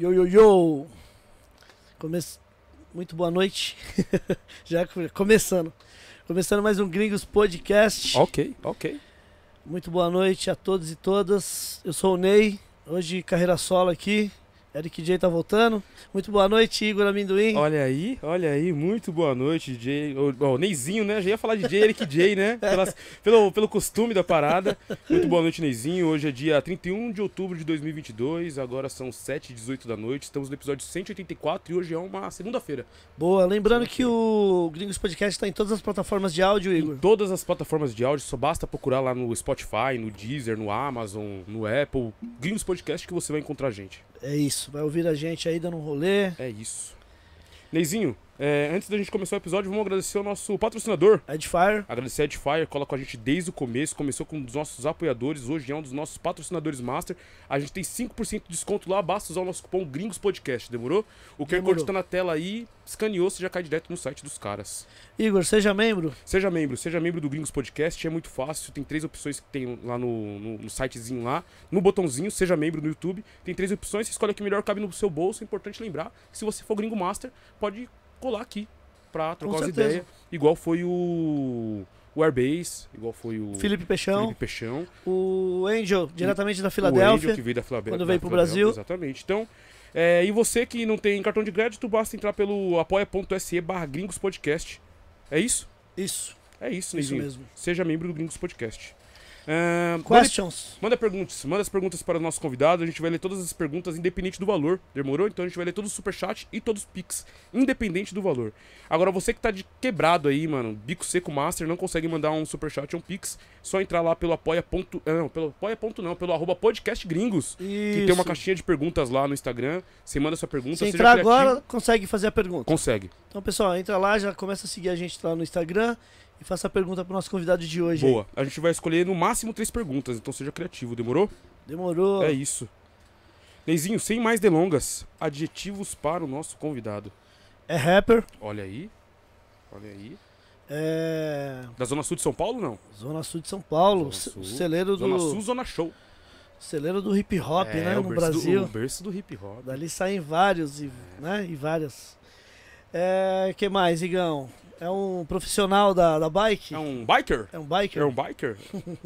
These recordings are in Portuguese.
Yo, yo, yo! Come... Muito boa noite. Já começando. Começando mais um Gringos Podcast. Ok, ok. Muito boa noite a todos e todas. Eu sou o Ney, hoje carreira solo aqui. Eric J tá voltando. Muito boa noite, Igor Amendoim. Olha aí, olha aí, muito boa noite, J. Ó, oh, Neizinho, né? Já ia falar de J, Eric J, né? Pelas, pelo, pelo costume da parada. Muito boa noite, Neizinho. Hoje é dia 31 de outubro de 2022. Agora são 7 e 18 da noite. Estamos no episódio 184 e hoje é uma segunda-feira. Boa, lembrando que o Gringos Podcast está em todas as plataformas de áudio, Igor. Em todas as plataformas de áudio, só basta procurar lá no Spotify, no Deezer, no Amazon, no Apple. Gringos Podcast que você vai encontrar a gente. É isso, vai ouvir a gente aí dando um rolê. É isso. Neizinho, é, antes da gente começar o episódio, vamos agradecer o nosso patrocinador. Edfire. Agradecer a Edfire, cola com a gente desde o começo, começou com um dos nossos apoiadores, hoje é um dos nossos patrocinadores master. A gente tem 5% de desconto lá, basta usar o nosso cupom Gringos Podcast, demorou? O QR Code tá na tela aí, escaneou, você já cai direto no site dos caras. Igor, seja membro. Seja membro, seja membro do Gringos Podcast, é muito fácil, tem três opções que tem lá no, no, no sitezinho lá, no botãozinho, seja membro no YouTube, tem três opções, você escolhe o que melhor cabe no seu bolso, é importante lembrar que se você for Gringo Master, pode colar aqui pra trocar umas ideias. Igual foi o. O Airbase, igual foi o. Felipe Peixão. Felipe Peixão. O Angel, diretamente da Filadélfia. O Angel, que veio da Filadélfia. Quando veio pro Brasil. Exatamente. Então, é, e você que não tem cartão de crédito, basta entrar pelo apoia.se barra Gringos Podcast. É isso? Isso. É isso, Isso mesmo. Seja membro do Gringos Podcast. Uh, Questions. Manda, manda perguntas, manda as perguntas para o nosso convidado. A gente vai ler todas as perguntas, independente do valor. Demorou? Então a gente vai ler todos os superchat e todos os pix, independente do valor. Agora, você que tá de quebrado aí, mano, bico seco master, não consegue mandar um superchat ou um pix, só entrar lá pelo apoia. Ponto, não, pelo apoia. Ponto não, pelo arroba podcast gringos. Que tem uma caixinha de perguntas lá no Instagram. Você manda sua pergunta. Se entrar agora, consegue fazer a pergunta. Consegue. Então, pessoal, entra lá, já começa a seguir a gente lá no Instagram e faça a pergunta pro nosso convidado de hoje. Boa. Aí. A gente vai escolher no máximo três perguntas, então seja criativo. Demorou? Demorou. É isso. Neizinho, sem mais delongas, adjetivos para o nosso convidado. É rapper. Olha aí. Olha aí. É. Da Zona Sul de São Paulo, não? Zona Sul de São Paulo. Sul. Celeiro do. Zona Sul, Zona Show. Celeiro do hip hop, é, né? No Brasil. Do, o berço do hip hop. Dali saem vários, e, né? E várias. É. que mais, Igão? É um profissional da, da bike? É um biker? É um biker? É um biker?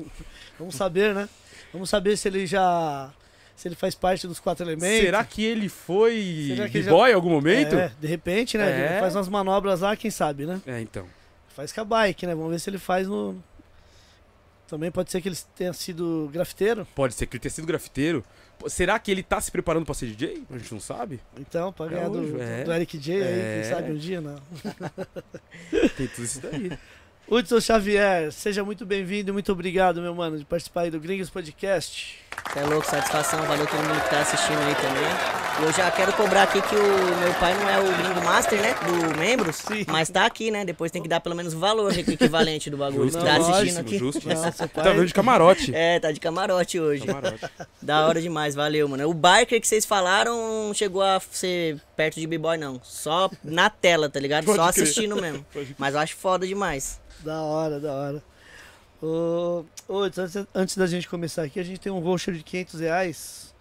Vamos saber, né? Vamos saber se ele já. Se ele faz parte dos quatro elementos. Será que ele foi b-boy em algum momento? É, de repente, né? É. Ele faz umas manobras lá, quem sabe, né? É, então. Faz com a bike, né? Vamos ver se ele faz no. Também pode ser que ele tenha sido grafiteiro. Pode ser que ele tenha sido grafiteiro. Será que ele tá se preparando pra ser DJ? A gente não sabe. Então, pra ganhar é do, é. do, Eric J aí, é. quem sabe um dia, não. Tem tudo isso daí. Hudson Xavier, seja muito bem-vindo e muito obrigado, meu mano, de participar aí do Gringos Podcast. Você é louco, satisfação, valeu todo mundo que tá assistindo aí também. Eu já quero cobrar aqui que o meu pai não é o Gringo Master, né, do membros, Sim. mas tá aqui, né, depois tem que dar pelo menos o valor equivalente do bagulho. Justo, tá assistindo aqui. Justo. Não, seu pai... Tá vendo de camarote. É, tá de camarote hoje. Camarote. Da hora demais, valeu, mano. O biker que vocês falaram não chegou a ser perto de b-boy, não. Só na tela, tá ligado? Pode Só crer. assistindo mesmo. Mas eu acho foda demais. Da hora, da hora. Ô, ô, antes, antes da gente começar aqui, a gente tem um voucher de 500 reais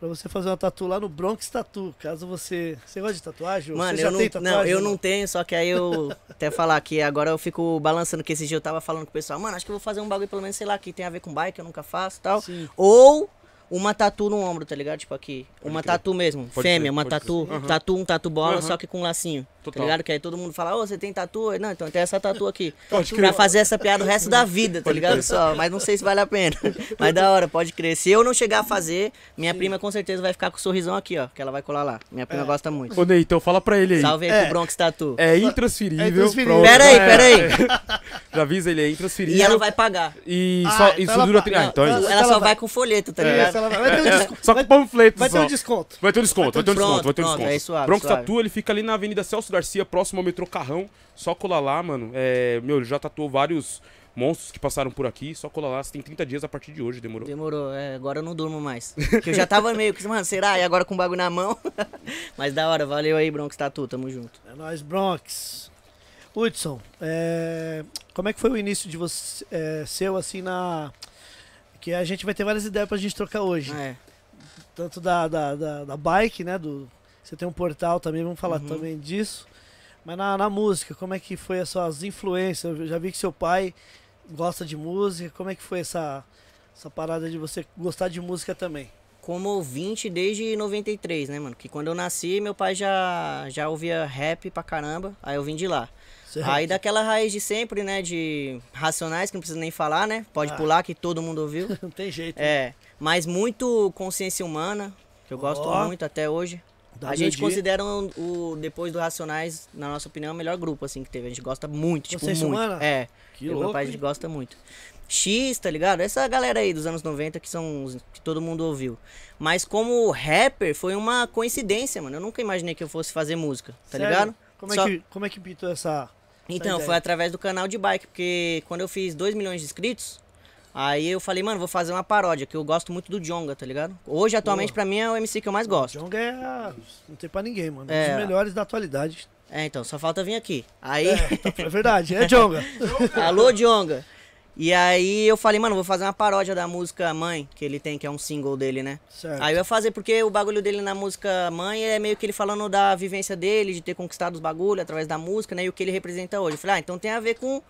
pra você fazer uma tatu lá no Bronx Tatu. Caso você. Você gosta de tatuagem? Mano, você já eu não, tatuagem? não, eu não tenho, só que aí eu até falar que agora eu fico balançando que esse dia eu tava falando com o pessoal, mano, acho que eu vou fazer um bagulho pelo menos, sei lá, que tem a ver com bike, eu nunca faço e tal. Sim. Ou uma tatu no ombro, tá ligado? Tipo aqui. uma crer. tatu mesmo, Pode fêmea, crer, uma tatu. Aham. tatu, um tatu bola, Aham. só que com lacinho. Total. Tá ligado? Que aí todo mundo fala, ô, você tem tatu? Não, então tem essa tatu aqui. Pode pra crer. fazer essa piada o resto da vida, tá Pode ligado? crer. Só, mas não sei se vale a pena. Mas da hora, pode crer. Se eu não chegar a fazer, minha prima com certeza vai ficar com o sorrisão aqui, ó. Que ela vai colar lá. Minha prima É. gosta muito. Ô, Ney, então fala pra ele aí. Salve aí É. pro Bronx Tatu. É intransferível. É intransferível. Pera aí, pera aí. Já avisa ele, é intransferível. E ela vai pagar. E Ah, só, então isso ela dura... Ah, então é ela- isso. Ela só vai- vai com folheto, tá É, ligado? Ela vai, vai ter um desconto. Só vai, com panfleto vai ter um desconto. Vai ter um desconto, vai ter um desconto, vai ter um desconto. suave, Bronx suave. Tatu, ele fica ali na Avenida Celso Garcia, próximo ao metrô Carrão. Só colar lá, mano. É, meu, ele já tatuou vários monstros que passaram por aqui. Só colar lá, você tem 30 dias a partir de hoje, demorou? Demorou, é, agora eu não durmo mais. Porque eu já tava meio que, mano, será? E agora com o bagulho na mão. Mas da hora, valeu aí, Bronx Tatu, tamo junto. É nóis, Bronx. Hudson, é, como é que foi o início de você, é, seu, assim, na... Que a gente vai ter várias ideias pra gente trocar hoje. É. tanto da, da, da, da bike, né? Do, você tem um portal também, vamos falar Uhum. também disso. Mas na, na música, como é que foi as suas influências? Eu já vi que seu pai gosta de música. Como é que foi essa, essa parada de você gostar de música também? Como ouvinte desde 93, né, mano? Que quando eu nasci, meu pai já, já ouvia rap pra caramba. Aí eu vim de lá. Certo. Aí daquela raiz de sempre, né? De Racionais, que não precisa nem falar, né? Pode Ah. pular, que todo mundo ouviu. Não tem jeito. É, mas muito consciência humana, que eu gosto Ó. muito até hoje. A WD. gente considera o, o- depois do Racionais, na nossa opinião, o melhor grupo assim que teve. A gente gosta muito, tipo, Consciência muito. Humana? É. Que e meu louco, pai a gente gosta muito. X, tá ligado? Essa galera aí dos anos 90 que são os que todo mundo ouviu. Mas como rapper, foi uma coincidência, mano. Eu nunca imaginei que eu fosse fazer música, tá Sério? ligado? Como é, Só- que, como é que pintou essa. Então, foi através do canal de bike, porque quando eu fiz 2 milhões de inscritos, aí eu falei, mano, vou fazer uma paródia, que eu gosto muito do Jonga, tá ligado? Hoje, atualmente, Boa. pra mim, é o MC que eu mais gosto. Jong é. a- Não tem pra ninguém, mano. Um É. dos melhores da atualidade. É, então, só falta vir aqui. Aí, É verdade, é Jonga. alô, Jonga. E aí eu falei, mano, vou fazer uma paródia da música Mãe, que ele tem, que é um single dele, né? certo. Aí eu ia fazer porque o bagulho dele na música Mãe é meio que ele falando da vivência dele, de ter conquistado os bagulhos através da música, né? E o que ele representa hoje. Eu falei, ah, então tem a ver com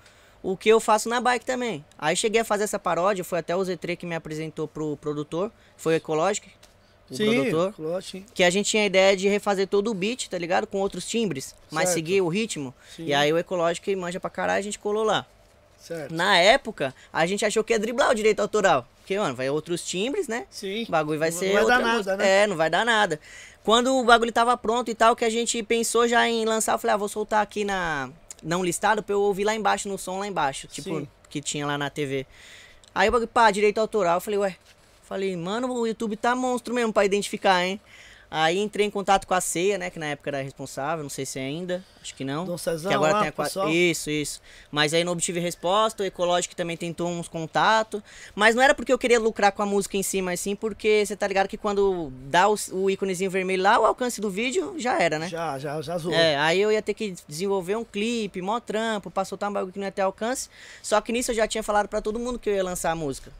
o que eu faço na bike também. Aí cheguei a fazer essa paródia, foi até o Z3 que me apresentou pro produtor, foi o Ecologic, o Sim, produtor. Clote, Que a gente tinha a ideia de refazer todo o beat, tá ligado? Com outros timbres, mas Certo. seguir o ritmo. Sim. E aí o Ecologic manja pra caralho, a gente colou lá. Certo. Na época, a gente achou que ia driblar o direito autoral. Porque, mano, vai outros timbres, né? Sim. O bagulho vai Não ser. vai dar outra nada, música. né? É, não vai dar nada. Quando o bagulho tava pronto e tal, que a gente pensou já em lançar, eu falei, ah, vou soltar aqui na. Não listado pra eu ouvir lá embaixo, no som lá embaixo. Tipo, Sim. que tinha lá na TV. Aí o bagulho, pá, direito autoral. Eu falei, ué. Falei, mano, o YouTube tá monstro mesmo pra identificar, hein? Aí entrei em contato com a Ceia, né? Que na época era responsável, não sei se é ainda, acho que não. Dom Cezão que agora lá, tem a pessoal? Isso, isso. Mas aí não obtive resposta, o Ecológico também tentou uns contatos. Mas não era porque eu queria lucrar com a música em si, mas sim porque você tá ligado que quando dá o, o íconezinho vermelho lá, o alcance do vídeo já era, né? Já, já, já zoou. É, aí eu ia ter que desenvolver um clipe, mó trampo, pra soltar um bagulho que não ia ter alcance. Só que nisso eu já tinha falado pra todo mundo que eu ia lançar a música.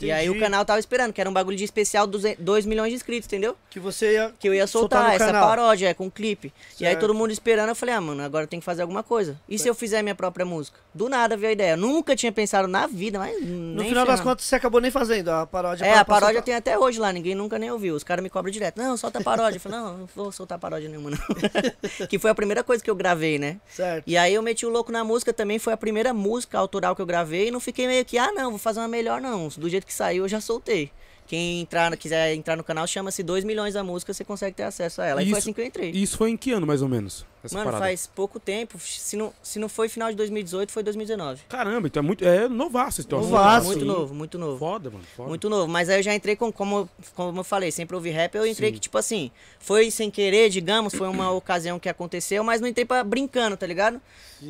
E aí o Entendi canal tava esperando, que era um bagulho de especial 2 milhões de inscritos, entendeu? Que você ia. Que eu ia Soltar soltar, essa canal. paródia, é, com clipe. E aí Certo. todo mundo esperando, eu falei, ah, mano, agora tem que fazer alguma coisa. E se eu fizer minha própria música? Do nada veio a ideia. Eu nunca tinha pensado na vida, mas. No final das contas, você acabou nem fazendo a paródia. É, pra- a paródia soltar. tem até hoje lá, ninguém nunca nem ouviu. Os caras me cobram direto. Não, solta a paródia. Eu falei, não, não vou soltar paródia nenhuma, não. que foi a primeira coisa que eu gravei, né? Certo. E aí eu meti o louco na música também, foi a primeira música autoral que eu gravei e não fiquei meio que, ah não, vou fazer uma melhor não. Do jeito que saiu eu já soltei. Quem entrar, quiser entrar no canal, chama-se 2 milhões da música, você consegue ter acesso a ela. E foi assim que eu entrei. E isso foi em que ano, mais ou menos? Mano, parada? faz pouco tempo. Se não, se não foi final de 2018, foi 2019. Caramba, então é muito. É novaço esse troço. Novaço. muito Sim. novo, muito novo. Foda, mano. Foda. Muito novo, mas aí eu já entrei com, como, como eu falei, sempre ouvi rap, eu entrei Sim. que, tipo assim, foi sem querer, digamos, foi uma ocasião que aconteceu, mas não entrei pra brincando, tá ligado?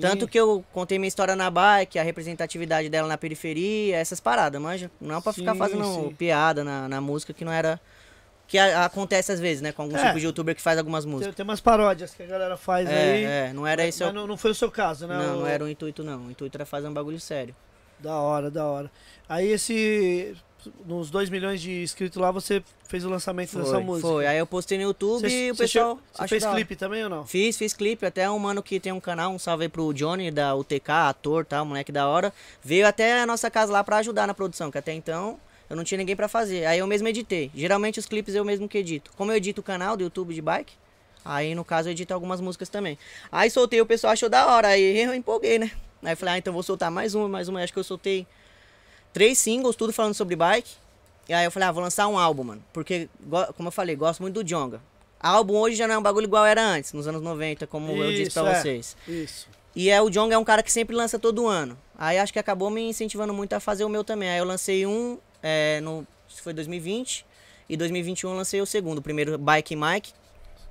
Tanto que eu contei minha história na bike, a representatividade dela na periferia, essas paradas, manja? Não pra ficar Sim, fazendo sim. piada na, na música que não era. Que a- acontece às vezes, né? Com alguns É. tipos de youtuber que faz algumas Tem, músicas. tem umas paródias que a galera faz aí. É, é, não era esse. mas não, não foi o seu caso, né? Não, O- não era o intuito, não. O intuito era fazer um bagulho sério. Da hora, da hora. Aí esse. Nos 2 milhões de inscritos lá, você fez o lançamento dessa Foi, música. foi. Aí eu postei no YouTube Você, e o pessoal. você fez clipe também ou não? Fiz, fiz clipe, até um mano que tem um canal, um salve aí pro Johnny da UTK, ator, tal, moleque da hora. Veio até a nossa casa lá pra ajudar na produção, que até então eu não tinha ninguém pra fazer. Aí eu mesmo editei. Geralmente os clipes eu mesmo que edito. Como eu edito o canal do YouTube de bike, aí no caso eu edito algumas músicas também. Aí soltei, o pessoal achou da hora, aí eu empolguei, né? Aí eu falei, ah, então vou soltar mais uma, mais uma. Acho que eu soltei três singles, tudo falando sobre bike. E aí eu falei, ah, vou lançar um álbum, mano. Porque, como eu falei, gosto muito do Jonga. Álbum hoje já não é um bagulho igual era antes, nos anos 90, como eu disse Isso, pra é. vocês. Isso. E é, o Jonga é um cara que sempre lança todo ano. Aí acho que acabou me incentivando muito a fazer o meu também. Aí eu lancei um, é, no, isso foi 2020, e 2021 eu lancei o segundo. O primeiro, Bike Mike,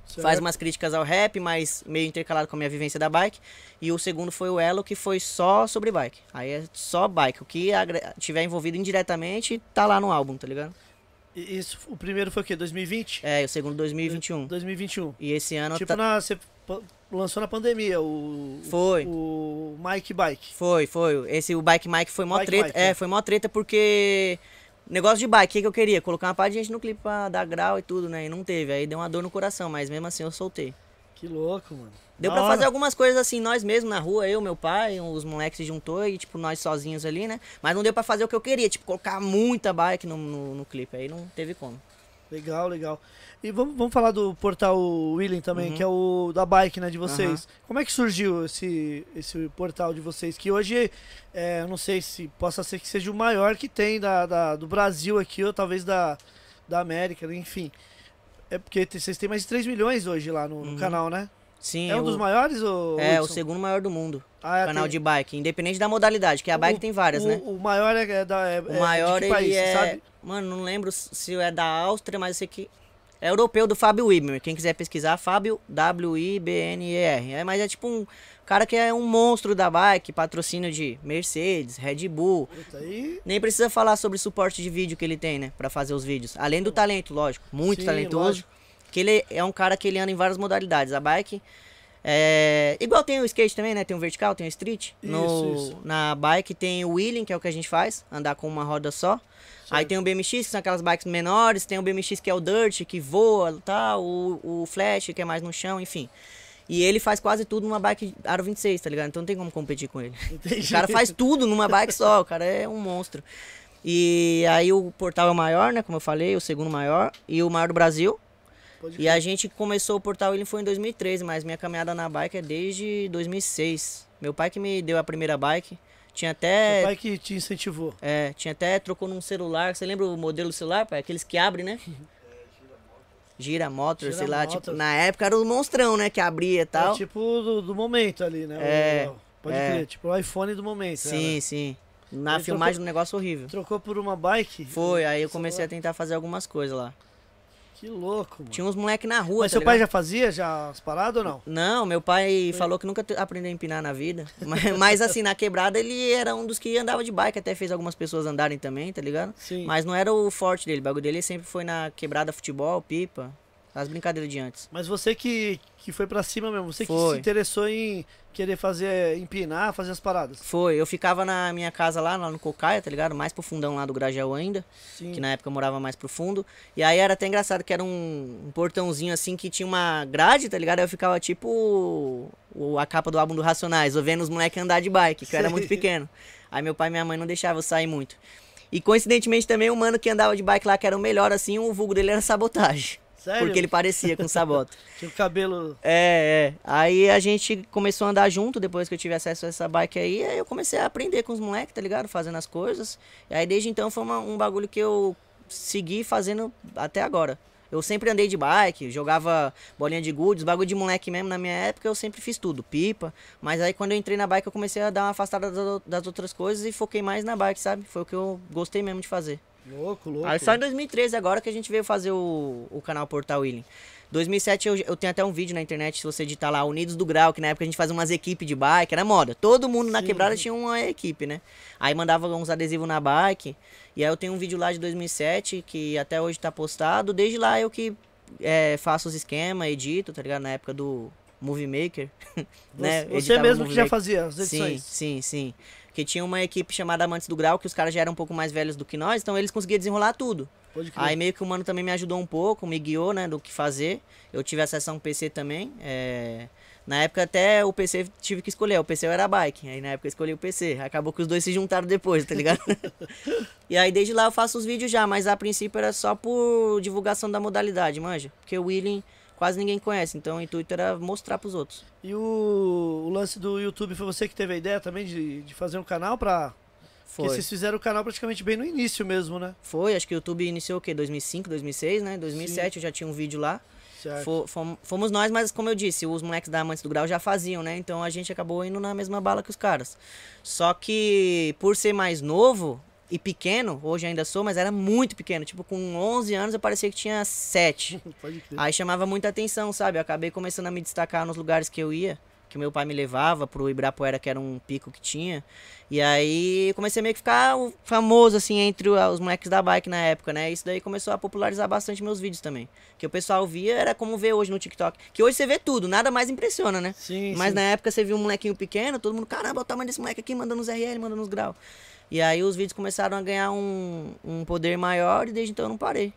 faz Certo. umas críticas ao rap, mas meio intercalado com a minha vivência da bike. E o segundo foi o Elo, que foi só sobre bike. Aí é só bike. O que tiver envolvido indiretamente tá lá no álbum, tá ligado? E Isso, o primeiro foi o quê? 2020? É, o segundo 2021. 2021. E esse ano Tipo, tá- na, você lançou na pandemia o. Foi. O Mike Bike. Foi, foi. Esse o Bike Mike foi mó Bike treta. Mike, é, é. foi mó treta porque Negócio de bike, o que, que eu queria? Colocar uma parte de gente no clipe pra dar grau e tudo, né? E não teve. Aí deu uma dor no coração, mas mesmo assim eu soltei. Que louco, mano. Deu Da pra hora. fazer algumas coisas assim, nós mesmos na rua, eu, meu pai, os moleques se juntou e, tipo, nós sozinhos ali, né? Mas não deu pra fazer o que eu queria, tipo, colocar muita bike no, no, no clipe. Aí não teve como. Legal, legal. E vamos, vamos falar do portal Willing também, Uhum. que é o da bike, né, de vocês. Como é que surgiu esse, esse portal de vocês? Que hoje, é, eu não sei se possa ser que seja o maior que tem da, da- do Brasil aqui, ou talvez da, da América, enfim. É porque vocês têm mais de 3 milhões hoje lá no, no Uhum. canal, né? Sim, é um o- dos maiores, ou É, o segundo maior do mundo. ah, canal tem- de bike, independente da modalidade, que a bike o- tem várias, o, né? O maior é, é da. É, O maior é país, é. sabe? Mano, não lembro se é da Áustria, mas eu sei que. É europeu do Fábio Wibner. Quem quiser pesquisar, Fábio W-I-B-N-E-R. É, mas é tipo um cara que é um monstro da bike, patrocínio de Mercedes, Red Bull. Nem precisa falar sobre o suporte de vídeo que ele tem, né? Pra fazer os vídeos. Além do talento, lógico. Muito Sim, talentoso. lógico. Que ele é um cara que ele anda em várias modalidades. A bike. É... Igual tem o skate também, né? Tem o vertical, tem o street. no... Isso, isso. Na bike tem o wheeling, que é o que a gente faz. Andar com uma roda só. Aí tem o BMX, que são aquelas bikes menores. Tem o BMX que é o dirt, que voa, tá? O, o flash, que é mais no chão, enfim. E ele faz quase tudo numa bike Aro 26, tá ligado? Então não tem como competir com ele. Entendi. O cara faz tudo numa bike só, o cara é um monstro. E aí o portal é o maior, né? Como eu falei, o segundo maior. E o maior do Brasil. Pode E a gente começou o portal, ele foi em 2013, mas minha caminhada na bike é desde 2006. Meu pai que me deu a primeira bike. Tinha até. Seu pai que te incentivou. É, tinha até, trocou num celular. Você lembra o modelo do celular, pai? Aqueles que abrem, né? Gira motor, Gira sei lá, motor. tipo, na época era o monstrão, né? Que abria e tal. É tipo do, do momento ali, né? É, O- pode é. crer, tipo o iPhone do momento. sim, né? sim. Na Ele filmagem trocou- do negócio horrível. Trocou por uma bike? Foi, aí eu comecei a tentar fazer algumas coisas lá. Que louco, mano. Tinha uns moleque na rua, Mas tá seu pai ligado? já fazia já as paradas ou não? Não, meu pai falou que nunca aprendeu a empinar na vida. Mas, mas, assim, na quebrada ele era um dos que andava de bike, até fez algumas pessoas andarem também, tá ligado? Sim. Mas não era o forte dele, o bagulho dele sempre foi na quebrada futebol, pipa, as brincadeiras de antes. Mas você que, que foi pra cima mesmo, você que Foi. se interessou em querer fazer, empinar, fazer as paradas. Foi, eu ficava na minha casa lá, lá no Cocaia, tá ligado? Mais pro fundão lá do Grajaú ainda, Sim. que na época eu morava mais pro fundo. E aí era até engraçado que era um, um portãozinho assim que tinha uma grade, tá ligado? Aí eu ficava tipo o- a capa do álbum do Racionais, eu vendo os moleques andar de bike, que eu era muito pequeno. Aí meu pai e minha mãe não deixavam eu sair muito. E coincidentemente também o mano que andava de bike lá, que era o melhor assim, o vulgo dele era sabotagem. Sério? Porque ele parecia com sabota. Tinha o cabelo. É, é. Aí a gente começou a andar junto depois que eu tive acesso a essa bike aí. Aí eu comecei a aprender com os moleques, tá ligado? Fazendo as coisas. E aí desde então foi uma- um bagulho que eu segui fazendo até agora. Eu sempre andei de bike, jogava bolinha de gude, os bagulho de moleque mesmo na minha época, eu sempre fiz tudo, pipa. Mas aí quando eu entrei na bike eu comecei a dar uma afastada das outras coisas e foquei mais na bike, sabe? Foi o que eu gostei mesmo de fazer. Louco, louco. Aí só em 2013 agora que a gente veio fazer o, o canal Portal Willing. 2007 eu, eu tenho até um vídeo na internet, se você digitar lá, Unidos do Grau, que na época a gente fazia umas equipes de bike, era moda. Todo mundo na Sim. quebrada tinha uma equipe, né? Aí mandava uns adesivos na bike. E aí eu tenho um vídeo lá de 2007, que até hoje tá postado. Desde lá eu que é, faço os esquemas, edito, tá ligado? Na época do Movie Maker. né? Você, Editava mesmo que já fazia as Sim, edições. sim, sim. Porque tinha uma equipe chamada Amantes do Grau, que os caras já eram um pouco mais velhos do que nós, então eles conseguiam desenrolar tudo. Aí meio que o mano também me ajudou um pouco, me guiou, né, do que fazer. Eu tive acesso a um PC também. é, Na época até o PC tive que escolher, o PC era bike. Aí na época eu escolhi o PC. Acabou que os dois se juntaram depois, tá ligado? e aí desde lá eu faço os vídeos já, mas a princípio era só por divulgação da modalidade, manja. Porque o Willing quase ninguém conhece, então o intuito era mostrar pros outros. E o, o lance do YouTube foi você que teve a ideia também de, de fazer um canal pra. Foi. Porque vocês fizeram o canal praticamente bem no início mesmo, né? Foi, acho que o YouTube iniciou o quê? 2005, 2006, né? 2007 eu já tinha um vídeo lá. Certo. Fo- fom- Fomos nós, mas como eu disse, os moleques da Amantes do Grau já faziam, né? Então a gente acabou indo na mesma bala que os caras. Só que por ser mais novo e pequeno, hoje ainda sou, mas era muito pequeno. Tipo, com 11 anos eu parecia que tinha 7. Pode crer. Aí chamava muita atenção, sabe? Eu acabei começando a me destacar nos lugares que eu ia, que meu pai me levava pro Ibirapuera, que era um pico que tinha. E aí comecei meio que ficar famoso, assim, entre os moleques da bike na época, né? Isso daí começou a popularizar bastante meus vídeos também. Que o pessoal via, era como ver hoje no TikTok. Que hoje você vê tudo, nada mais impressiona, né? Sim, Mas sim. na época você viu um molequinho pequeno, todo mundo, caramba, olha o tamanho desse moleque aqui, mandando uns RL, mandando uns grau. E aí os vídeos começaram a ganhar um, um poder maior e desde então eu não parei.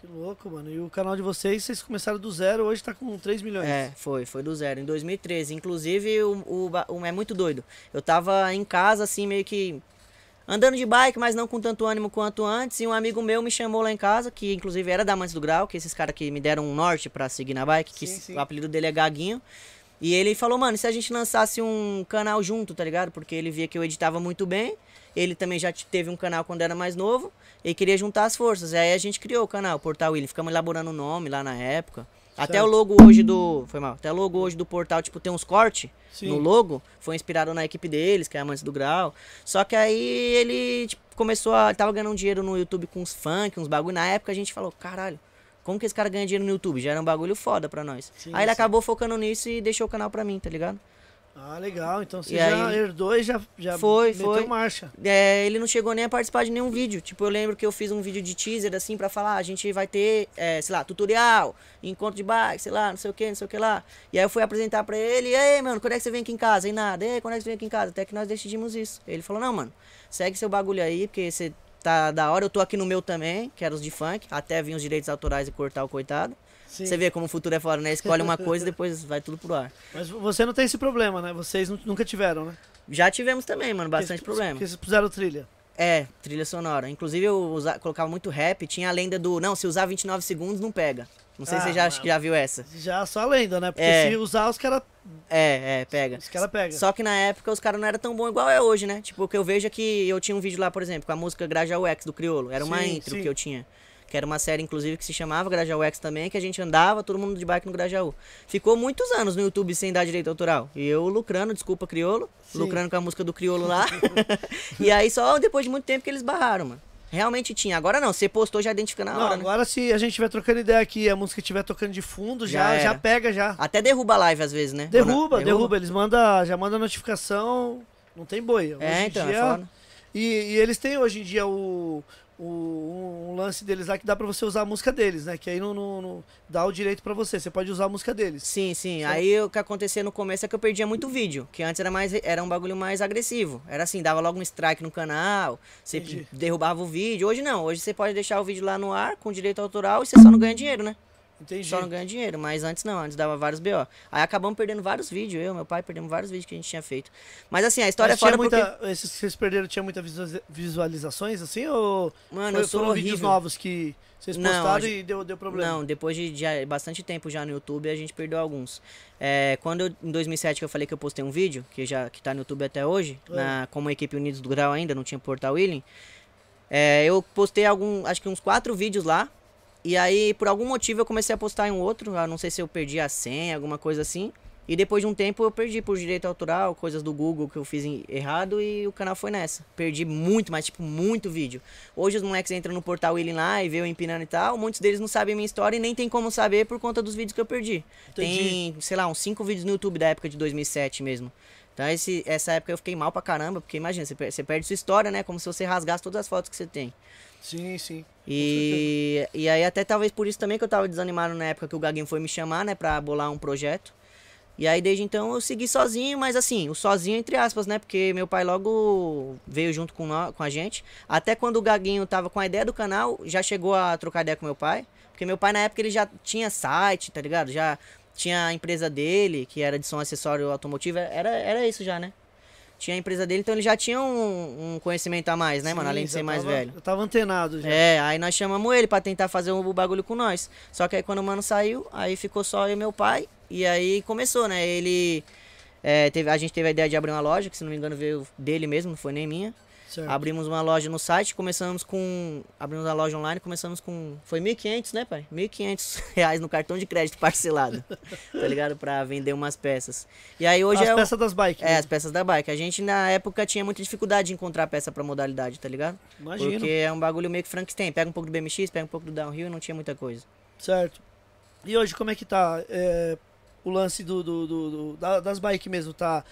Que louco, mano. E o canal de vocês, vocês começaram do zero, hoje tá com 3 milhões. É, foi, foi do zero, em 2013. Inclusive, o, o, o- é muito doido. Eu tava em casa, assim, meio que andando de bike, mas não com tanto ânimo quanto antes. E um amigo meu me chamou lá em casa, que inclusive era da Amantes do Grau, que esses caras que me deram um norte pra seguir na bike, que Sim, sim. o apelido dele é Gaguinho. E ele falou, mano, e se a gente lançasse um canal junto, tá ligado? Porque ele via que eu editava muito bem. Ele também já teve um canal quando era mais novo. E queria juntar as forças. Aí a gente criou o canal, Portal William. Ficamos elaborando o nome lá na época. Até Certo. o logo hoje do. Foi mal. Até o logo hoje do portal, tipo, tem uns cortes no logo. Foi inspirado na equipe deles, que é Amantes do Grau. Só que aí ele tipo, começou a. Tava ganhando dinheiro no YouTube com uns funk, uns bagulho. Na época a gente falou, caralho. Como que esse cara ganha dinheiro no YouTube? Já era um bagulho foda pra nós. Sim, aí ele sim. acabou focando nisso e deixou o canal pra mim, tá ligado? Ah, legal. Então você E já aí- herdou e já, já Foi, meteu foi. marcha. É, ele não chegou nem a participar de nenhum vídeo. Tipo, eu lembro que eu fiz um vídeo de teaser, assim, pra falar, a gente vai ter, é, sei lá, tutorial, encontro de bike, sei lá, não sei o que, não sei o que lá. E aí eu fui apresentar pra ele, e aí, mano, quando é que você vem aqui em casa? E nada, e aí, quando é que você vem aqui em casa? Até que nós decidimos isso. Ele falou, não, mano, segue seu bagulho aí, porque você tá da hora, eu tô aqui no meu também, que era os de funk, até vir os direitos autorais e cortar o coitado. Sim. Você vê como o futuro é fora, né? Escolhe uma coisa e depois vai tudo pro ar. Mas você não tem esse problema, né? Vocês nu- nunca tiveram, né? Já tivemos também, mano, bastante Porque- problema. Porque vocês puseram trilha. É, trilha sonora. Inclusive eu usa- colocava muito rap, tinha a lenda do, não, se usar 29 segundos não pega. Não sei se Ah, você já, mas- acho que já viu essa. Já só a lenda, né? Porque É. se usar, os caras É, é, pega. os cara pegam. Só que na época os caras não eram tão bons igual é hoje, né? Tipo, o que eu vejo é que eu tinha um vídeo lá, por exemplo, com a música Grajaú X do Criolo. Era uma Sim, intro sim. que eu tinha. Que era uma série, inclusive, que se chamava Grajaú X também, que a gente andava, todo mundo de bike no Grajaú. Ficou muitos anos no YouTube sem dar direito autoral. E eu lucrando, desculpa, Criolo, Sim. lucrando com a música do Criolo lá. e aí só depois de muito tempo que eles barraram, mano. Realmente tinha. Agora não, você postou já identifica na Não, hora, né? agora se a gente estiver trocando ideia aqui e a música estiver tocando de fundo, Já já, já, pega já. Até derruba a live às vezes, né? Derruba, Quando- derruba, Eles mandam, já mandam notificação, não tem boi. Hoje É, em então, é dia- foda. e, e eles têm hoje em dia o, o- um lance deles lá que dá pra você usar a música deles, né? Que aí não, não- não dá o direito pra você, você pode usar a música deles. Sim, sim. Certo. Aí o que acontecia no começo é que eu perdia muito vídeo. Que antes era mais era um bagulho mais agressivo. Era assim, dava logo um strike no canal, você Entendi. derrubava o vídeo. Hoje não, hoje você pode deixar o vídeo lá no ar com direito autoral e você só não ganha dinheiro, né? Entendi. Só não ganha dinheiro. Mas antes não, antes dava vários BO. Aí acabamos perdendo vários vídeos. Eu, meu pai, perdemos vários vídeos que a gente tinha feito. Mas assim, a história Mas é foda tinha porque. muita, Esses que vocês perderam tinha muitas visualiza- visualizações assim? Ou Mano, foi- foram vídeos horrível. novos que vocês Não, postaram gente- e deu, deu problema? Não, depois de, de bastante tempo já no YouTube, a gente perdeu alguns. É, quando eu- em 2007 que eu falei que eu postei um vídeo, que já que tá no YouTube até hoje, É. na, como a equipe Unidos do Grau ainda, não tinha portal Willing, é, eu postei algum, acho que uns quatro vídeos lá, e aí por algum motivo eu comecei a postar em um outro, eu não sei se eu perdi a senha, alguma coisa assim, e depois de um tempo eu perdi por direito autoral, coisas do Google que eu fiz errado e o canal foi nessa. Perdi muito, mas tipo, muito vídeo. Hoje os moleques entram no portal Willing lá e vê eu empinando e tal. Muitos deles não sabem a minha história e nem tem como saber por conta dos vídeos que eu perdi. Entendi. Tem, sei lá, uns cinco vídeos no YouTube da época de 2007 mesmo. Então esse, essa época eu fiquei mal pra caramba, porque imagina, você perde sua história, né? Como se você rasgasse todas as fotos que você tem. Sim, sim. E, e aí até talvez por isso também que eu tava desanimado na época que o Gaguinho foi me chamar, né, pra bolar um projeto. E aí desde então eu segui sozinho, mas assim, o sozinho entre aspas, né, porque meu pai logo veio junto com, nó- com a gente. Até quando o Gaguinho tava com a ideia do canal, já chegou a trocar ideia com meu pai. Porque meu pai na época ele já tinha site, tá ligado? Já tinha a empresa dele, que era de som acessório automotivo, era, era isso já, né? Tinha a empresa dele, então ele já tinha um, um conhecimento a mais, né, mano? Sim, Além de ser mais tava- velho. Eu tava antenado já. É, aí nós chamamos ele pra tentar fazer o bagulho com nós. Só que aí quando o mano saiu, aí ficou só eu e meu pai. E aí começou, né? Ele. é, teve, a gente teve a ideia de abrir uma loja, que se não me engano veio dele mesmo, não foi nem minha. Certo. Abrimos uma loja no site, começamos com. Abrimos a loja online, começamos com. Foi 1.500, né, pai? 1.500 reais no cartão de crédito parcelado. tá ligado? Pra vender umas peças. E aí hoje As é. o- peças das bikes. É, as peças da bike. A gente na época tinha muita dificuldade de encontrar peça pra modalidade, tá ligado? Imagino. Porque é um bagulho meio que Frankenstein. Pega um pouco do BMX, pega um pouco do downhill e não tinha muita coisa. Certo. E hoje, como é que tá é, o lance do, do- do- do- da- das bikes mesmo? Tá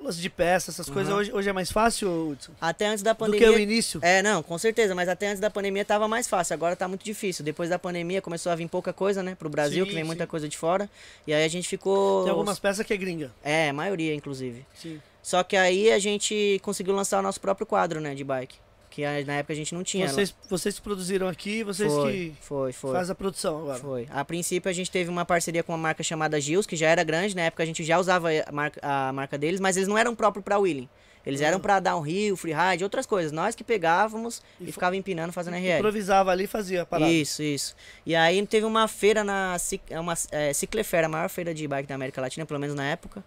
lance de peça, essas coisas. Aham. Hoje, hoje é mais fácil, Hudson? Até antes da Do que pandemia. o início? É, não, com certeza, mas até antes da pandemia tava mais fácil, agora tá muito difícil. Depois da pandemia começou a vir pouca coisa, né, pro Brasil, Sim, que vem muita sim. coisa de fora. E aí a gente ficou. Tem algumas peças que é gringa. É, a maioria, inclusive. Sim. Só que aí a gente conseguiu lançar o nosso próprio quadro, né, de bike. Que na época a gente não tinha. Vocês, vocês que produziram aqui, vocês foi, que foi, foi. fazem a produção agora. Foi. A princípio a gente teve uma parceria com uma marca chamada Gils, que já era grande, na época a gente já usava a marca, a marca deles, mas eles não eram próprios pra wheeling. Eles eram pra downhill, freeride, outras coisas. Nós que pegávamos e, E ficava empinando fazendo RL. Improvisava ali e fazia a parada. Isso, isso. E aí teve uma feira na é uma é, Ciclefera, a maior feira de bike da América Latina, pelo menos na época,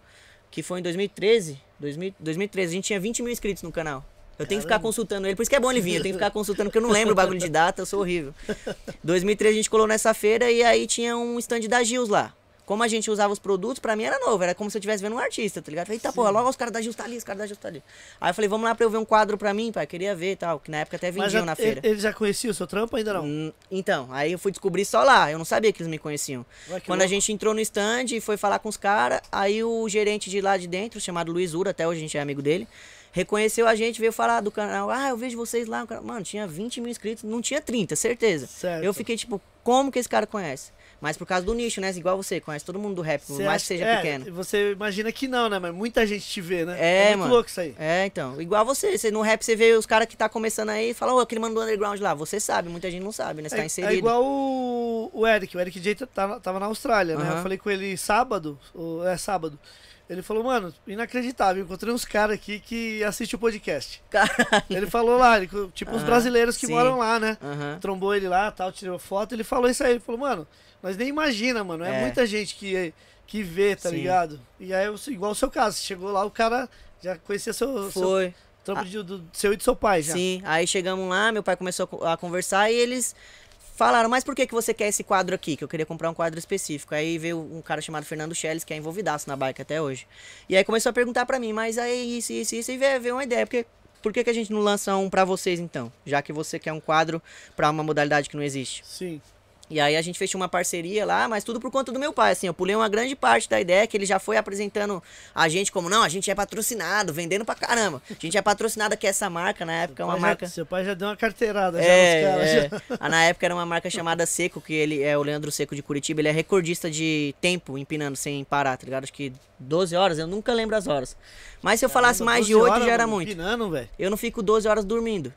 que foi em 2013. 2000, 2013, a gente tinha 20 mil inscritos no canal. Eu tenho que ficar consultando ele, por isso que é bom ele vir, eu tenho que ficar consultando, porque eu não lembro o bagulho de data, eu sou horrível. 2013 a gente colou nessa feira e aí tinha um stand da Gils lá. Como a gente usava os produtos, pra mim era novo, era como se eu estivesse vendo um artista, tá ligado? Falei, eita porra, logo os caras da Gils tá ali, os caras da Gils tá ali. Aí eu falei, vamos lá pra eu ver um quadro pra mim, pai, queria ver e tal, que na época até vendiam já, na feira. ele, já conhecia o seu trampo ainda não? Hum, Então, aí eu fui descobrir só lá. Eu não sabia que eles me conheciam. Ué, Quando a louco. gente entrou no stand e foi falar com os caras, aí o gerente de lá de dentro, chamado Luiz Ura, até hoje a gente é amigo dele, reconheceu a gente, veio falar do canal. Ah, eu vejo vocês lá. Mano, tinha 20 mil inscritos, não tinha 30, certeza. Certo. Eu fiquei tipo, como que esse cara conhece? Mas por causa do nicho, né? Igual você, conhece todo mundo do rap, por mais que seja é, pequeno. Você imagina que não, né? Mas muita gente te vê, né? É, muito mano. louco isso aí. É, então. Igual você. você no rap você vê os caras que tá começando aí e fala, ô, aquele mano do underground lá. Você sabe, muita gente não sabe, né? Você tá É, inserido. é igual o, o Eric. O Eric J tava, tava na Austrália, né? Aham. Eu falei com ele sábado, ou, é sábado. Ele falou, mano, inacreditável, encontrei uns caras aqui que assistem o podcast. Caralho. Ele falou lá, ele- tipo os brasileiros que sim. moram lá, né? Trombou ele lá, tal, tirou foto, ele falou isso aí, ele falou, mano, nós nem imagina, mano, é, É. muita gente que, que vê, tá Sim. ligado? E aí, igual o seu caso, chegou lá, o cara já conhecia seu, seu Foi. trampo de- do, seu e do seu pai já. Sim, aí chegamos lá, meu pai começou a co- a conversar e eles falaram, mas por que, que você quer esse quadro aqui? Que eu queria comprar um quadro específico. Aí veio um cara chamado Fernando Schelles, que é envolvidaço na bike até hoje. E aí começou a perguntar pra mim, mas aí isso, isso, isso, e veio, veio uma ideia, porque por que, que a gente não lança um pra vocês então? Já que você quer um quadro pra uma modalidade que não existe. Sim. E aí a gente fechou uma parceria lá, mas tudo por conta do meu pai, assim, eu pulei uma grande parte da ideia que ele já foi apresentando a gente como, não, a gente é patrocinado, vendendo pra caramba. A gente é patrocinado aqui essa marca, na época é uma Pai já- marca... seu pai já deu uma carteirada já É, é. já. Ah, Na época era uma marca chamada Seco, que ele é o Leandro Seco de Curitiba, ele é recordista de tempo empinando sem parar, tá ligado? Acho que 12 horas, eu nunca lembro as horas. Mas se eu falasse mais de 12 8 horas, já era muito. Empinando. Eu não fico 12 horas dormindo.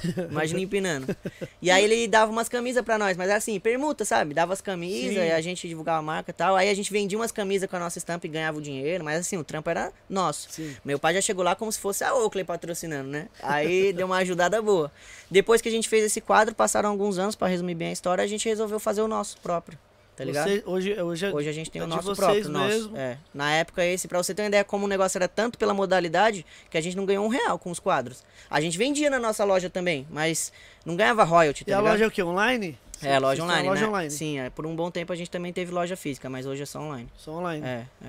Imagina empinando. E aí ele dava umas camisas pra nós, mas era assim, permuta, sabe? Dava as camisas, Sim. e a gente divulgava a marca e tal. Aí a gente vendia umas camisas com a nossa estampa e ganhava o dinheiro, mas assim, o trampo era nosso. Sim. Meu pai já chegou lá como se fosse a Oakley patrocinando, né? Aí deu uma ajudada boa. Depois que a gente fez esse quadro, passaram alguns anos, pra resumir bem a história, a gente resolveu fazer o nosso próprio. Tá ligado? Você- hoje, hoje, é- Hoje a gente tem é o nosso próprio. Nosso, é. Na época, esse, pra você ter uma ideia como o negócio era tanto pela modalidade, que a gente não ganhou um real com os quadros. A gente vendia na nossa loja também, mas não ganhava royalty, tá E a ligado? loja é o quê? Online? É, a loja online, loja né? online. Sim, é, por um bom tempo a gente também teve loja física, mas hoje é só online. Só online. É, é.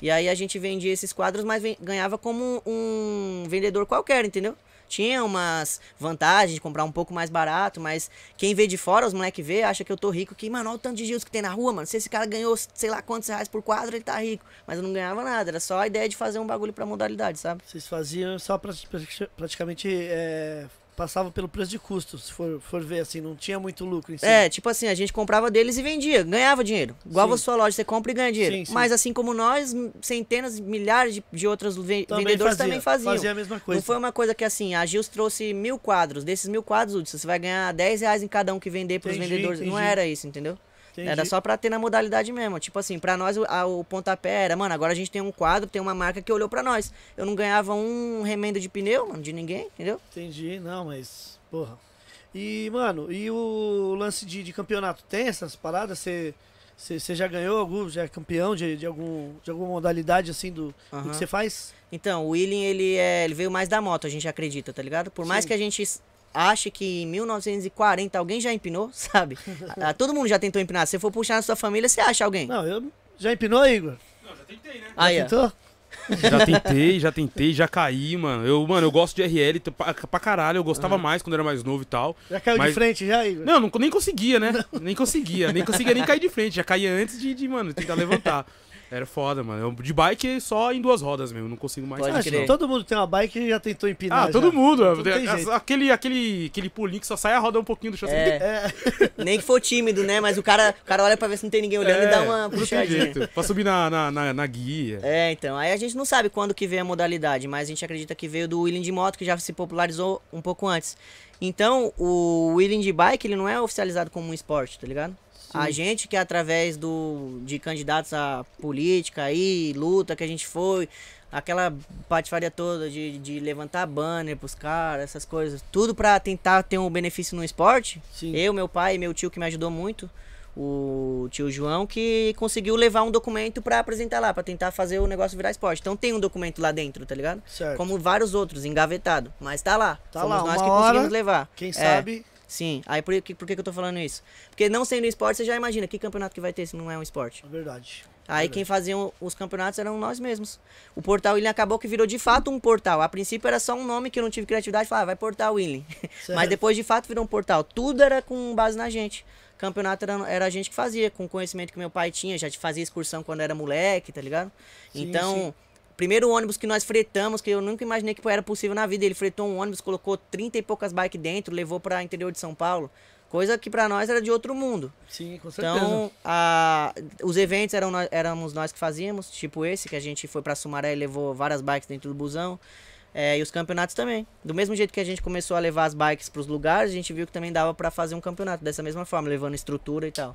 E aí a gente vendia esses quadros, mas ganhava como um vendedor qualquer, entendeu? Tinha umas vantagens de comprar um pouco mais barato, mas quem vê de fora, os moleque vê, acha que eu tô rico, que, mano, olha o tanto de giros que tem na rua, mano. Se esse cara ganhou sei lá quantos reais por quadro, ele tá rico. Mas eu não ganhava nada, era só a ideia de fazer um bagulho pra modalidade, sabe? Vocês faziam só pra, pra- praticamente é, passava pelo preço de custo, se for, for ver assim, não tinha muito lucro em si. É, tipo assim, a gente comprava deles e vendia, ganhava dinheiro. Igual Sim. a sua loja, você compra e ganha dinheiro. Sim, sim. Mas assim como nós, centenas, milhares de, de outros Também vendedores fazia, também faziam. Fazia a mesma coisa. Não foi uma coisa que assim, a Gils trouxe mil quadros. Desses mil quadros, Hudson, você vai ganhar 10 reais em cada um que vender pros Entendi, vendedores. Não entendi. era isso, entendeu? Entendi. Era só pra ter na modalidade mesmo. Tipo assim, pra nós o, a- o pontapé era, mano, agora a gente tem um quadro, tem uma marca que olhou pra nós. Eu não ganhava um remendo de pneu, mano, de ninguém, entendeu? Entendi, não, mas. Porra. E, mano, e o lance de, de campeonato? Tem essas paradas? Você. Você já ganhou algum, já é campeão de, de, algum, de alguma modalidade assim do, do Aham. que você faz? Então, o William, ele, é, ele veio mais da moto, a gente acredita, tá ligado? Por mais Sim. que a gente ache que em 1940 alguém já empinou, sabe? Ah, Todo mundo já tentou empinar. Se você for puxar na sua família, você acha alguém. Não, eu. Já empinou, Igor? Não, já tentei, né? Aí, ó. Tentou? Já tentei, já tentei, já caí, mano. Eu, mano, eu gosto de RL pra, pra caralho. Eu gostava mais quando era mais novo e tal. Já caiu de Mas- frente já, Igor? Não, não, nem conseguia, né? Nem conseguia. Nem conseguia nem cair de frente. Já caía antes de, de, mano, tentar levantar. Era foda, mano. Eu- De bike só em duas rodas mesmo, não consigo mais. Pode crer. todo mundo tem uma bike e já tentou empinar. Ah, todo já. mundo. É, jeito. aquele, aquele, aquele pulinho que só sai a roda um pouquinho do chão. É. É, Nem que for tímido, né? Mas o cara, o cara olha pra ver se não tem ninguém olhando e dá uma não tem puxadinha. jeito. Pra subir na, na, na, na guia. É, então. Aí a gente não sabe quando que veio a modalidade, mas a gente acredita que veio do wheeling de moto, que já se popularizou um pouco antes. Então, o wheeling de bike, ele não é oficializado como um esporte, tá ligado? A gente que através do, de candidatos à política aí, luta que a gente foi, aquela patifaria toda de, de levantar banner pros caras, essas coisas, tudo pra tentar ter um benefício no esporte. Sim. Eu, meu pai e meu tio que me ajudou muito, o tio João, que conseguiu levar um documento pra apresentar lá, pra tentar fazer o negócio virar esporte. Então tem um documento lá dentro, tá ligado? certo. Como vários outros, engavetado. Mas tá lá. Tá Fomos lá, nós uma que hora, conseguimos levar. Quem É, sabe, Sim. Aí por, que, por que que eu tô falando isso? Porque não sendo esporte, você já imagina que campeonato que vai ter se não é um esporte. é verdade. Aí quem fazia os campeonatos eram nós mesmos. O Portal William acabou que virou de fato um portal. A princípio era só um nome que eu não tive criatividade. Falava, ah, vai Portal William. Certo. Mas depois de fato virou um portal. Tudo era com base na gente. Campeonato era, era a gente que fazia, com o conhecimento que meu pai tinha. Já fazia excursão quando era moleque, tá ligado? Sim, então, sim. Primeiro ônibus que nós fretamos, que eu nunca imaginei que era possível na vida. Ele fretou um ônibus, colocou 30 e poucas bikes dentro, levou para interior de São Paulo. Coisa que pra nós era de outro mundo. Sim, com certeza. Então, a- os eventos eram nós- éramos nós que fazíamos, tipo esse, que a gente foi pra Sumaré e levou várias bikes dentro do busão. É, e os campeonatos também. Do mesmo jeito que a gente começou a levar as bikes pros lugares, a gente viu que também dava pra fazer um campeonato dessa mesma forma, levando estrutura e tal.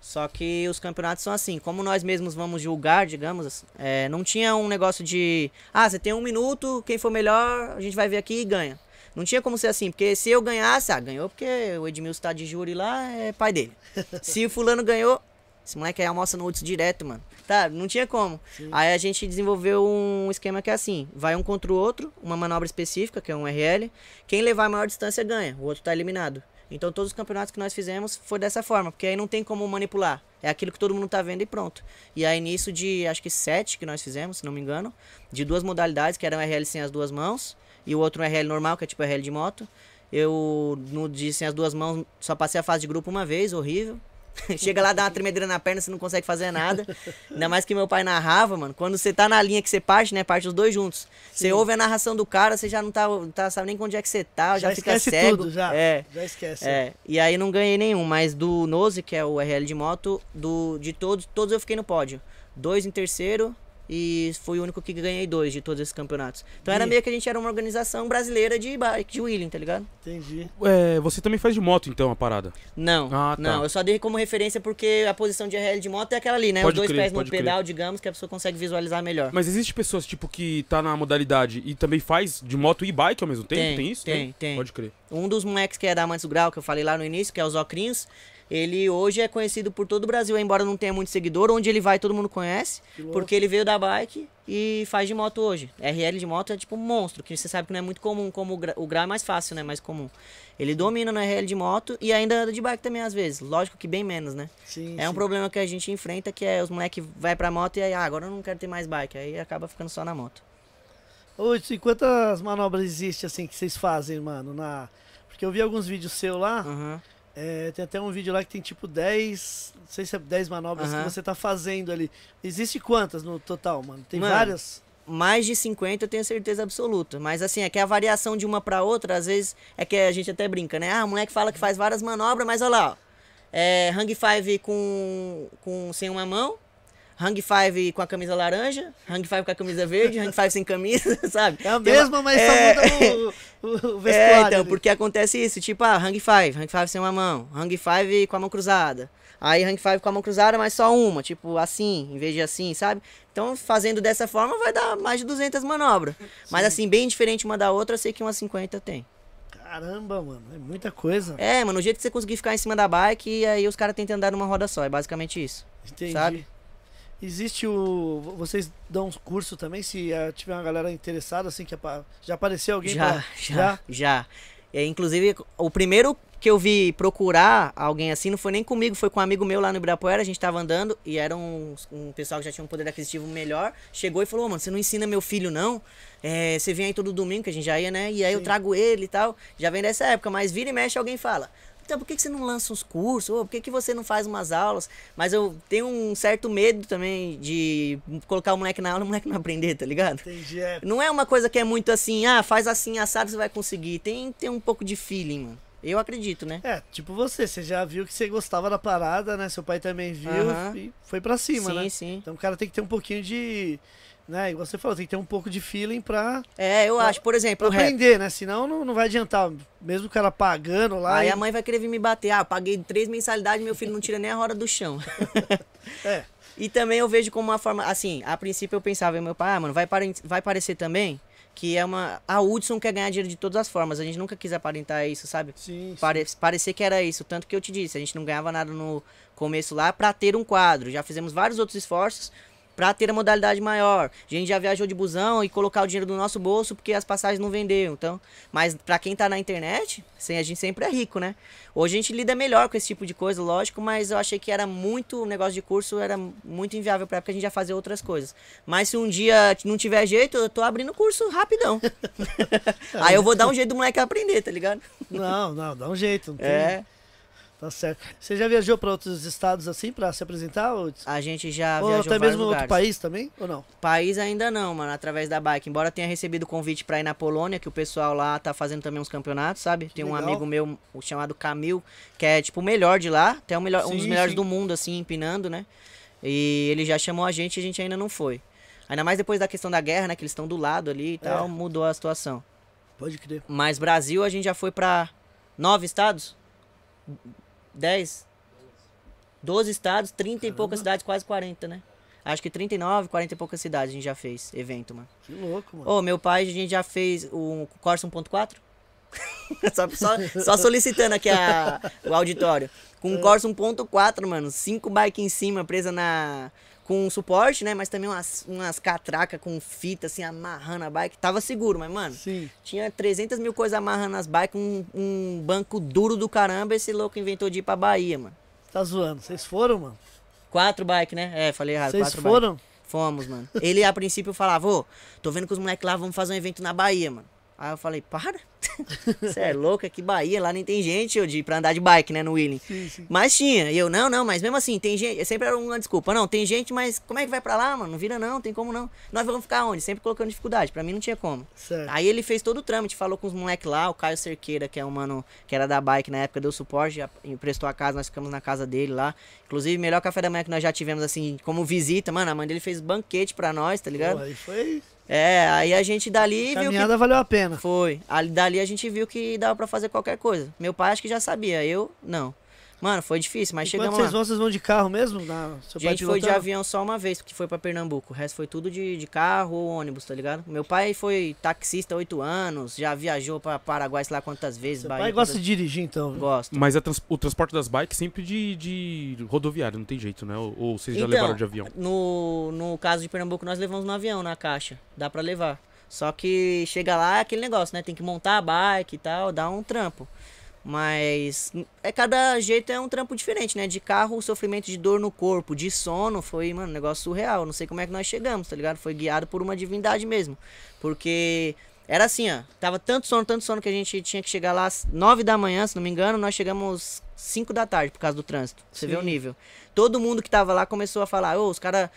Só que os campeonatos são assim, como nós mesmos vamos julgar, digamos, é, não tinha um negócio de, ah, você tem um minuto, quem for melhor, a gente vai ver aqui e ganha. Não tinha como ser assim, porque se eu ganhasse, ah, ganhou porque o Edmilson tá de júri lá, é pai dele. se o fulano ganhou, esse moleque aí almoça no Woods direto, mano. Tá, não tinha como. Aí a gente desenvolveu um esquema que é assim: vai um contra o outro, uma manobra específica, que é um RL. Quem levar a maior distância ganha, o outro tá eliminado. Então todos os campeonatos que nós fizemos foi dessa forma, porque aí não tem como manipular. É aquilo que todo mundo tá vendo e pronto. E aí nisso de acho que sete que nós fizemos, se não me engano, de duas modalidades, que era um RL sem as duas mãos, e o outro um RL normal, que é tipo RL de moto. Eu, no de sem as duas mãos, só passei a fase de grupo uma vez, horrível. Chega lá, dá uma tremedeira na perna, você não consegue fazer nada. Ainda mais que meu pai narrava, mano. Quando você tá na linha que você parte, né? Parte os dois juntos. Você ouve a narração do cara, você já não tá, tá sabe nem onde é que você tá, já, já fica esquece cego. tudo, já. É. Já esquece. É, e aí não ganhei nenhum, mas do Nose, que é o RL de moto, do, de todos, todos eu fiquei no pódio. Dois em terceiro e fui o único que ganhei dois de todos esses campeonatos. Então era E- meio que a gente era uma organização brasileira de bike, de wheeling, tá ligado? Entendi. É, você também faz de moto, então, a parada. Não, Ah, tá. não, eu só dei como referência porque a posição de RL de moto é aquela ali, né? Pode Os dois crer, pés no pode crer. pedal, digamos, que a pessoa consegue visualizar melhor. Mas existe pessoas, tipo, que tá na modalidade e também faz de moto e bike ao mesmo tempo? Tem, Tem, isso? tem, tem. Pode crer. Um dos moleques que é da Amantes do Grau, que eu falei lá no início, que é os Ocrinhos, ele hoje é conhecido por todo o Brasil, embora não tenha muito seguidor. Onde ele vai, todo mundo conhece, porque ele veio da bike e faz de moto hoje. RL de moto é tipo um monstro, que você sabe que não é muito comum, como o gra- o grau é mais fácil, né? Mais comum. Ele domina no RL de moto e ainda anda de bike também às vezes. Lógico que bem menos, né? Sim, É um sim. problema que a gente enfrenta, que é os moleques vai pra moto e aí, ah, agora eu não quero ter mais bike. Aí acaba ficando só na moto. Ô, e quantas manobras existem assim que vocês fazem, mano? Na... Porque eu vi alguns vídeos seus lá. Aham. É, tem até um vídeo lá que tem tipo 10. Não sei se é 10 manobras Aham. que você tá fazendo ali. Existe quantas no total, mano? Tem Mano, várias? mais de 50 eu tenho certeza absoluta. Mas assim, é que a variação de uma pra outra, às vezes, é que a gente até brinca, né? Ah, o moleque fala que faz várias manobras, mas olha lá, ó. É, hang five com, com sem uma mão, hang five com a camisa laranja, hang five com a camisa verde, hang five sem camisa, sabe? É a uma- mesma, mas é, só muda o, o, o vestuário. É, então, ali. porque acontece isso, tipo, ah, hang five, hang five sem uma mão, hang five com a mão cruzada. Aí hang five com a mão cruzada, mas só uma, tipo, assim, em vez de assim, sabe? Então, fazendo dessa forma vai dar mais de 200 manobras. Mas assim, bem diferente uma da outra, eu sei que umas 50 tem. Caramba, mano. É muita coisa. É, mano, o jeito que você conseguir ficar em cima da bike e aí os caras tentam andar numa roda só, é basicamente isso. Entendi. sabe? Existe o. Vocês dão uns cursos também, se eh, tiver uma galera interessada, assim, que já apareceu alguém Já, pra- já, já. É, inclusive, o primeiro que eu vi procurar alguém assim não foi nem comigo, foi com um amigo meu lá no Ibirapuera. A gente tava andando e era um, um pessoal que já tinha um poder aquisitivo melhor. Chegou e falou: "Ô, mano, você não ensina meu filho, não? É, você vem aí todo domingo, que a gente já ia, né? E aí eu Sim. trago ele e tal. Já vem dessa época, mas vira e mexe alguém fala. Então por que, que você não lança uns cursos? Ou por que, que você não faz umas aulas? Mas eu tenho um certo medo também de colocar o moleque na aula e o moleque não aprender, tá ligado? Entendi. É. Não é uma coisa que é muito assim, ah, faz assim, assado, você vai conseguir. Tem, tem um pouco de feeling, mano. Eu acredito, né? É, tipo você, você já viu que você gostava da parada, né? Seu pai também viu Aham. e foi pra cima, sim, né? sim. Então o cara tem que ter um pouquinho de. Né? Igual você falou, tem que ter um pouco de feeling pra, É, eu acho, por exemplo, pra o rap. aprender, né? Senão não, não vai adiantar. Mesmo o cara pagando lá. Aí e- a mãe vai querer vir me bater. Ah, paguei três mensalidades meu filho não tira nem a roda do chão. É. E também eu vejo como uma forma. Assim, a princípio eu pensava, meu pai, ah, mano, vai, pare- vai parecer também que é uma. A Hudson quer ganhar dinheiro de todas as formas. A gente nunca quis aparentar isso, sabe? Sim, sim. Pare parecer que era isso. Tanto que eu te disse, a gente não ganhava nada no começo lá pra ter um quadro. Já fizemos vários outros esforços pra ter a modalidade maior. A gente já viajou de busão e colocar o dinheiro do nosso bolso porque as passagens não venderam. Então, mas pra quem tá na internet, sim, a gente sempre é rico, né? Hoje a gente lida melhor com esse tipo de coisa, lógico, mas eu achei que era muito, o negócio de curso era muito inviável época a gente já fazer outras coisas. Mas se um dia não tiver jeito, eu tô abrindo curso rapidão. Aí eu vou dar um jeito do moleque aprender, tá ligado? Não, não, dá um jeito. Não tem... É. Tá certo. Você já viajou pra outros estados assim pra se apresentar? Ou, A gente já ou viajou até mesmo outro lugares. país também? Ou não? País ainda não, mano, através da bike. Embora tenha recebido convite pra ir na Polônia, que o pessoal lá tá fazendo também uns campeonatos, sabe? Tem um legal. amigo meu, o chamado Camil, que é tipo o melhor de lá, até o melhor, um dos Sim, melhores sim. do mundo, assim, empinando, né? E ele já chamou a gente e a gente ainda não foi. Ainda mais depois da questão da guerra, né? Que eles estão do lado ali e tal, É. mudou a situação. Pode crer. Mas Brasil a gente já foi pra nove estados? Dez? Doze estados, trinta e poucas cidades, quase 40, né? Acho que 39, 40 e poucas cidades a gente já fez evento, mano. Que louco, mano. Ô, meu pai, a gente já fez o Corsa 1.4? só, só, só solicitando aqui a, o auditório. Com um Corsa 1.4, mano. Cinco bikes em cima, presa na. Com suporte, né? Mas também umas, umas catracas com fita, assim, amarrando a bike. Tava seguro, mas, mano, Sim. tinha 300 mil coisas amarrando as bikes, um, um banco duro do caramba. Esse louco inventou de ir pra Bahia, mano. Tá zoando. Vocês foram, mano? Quatro bikes, né? É, falei errado. Vocês foram? Fomos, mano. Ele a princípio falava, ô, tô vendo que os moleques lá vão fazer um evento na Bahia, mano. Aí eu falei, para. Você é louco, aqui Bahia, lá nem tem gente ô, de, pra andar de bike, né, no Willing. Sim, sim. Mas tinha. E eu, não, não, mas mesmo assim, tem gente. Sempre era uma desculpa. Não, tem gente, mas como é que vai pra lá, mano? Não vira não, tem como não. Nós vamos ficar onde? Sempre colocando dificuldade. Pra mim não tinha como. Certo. Aí ele fez todo o trâmite, falou com os moleques lá, o Caio Cerqueira, que é um mano que era da bike na época, deu suporte, emprestou a casa, nós ficamos na casa dele lá. Inclusive, melhor café da manhã que nós já tivemos, assim, como visita, mano, a mãe dele fez banquete pra nós, tá ligado? Pô, aí foi. É, aí a gente dali viu que Caminhada valeu a pena. foi. Ali, dali a gente viu que dava pra fazer qualquer coisa. Meu pai acho que já sabia, eu não. Mano, foi difícil, mas E chegamos vocês lá. vão, vocês vão de carro mesmo? Na, seu gente foi de avião só uma vez, porque foi pra Pernambuco. O resto foi tudo de, de carro ou ônibus, tá ligado? Meu pai foi taxista há oito anos, já viajou pra Paraguai sei lá quantas vezes. Seu Bahia, pai gosta quantas- de dirigir, então. Gosto. Mas a trans- o transporte das bikes sempre de, de rodoviário, não tem jeito, né? Ou, ou vocês já Então, levaram de avião? No, no caso de Pernambuco, nós levamos no avião, na caixa. Dá pra levar. Só que chega lá é aquele negócio, né? Tem que montar a bike e tal, dá um trampo. Mas é cada jeito é um trampo diferente, né? De carro, o sofrimento de dor no corpo, de sono, foi, mano, um negócio surreal. Não sei como é que nós chegamos, tá ligado? Foi guiado por uma divindade mesmo. Porque era assim, ó. Tava tanto sono, tanto sono que a gente tinha que chegar lá às 9 da manhã, se não me engano, nós chegamos 5 da tarde por causa do trânsito. Você vê o Sim. nível. Todo mundo que tava lá começou a falar, ô, os caras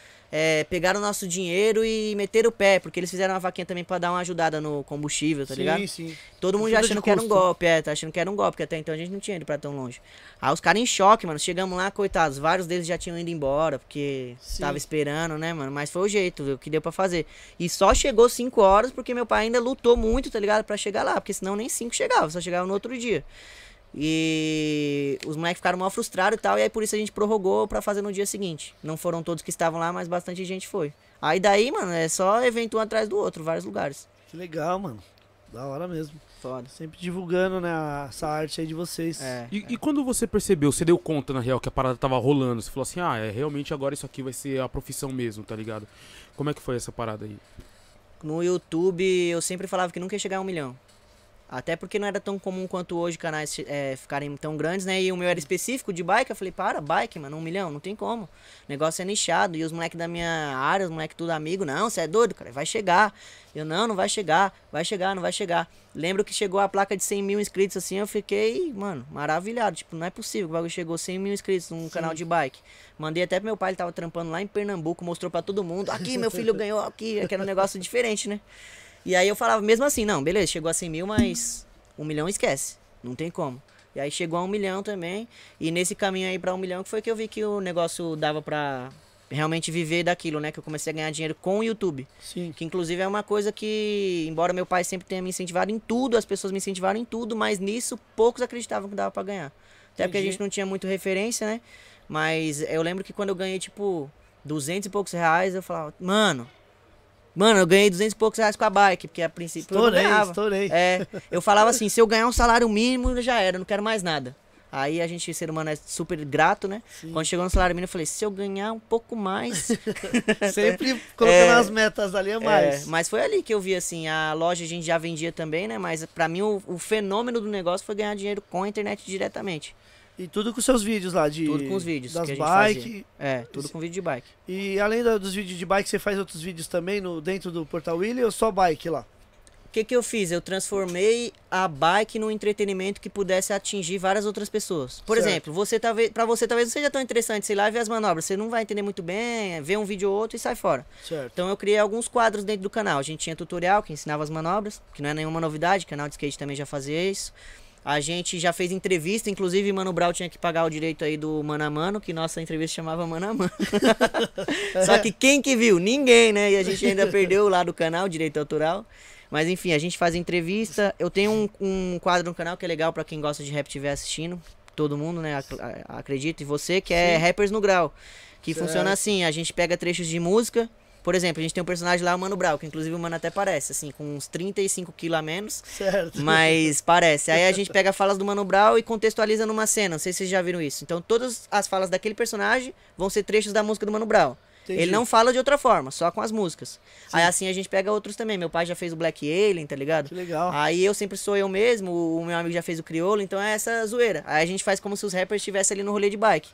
pegaram nosso dinheiro e meteram o pé, porque eles fizeram uma vaquinha também pra dar uma ajudada no combustível, tá ligado? Sim, sim. Todo mundo já achando que era um golpe, é, tá achando que era um golpe, porque até então a gente não tinha ido pra tão longe. Aí os caras em choque, mano, chegamos lá, coitados, vários deles já tinham ido embora, porque Sim. tava esperando, né, mano, mas foi o jeito, o que deu pra fazer. E só chegou 5 horas porque meu pai ainda lutou muito, tá ligado, pra chegar lá, porque senão nem 5 chegava, só chegava no outro dia. E os moleques ficaram mal frustrados e tal, e aí por isso a gente prorrogou pra fazer no dia seguinte. Não foram todos que estavam lá, mas bastante gente foi. Aí daí, mano, é só evento um atrás do outro, vários lugares. Que legal, mano. Da hora mesmo. Foda. Sempre divulgando, né, essa arte aí de vocês. É. E, e quando você percebeu, você deu conta, na real, que a parada tava rolando? Você falou assim, ah, é, realmente agora isso aqui vai ser a profissão mesmo, tá ligado? Como é que foi essa parada aí? No YouTube eu sempre falava que nunca ia chegar a um milhão. Até porque não era tão comum quanto hoje canais é, ficarem tão grandes, né? E o meu era específico de bike. Eu falei, para, bike, mano, um milhão, não tem como. O negócio é nichado. E os moleques da minha área, os moleques tudo amigo, não, você é doido, cara, vai chegar. Eu, não, não vai chegar, vai chegar, não vai chegar. Lembro que chegou a placa de 100 mil inscritos assim, eu fiquei, mano, maravilhado. Tipo, não é possível que o bagulho chegou 100 mil inscritos num Sim. canal de bike. Mandei até pro meu pai, ele tava trampando lá em Pernambuco, mostrou para todo mundo. Aqui, meu filho ganhou aqui, aquele negócio diferente, né? E aí eu falava, mesmo assim, não, beleza, chegou a 100 mil, mas um milhão esquece. Não tem como. E aí chegou a um milhão também. E nesse caminho aí para um milhão que foi que eu vi que o negócio dava pra realmente viver daquilo, né? Que eu comecei a ganhar dinheiro com o YouTube. Sim. Que inclusive é uma coisa que, embora meu pai sempre tenha me incentivado em tudo, as pessoas me incentivaram em tudo, mas nisso poucos acreditavam que dava para ganhar. Até Entendi. porque a gente não tinha muito referência, né? Mas eu lembro que quando eu ganhei, tipo, 200 e poucos reais, eu falava, mano, Mano, eu ganhei 200 e poucos reais com a bike, porque a princípio estourei, eu ganhava. Estourei. É, eu falava assim, se eu ganhar um salário mínimo, já era, não quero mais nada. Aí a gente, ser humano, é super grato, né? Sim. Quando chegou no salário mínimo, eu falei, se eu ganhar um pouco mais. Sempre colocando é, as metas ali a é mais. É, mas foi ali que eu vi, assim, a loja a gente já vendia também, né? Mas para mim o, o, fenômeno do negócio foi ganhar dinheiro com a internet diretamente. E tudo com seus vídeos lá de. Tudo com os vídeos. Das bike. É, tudo com vídeo de bike. E além dos vídeos de bike, você faz outros vídeos também no, dentro do Portal Willy ou só bike lá? O que, que eu fiz? Eu transformei a bike num entretenimento que pudesse atingir várias outras pessoas. Por certo. exemplo, você talvez, para você talvez não seja tão interessante, sei lá, ver as manobras. Você não vai entender muito bem, vê um vídeo ou outro e sai fora. Certo. Então eu criei alguns quadros dentro do canal. A gente tinha tutorial que ensinava as manobras, que não é nenhuma novidade, o canal de skate também já fazia isso. A gente já fez entrevista, inclusive Mano Brown tinha que pagar o direito aí do Mano a Mano, que nossa entrevista chamava Mano a Mano. Só que quem que viu? Ninguém, né? E a gente ainda perdeu lá do canal, direito autoral. Mas enfim, a gente faz entrevista. Eu tenho um, um quadro no canal que é legal para quem gosta de rap estiver assistindo. Todo mundo, né? Acredito. E você, que é Sim. Rappers no Grau. Que certo. funciona assim: a gente pega trechos de música por exemplo, a gente tem um personagem lá, o Mano Brau, que inclusive o Mano até parece, assim, com uns 35 quilos a menos. Certo. Mas parece. Aí a gente pega falas do Mano Brau e contextualiza numa cena. Não sei se vocês já viram isso. Então todas as falas daquele personagem vão ser trechos da música do Mano Brau. Entendi. Ele não fala de outra forma, só com as músicas. Sim. Aí assim a gente pega outros também. Meu pai já fez o Black Alien, tá ligado? Que legal. Aí eu sempre sou eu mesmo, o meu amigo já fez o Criolo, então é essa zoeira. Aí a gente faz como se os rappers estivessem ali no rolê de bike.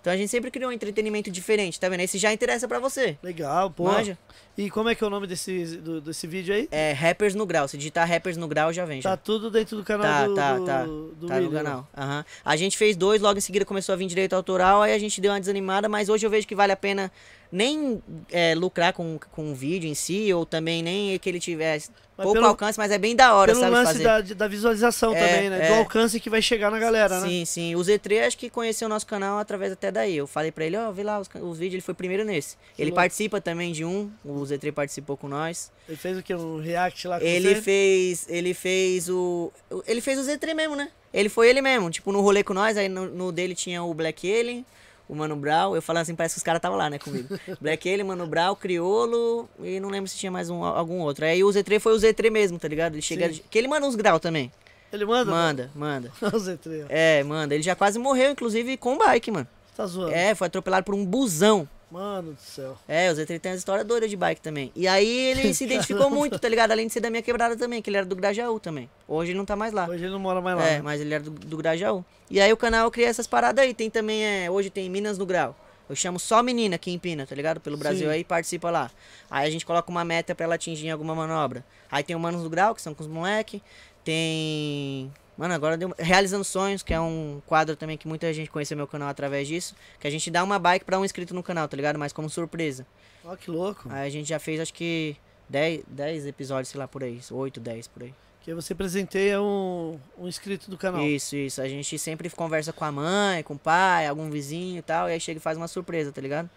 Então a gente sempre criou um entretenimento diferente, tá vendo? Esse já interessa para você. Legal, pô. Manja? E como é que é o nome desse, do, desse vídeo aí? É Rappers no Grau. Se digitar Rappers no Grau já vem. Já. Tá tudo dentro do canal tá, do, tá, do, tá, do tá no canal. Uhum. A gente fez dois, logo em seguida começou a vir direito autoral, aí a gente deu uma desanimada, mas hoje eu vejo que vale a pena nem é, lucrar com, com o vídeo em si, ou também nem que ele tivesse mas pouco pelo, alcance, mas é bem da hora, pelo sabe? lance da, da visualização é, também, né? É, do alcance que vai chegar na galera, sim, né? Sim, sim. O Z3 acho que conheceu o nosso canal através até daí. Eu falei pra ele, ó, oh, vê lá os, os, vídeos, ele foi primeiro nesse. Ele participa também de um, o Z3 participou com nós. Ele fez o que? Um react lá com Ele você? fez. Ele fez o. Ele fez o Z3 mesmo, né? Ele foi ele mesmo, tipo, no rolê com nós, aí no, no dele tinha o Black Alien o Mano Brown. Eu falando assim, parece que os caras estavam lá, né, comigo. Black Alien, Mano Brown, Criolo e não lembro se tinha mais um, algum outro. Aí o Z3 foi o Z3 mesmo, tá ligado? Ele chega. Sim. Que ele manda uns graus também. Ele manda? Manda, manda. o Z3. É, manda. Ele já quase morreu, inclusive, com bike, mano. Tá zoando? É, foi atropelado por um busão. Mano do céu. É, o Z3 tem uma história doida de bike também. E aí ele se identificou muito, tá ligado? Além de ser da minha quebrada também, que ele era do Grajaú também. Hoje ele não tá mais lá. Hoje ele não mora mais lá. É, né? mas ele era do, do Grajaú. E aí o canal cria essas paradas aí. Tem também, é, hoje tem Minas no Grau. Eu chamo só menina que empina, tá ligado? Pelo Brasil Sim. aí participa lá. Aí a gente coloca uma meta para ela atingir alguma manobra. Aí tem o Manos do Grau, que são com os moleque. Tem Mano, agora deu... Realizando Sonhos, que é um quadro também que muita gente conheceu meu canal através disso. Que a gente dá uma bike pra um inscrito no canal, tá ligado? Mas como surpresa. Ó, oh, que louco. Aí a gente já fez, acho que 10, 10 episódios, sei lá, por aí. 8, 10 por aí. Que você presenteia um, um inscrito do canal. Isso, isso. A gente sempre conversa com a mãe, com o pai, algum vizinho e tal. E aí chega e faz uma surpresa, tá ligado?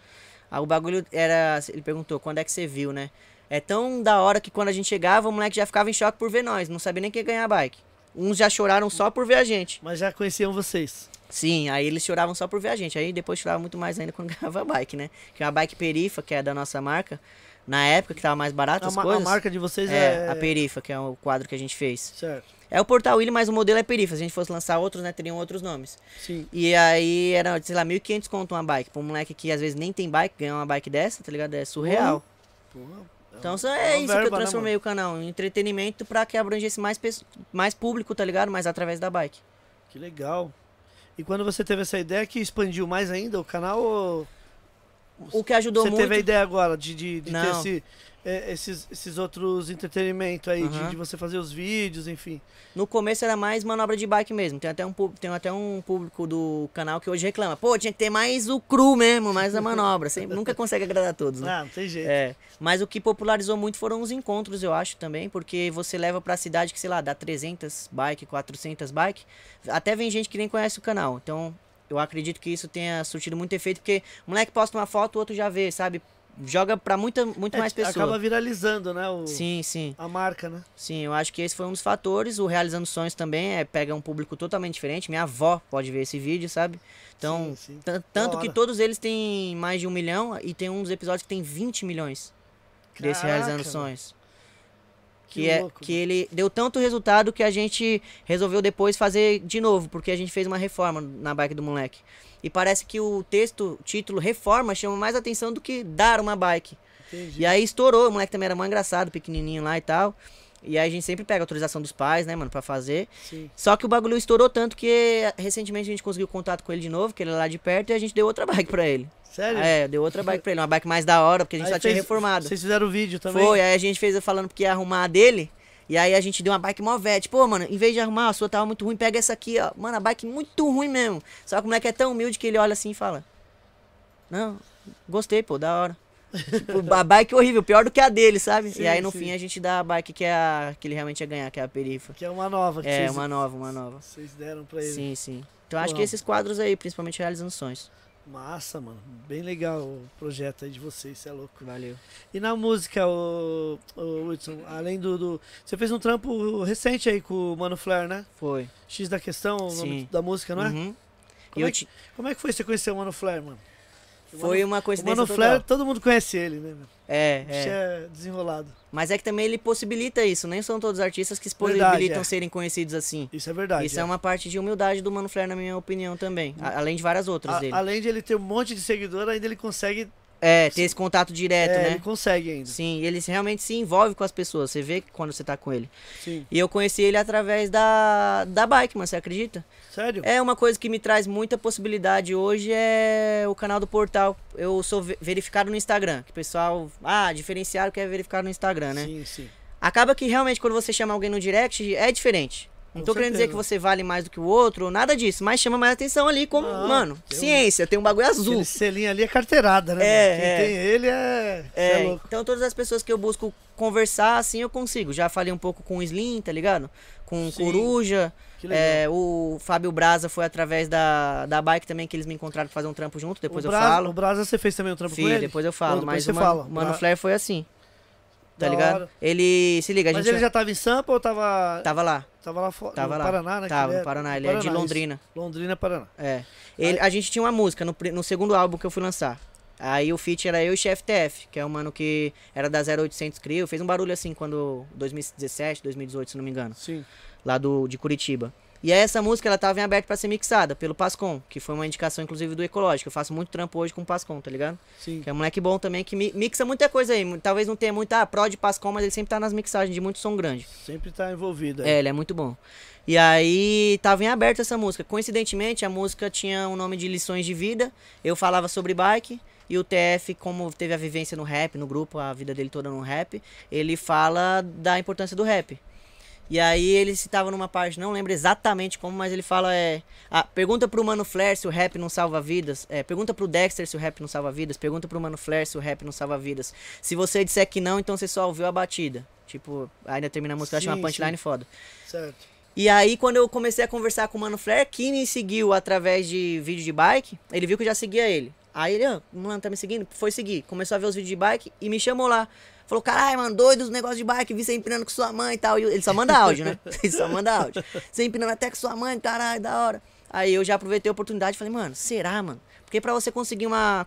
Aí o bagulho era. Ele perguntou, quando é que você viu, né? É tão da hora que quando a gente chegava, o moleque já ficava em choque por ver nós. Não sabia nem quem ia ganhar a bike. Uns já choraram só por ver a gente. Mas já conheciam vocês. Sim, aí eles choravam só por ver a gente. Aí depois choravam muito mais ainda quando ganhava a bike, né? Que é uma bike Perifa, que é da nossa marca. Na época que tava mais barato as a, coisas. A marca de vocês é, é... a Perifa, que é o quadro que a gente fez. Certo. É o Portal Willy, mas o modelo é Perifa. Se a gente fosse lançar outros, né, teriam outros nomes. Sim. E aí era, sei lá, 1.500 conto uma bike. Pra um moleque que às vezes nem tem bike, ganhar uma bike dessa, tá ligado? É surreal. Porra. Então só uma é isso que verba, eu né, transformei o canal, em entretenimento pra que abrangesse mais, mais público, tá ligado? Mas através da bike. Que legal. E quando você teve essa ideia, que expandiu mais ainda o canal ou O que ajudou você muito... teve a ideia agora de, de, de ter esse, é, esses, esses outros entretenimentos aí, de, Aham. de você fazer os vídeos, enfim. No começo era mais manobra de bike mesmo. Tem até um, tem até um público do canal que hoje reclama. Pô, tinha que ter mais o cru mesmo, mais a manobra. Sempre, nunca consegue agradar todos, né? Ah, não tem jeito. É, mas o que popularizou muito foram os encontros, eu acho, também, porque você leva pra cidade que, sei lá, dá 300 bike, 400 bike, até vem gente que nem conhece o canal, então eu acredito que isso tenha surtido muito efeito, porque o moleque posta uma foto, o outro já vê, sabe? Joga pra muita, muito É, mais pessoas. Acaba viralizando, né? O, Sim, sim, A marca, né? sim, eu acho que esse foi um dos fatores, o Realizando Sonhos também é, pega um público totalmente diferente, minha avó pode ver esse vídeo, sabe? Então, Sim, sim. tan- tanto que todos eles têm mais de um milhão, e tem uns episódios que tem 20 milhões desse Caraca, Realizando mano. Sonhos. Que Que, é, louco, que ele deu tanto resultado que a gente resolveu depois fazer de novo, porque a gente fez uma reforma na bike do moleque. E parece que o texto, o título reforma, chama mais atenção do que dar uma bike. Entendi. E aí estourou, o moleque também era mó engraçado, pequenininho lá e tal. E aí a gente sempre pega a autorização dos pais, né, mano, pra fazer. Sim. Só que o bagulho estourou tanto que recentemente a gente conseguiu contato com ele de novo, que ele é lá de perto, e a gente deu outra bike pra ele. Sério? É, deu outra bike pra ele, uma bike mais da hora, porque a gente Aí só tinha fez- reformado. Vocês fizeram o vídeo também? Foi, aí a gente fez falando porque ia arrumar a dele. E aí a gente deu uma bike mó vete. Pô, mano, em vez de arrumar, a sua tava muito ruim, pega essa aqui, ó. Mano, a bike muito ruim mesmo. Só que o moleque é tão humilde que ele olha assim e fala: Não, gostei, pô, da hora. Tipo, a bike horrível, pior do que a dele, sabe? Sim, e aí no sim. fim a gente dá a bike que, é a, que ele realmente ia ganhar, que é a perifa. Que é uma nova que É, vocês, uma nova, uma nova. vocês deram pra ele. Sim, sim. Então acho Pô, que esses quadros aí, principalmente realizando sonhos. Massa, mano. Bem legal o projeto aí de vocês, você é louco. Valeu. E na música, o, o Whitson, além do, do- Você fez um trampo recente aí com o Mano Flair, né? Foi. X da questão, o nome da música, não é? Uhum. E Como, eu é que, como é que foi você conhecer o Mano Flair, mano? O Foi uma o coincidência Mano total. Flair, todo mundo conhece ele, né? É, O é. é desenrolado. Mas é que também ele possibilita isso. Nem são todos os artistas que Verdade, possibilitam é. serem conhecidos assim. Isso é verdade. isso é. uma parte de humildade do Mano Flair, na minha opinião, também. A- além de várias outras A- dele. além de ele ter um monte de seguidor, ainda ele consegue. É, ter esse contato direto, é, né? Ele consegue ainda. Sim, ele realmente se envolve com as pessoas. Você vê quando você tá com ele. Sim. E eu conheci ele através da, da bike, mano. Você acredita? Sério? É uma coisa que me traz muita possibilidade hoje é o canal do portal. Eu sou ve- verificado no Instagram. Que o pessoal. Ah, diferenciado que é verificado no Instagram, né? Sim, sim. Acaba que realmente quando você chama alguém no direct é diferente. Não tô querendo dizer que certeza. você vale mais do que o outro, nada disso, mas chama mais atenção ali como, Não, mano, tem um- ciência, tem um bagulho azul. Aquele selinho ali é carteirada, né? É? Quem é. tem ele é. É, é louco. então todas as pessoas que eu busco conversar, assim, eu consigo. Já falei um pouco com o Slim, tá ligado? Com o Sim, Coruja. É, o Fábio Braza foi através da, da bike também que eles me encontraram pra fazer um trampo junto, depois o eu Brasa, falo. O Brasa você fez também um trampo Fiz, com ele? depois eu falo, depois mas o Mano, fala. Mano Flair foi assim. Tá Da ligado? hora. Ele, se liga, a Mas gente ele já tava em Sampa ou tava. tava lá, Tava lá fora. tava no lá. Paraná, né? Tava no Paraná, do ele é de Paraná, isso. Londrina. Londrina, Paraná. É. Ele- a gente tinha uma música no, no segundo álbum que eu fui lançar. Aí o feat era eu e Chef TF, que é um mano que era da 0800 Crio, fez um barulho assim quando 2017, 2018, se não me engano, Sim. lá do de Curitiba. E aí essa música ela tava em aberto pra ser mixada pelo Pascom, que foi uma indicação inclusive do Ecológico. Eu faço muito trampo hoje com o Pascom, tá ligado? Sim. Que é um moleque bom também que mi- mixa muita coisa aí. Talvez não tenha muita pró de Pascom, mas ele sempre tá nas mixagens de muito som grande. Sempre tá envolvido. aí. É, ele é muito bom. E aí tava em aberto essa música. Coincidentemente, a música tinha o nome de Lições de Vida. Eu falava sobre bike. E o TF, como teve a vivência no rap, no grupo, a vida dele toda no rap, ele fala da importância do rap. E aí ele citava numa parte, não lembro exatamente como, mas ele fala é, ah, pergunta pro Mano Flair se o rap não salva vidas, é, pergunta pro Dexter se o rap não salva vidas, pergunta pro Mano Flair se o rap não salva vidas. Se você disser que não, então você só ouviu a batida. Tipo, ainda termina a música, eu acho uma Sim, punchline sim. foda. Certo. E aí, quando eu comecei a conversar com o Mano Flair, que me seguiu através de vídeo de bike, ele viu que eu já seguia ele. Aí ele, ó, mano, tá me seguindo? Foi seguir. Começou a ver os vídeos de bike e me chamou lá. Falou, caralho, mano, doido os negócios de bike, vi você empinando com sua mãe e tal. E ele só manda áudio, né? Ele só manda áudio. Você empinando até com sua mãe, caralho, da hora. Aí eu já aproveitei a oportunidade e falei, mano, será, mano? Porque pra você conseguir uma,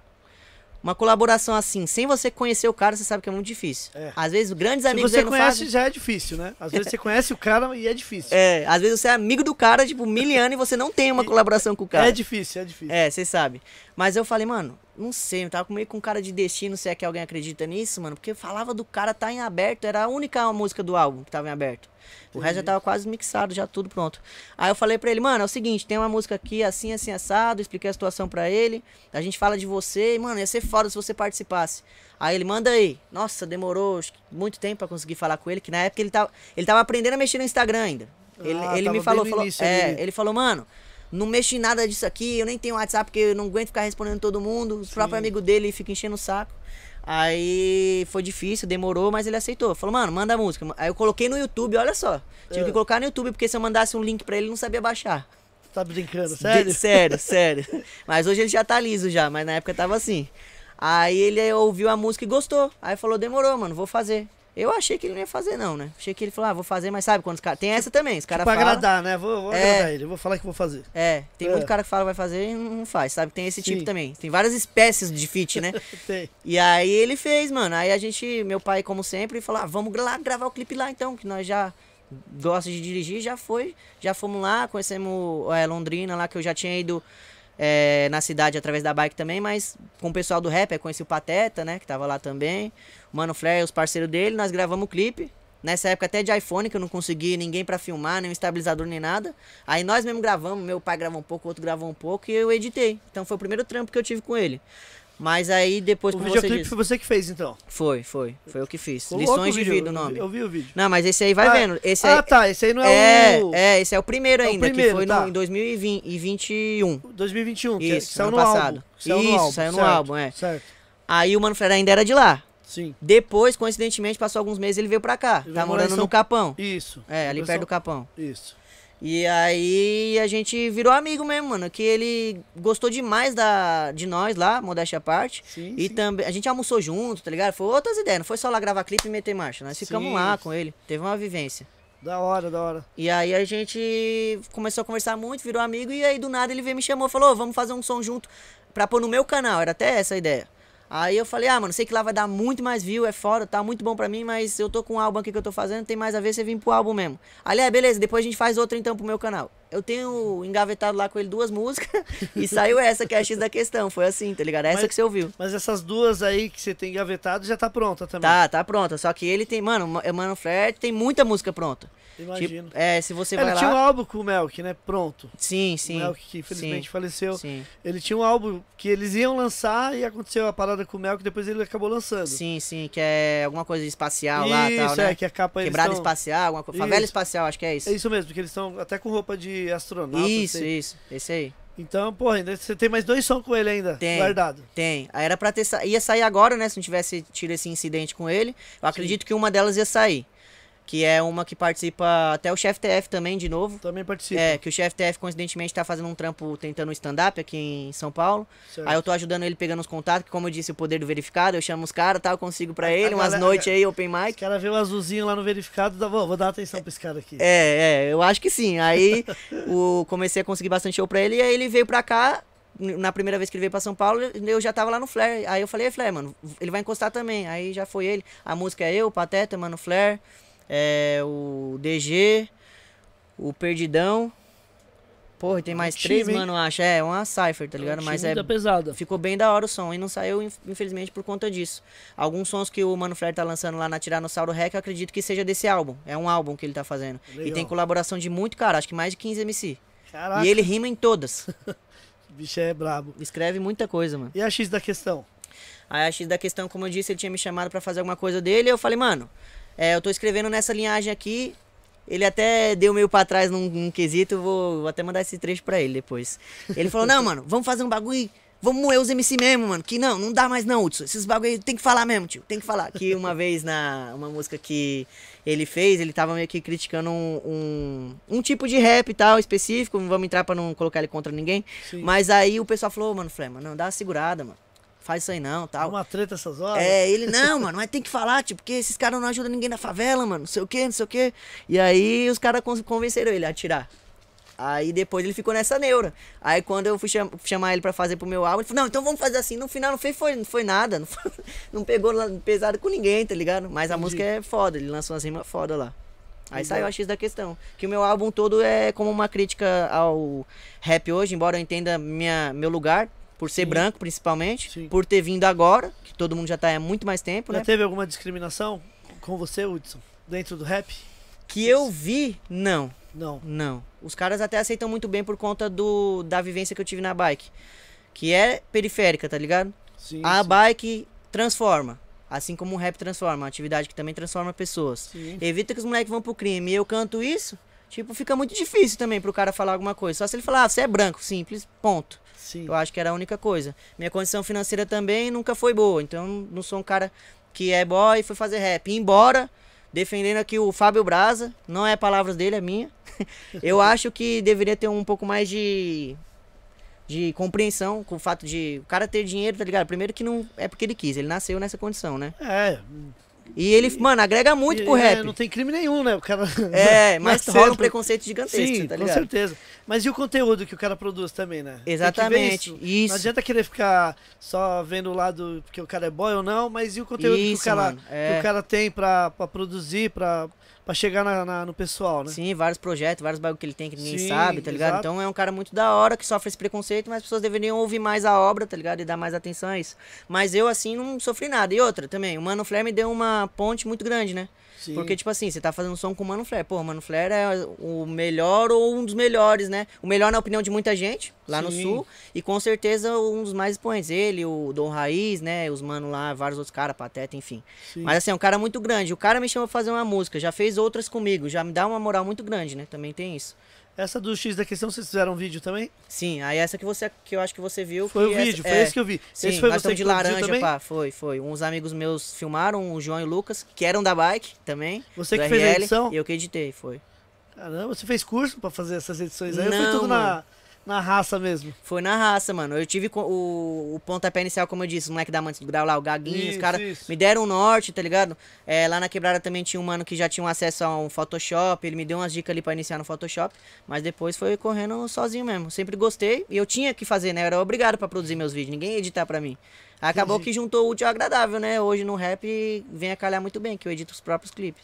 uma colaboração assim, sem você conhecer o cara, você sabe que é muito difícil. É. Às vezes, grandes Se amigos você dele não conhece, fazem. já é difícil, né? Às vezes você conhece o cara e é difícil. É, às vezes você é amigo do cara, tipo, miliano, e você não tem uma colaboração com o cara. É difícil, é difícil. É, você sabe. Mas eu falei, mano, Não sei, eu tava meio com cara de destino, se é que alguém acredita nisso, mano. Porque falava do cara tá em aberto, era a única música do álbum que tava em aberto. O resto já tava quase mixado, já tudo pronto. Aí eu falei pra ele, mano, é o seguinte, tem uma música aqui assim, assim, assado, expliquei a situação pra ele. A gente fala de você, e, mano, ia ser foda se você participasse. Aí ele, manda aí. Nossa, demorou muito tempo pra conseguir falar com ele, que na época ele tava, ele tava aprendendo a mexer no Instagram ainda. Ele, Ah, ele me falou, falou início é, ele falou, mano, não mexo em nada disso aqui, eu nem tenho WhatsApp porque eu não aguento ficar respondendo todo mundo. Os próprios amigos dele ficam enchendo o saco. Aí foi difícil, demorou, mas ele aceitou. Falou, mano, manda a música. Aí eu coloquei no YouTube, olha só. Tive É. que colocar no YouTube, porque se eu mandasse um link pra ele, ele não sabia baixar. Tá brincando, De- sério? sério, sério. Mas hoje ele já tá liso já, mas na época tava assim. Aí ele ouviu a música e gostou. Aí falou, demorou, mano, vou fazer. Eu achei que ele não ia fazer, não, né? Achei que ele falou, ah, vou fazer, mas sabe quando os caras. Tem essa também, os caras Pra falam. agradar, né? Vou, vou É. agradar ele, vou falar que vou fazer. É, tem É. muito cara que fala que vai fazer e não faz, sabe? Tem esse tipo Sim. também. Tem várias espécies de fit, né? Tem. E aí ele fez, mano. Aí a gente, meu pai, como sempre, falou: ah, vamos lá gravar o clipe lá então, que nós já gosta de dirigir, já foi. Já fomos lá, conhecemos é, Londrina lá, que eu já tinha ido é, na cidade através da bike também, mas com o pessoal do rap, aí conheci o Pateta, né? Que tava lá também. O Mano Flair, os parceiros dele, nós gravamos o clipe. Nessa época até de iPhone, que eu não consegui ninguém pra filmar, nem um estabilizador, nem nada. Aí nós mesmo gravamos, meu pai gravou um pouco, o outro gravou um pouco e eu editei. Então foi o primeiro trampo que eu tive com ele. Mas aí depois, O como você videoclipe disse... foi você que fez, então. Foi, foi. Foi eu que fiz. Ficou louco Lições o de vídeo, vida o eu nome. vi- Eu vi o vídeo. Não, mas esse aí vai Ah, vendo. Esse aí. Ah, tá. Esse aí não é, é, o é, esse é o primeiro É o ainda, primeiro, que foi tá. no, em 2021. 2021, que, é- que Isso, saiu ano no passado. Saiu no Isso, álbum, saiu no certo, álbum, é. Certo. Aí o Mano Flair ainda era de lá. Sim. Depois, coincidentemente, passou alguns meses ele veio pra cá. Ele tá morando São- no Capão. Isso. É, ali perto do Capão. Isso. E aí a gente virou amigo mesmo, mano. Que ele gostou demais da, de nós lá, modéstia à parte. Sim, E também, a gente almoçou junto, tá ligado? Foi outras ideias, não foi só lá gravar clipe e meter marcha. Nós ficamos Sim. lá com ele, teve uma vivência. Da hora, da hora. E aí a gente começou a conversar muito, virou amigo, e aí do nada ele veio me chamou, falou, "Ô, vamos fazer um som junto pra pôr no meu canal, era até essa a ideia. Aí eu falei, ah, mano, sei que lá vai dar muito mais view, é foda, tá muito bom pra mim, mas eu tô com um álbum aqui que eu tô fazendo, tem mais a ver você vir pro álbum mesmo. Aliás, beleza, depois a gente faz outro então pro meu canal. Eu tenho engavetado lá com ele duas músicas, e saiu essa, que é a X da questão, foi assim, tá ligado? Essa Mas- que você ouviu. Mas essas duas aí que você tem engavetado já tá pronta também. Tá, tá pronta, só que ele tem, mano, o Mano Flair tem muita música pronta. Imagino. Tipo, é, se você É, ele vai tinha um lá... álbum com o Melk, né? Pronto. Sim, O sim. Melk, que infelizmente sim, faleceu. Sim. Ele tinha um álbum que eles iam lançar e aconteceu a parada com o Melk, depois ele acabou lançando. Sim, sim, que é alguma coisa espacial lá e tal, né? é, que a capa Quebrada tão- espacial, alguma coisa. Favela espacial, acho que é isso. É isso mesmo, porque eles estão até com roupa de astronauta. isso, sei. isso. Esse aí. Então, porra, ainda você tem mais dois sons com ele ainda, Tem. guardado. Tem. Aí era pra ter sa... Ia sair agora, né? Se não tivesse tido esse incidente com ele. Eu acredito que uma delas ia sair. Que é uma que participa até o chefe TF também, de novo. Também participa. É, que o chefe TF, coincidentemente, tá fazendo um trampo tentando um stand-up aqui em São Paulo. certo. Aí eu tô ajudando ele pegando os contatos, que como eu disse, o poder do verificado, eu chamo os caras, tá? Eu consigo pra A- ele, a umas noites aí, open Os mic. caras vê o azulzinho lá no verificado, dá, vou, vou dar atenção pra esse cara aqui. É, é, eu acho que sim. Aí o, comecei a conseguir bastante show pra ele, e aí ele veio pra cá. Na primeira vez que ele veio pra São Paulo, eu já tava lá no Flair. Aí eu falei, "Ei, Flair, mano, ele vai encostar também. Aí já foi ele. A música é eu, o Pateta, mano, Flair, é, o DG, o Perdidão. Porra, e tem mais time, três, hein? mano, acho. É, uma Cypher, tá ligado? Mas é pesada. Ficou bem da hora o som e não saiu, inf- infelizmente, por conta disso. Alguns sons que o Mano Flair tá lançando lá na Tiranossauro Rec, eu acredito que seja desse álbum. É um álbum que ele tá fazendo. E Legal. tem colaboração de muito cara, acho que mais de 15 MC. Caraca, E ele rima em todas. bicho é brabo. Escreve muita coisa, mano. E a X da questão? Aí a X da questão, como eu disse, ele tinha me chamado pra fazer alguma coisa dele. Eu falei, mano, é, eu tô escrevendo nessa linhagem aqui. Ele até deu meio pra trás num, num quesito, vou, vou até mandar esse trecho pra ele depois. Ele falou, não, mano, vamos fazer um bagulho. Vamos moer os MC mesmo, mano. Que não, não dá mais não, Hudson. Esses bagulho aí tem que falar mesmo, tio. Tem que falar. Que uma vez na uma música que ele fez, ele tava meio que criticando um, um, um tipo de rap e tal, específico. Não vamos entrar pra não colocar ele contra ninguém. Sim. Mas aí o pessoal falou, "Ô, mano, Flema, não, dá uma segurada, mano. Faz isso aí não, É tal. uma treta essas horas? É, ele, não, mano, mas tem que falar, tipo, porque esses caras não ajudam ninguém na favela, mano, não sei o que, não sei o que. E aí os caras con- convenceram ele a tirar. Aí depois ele ficou nessa neura. Aí quando eu fui cham- chamar ele pra fazer pro meu álbum, ele falou, não, então vamos fazer assim. No final não fez, foi, não foi nada, não, foi- não pegou pesado com ninguém, tá ligado? Mas a Entendi. música é foda, ele lançou umas rimas foda lá. Aí Legal. saiu a X da questão. Que o meu álbum todo é como uma crítica ao rap hoje, embora eu entenda minha, meu lugar Por ser Sim. branco, principalmente. Sim. Por ter vindo agora, que todo mundo já tá há muito mais tempo, Já né? teve alguma discriminação com você, Hudson? Dentro do rap? Que eu vi, não. Não. Não. Os caras até aceitam muito bem por conta do da vivência que eu tive na bike. Que é periférica, tá ligado? Sim. A sim. bike transforma. Assim como o rap transforma. Uma atividade que também transforma pessoas. Sim. Evita que os moleques vão pro crime. E eu canto isso, tipo, fica muito difícil também pro cara falar alguma coisa. Só se ele falar, ah, você é branco, simples, ponto. Sim. Eu acho que era a única coisa. Minha condição financeira também nunca foi boa. Então não sou um cara que é boy e foi fazer rap. Embora, defendendo aqui o Fábio Braza, não é palavras dele, é minha. Eu acho que deveria ter um pouco mais de. De compreensão com o fato de o cara ter dinheiro, tá ligado? Primeiro que não é porque ele quis, ele nasceu nessa condição, né? É. E ele, mano, agrega muito e- pro é, rap. Não tem crime nenhum, né? O cara. É, mas rola um preconceito gigantesco, Sim, tá com ligado? certeza. Mas e o conteúdo que o cara produz também, né? Exatamente, isso. isso. Não adianta querer ficar só vendo o lado porque o cara é boy ou não, mas e o conteúdo que, o Isso, cara, é. que o cara tem pra, pra produzir, pra, pra chegar na, na- no pessoal, né? Sim, vários projetos, vários bagulho que ele tem que ninguém Sim, sabe, tá ligado? exato. Então é um cara muito da hora que sofre esse preconceito, mas as pessoas deveriam ouvir mais a obra, tá ligado? E dar mais atenção a isso. Mas eu, assim, não sofri nada. E outra também, o Mano Flair me deu uma ponte muito grande, né? Sim. Porque, tipo assim, você tá fazendo som com o Mano Flair. Pô, o Mano Flair é o melhor ou um dos melhores, né? O melhor na opinião de muita gente, lá no Sim. sul. E com certeza um dos mais expoentes. Ele, o Dom Raiz, né? Os mano lá, vários outros caras, Pateta, enfim. Sim. Mas assim, é um cara muito grande. O cara me chama pra fazer uma música, já fez outras comigo, já me dá uma moral muito grande, né? Também tem isso. Essa do X da questão, vocês fizeram um vídeo também? Sim, aí essa que você que eu acho que você viu. Foi o essa- vídeo, foi é, esse que eu vi. Sim, esse foi nós você de laranja, também? pá. Foi, foi. Uns amigos meus filmaram, o João e o Lucas, que eram da bike também. Você que fez a RL, edição? Eu que editei, foi. Caramba, você fez curso pra fazer essas edições aí? Não, tudo mano. na raça mesmo? Foi na raça, mano. Eu tive o, o pontapé inicial, como eu disse, o moleque da Mantes do Grau lá, o Gaguinho, os caras me deram um norte, tá ligado? É, lá na quebrada também tinha um mano que já tinha um acesso a um Photoshop, ele me deu umas dicas ali pra iniciar no Photoshop, mas depois foi correndo sozinho mesmo. Sempre gostei e eu tinha que fazer, né? Eu era obrigado pra produzir meus vídeos, ninguém ia editar pra mim. Acabou Entendi. que juntou o útil ao agradável, né? Hoje no rap vem a calhar muito bem, que eu edito os próprios clipes.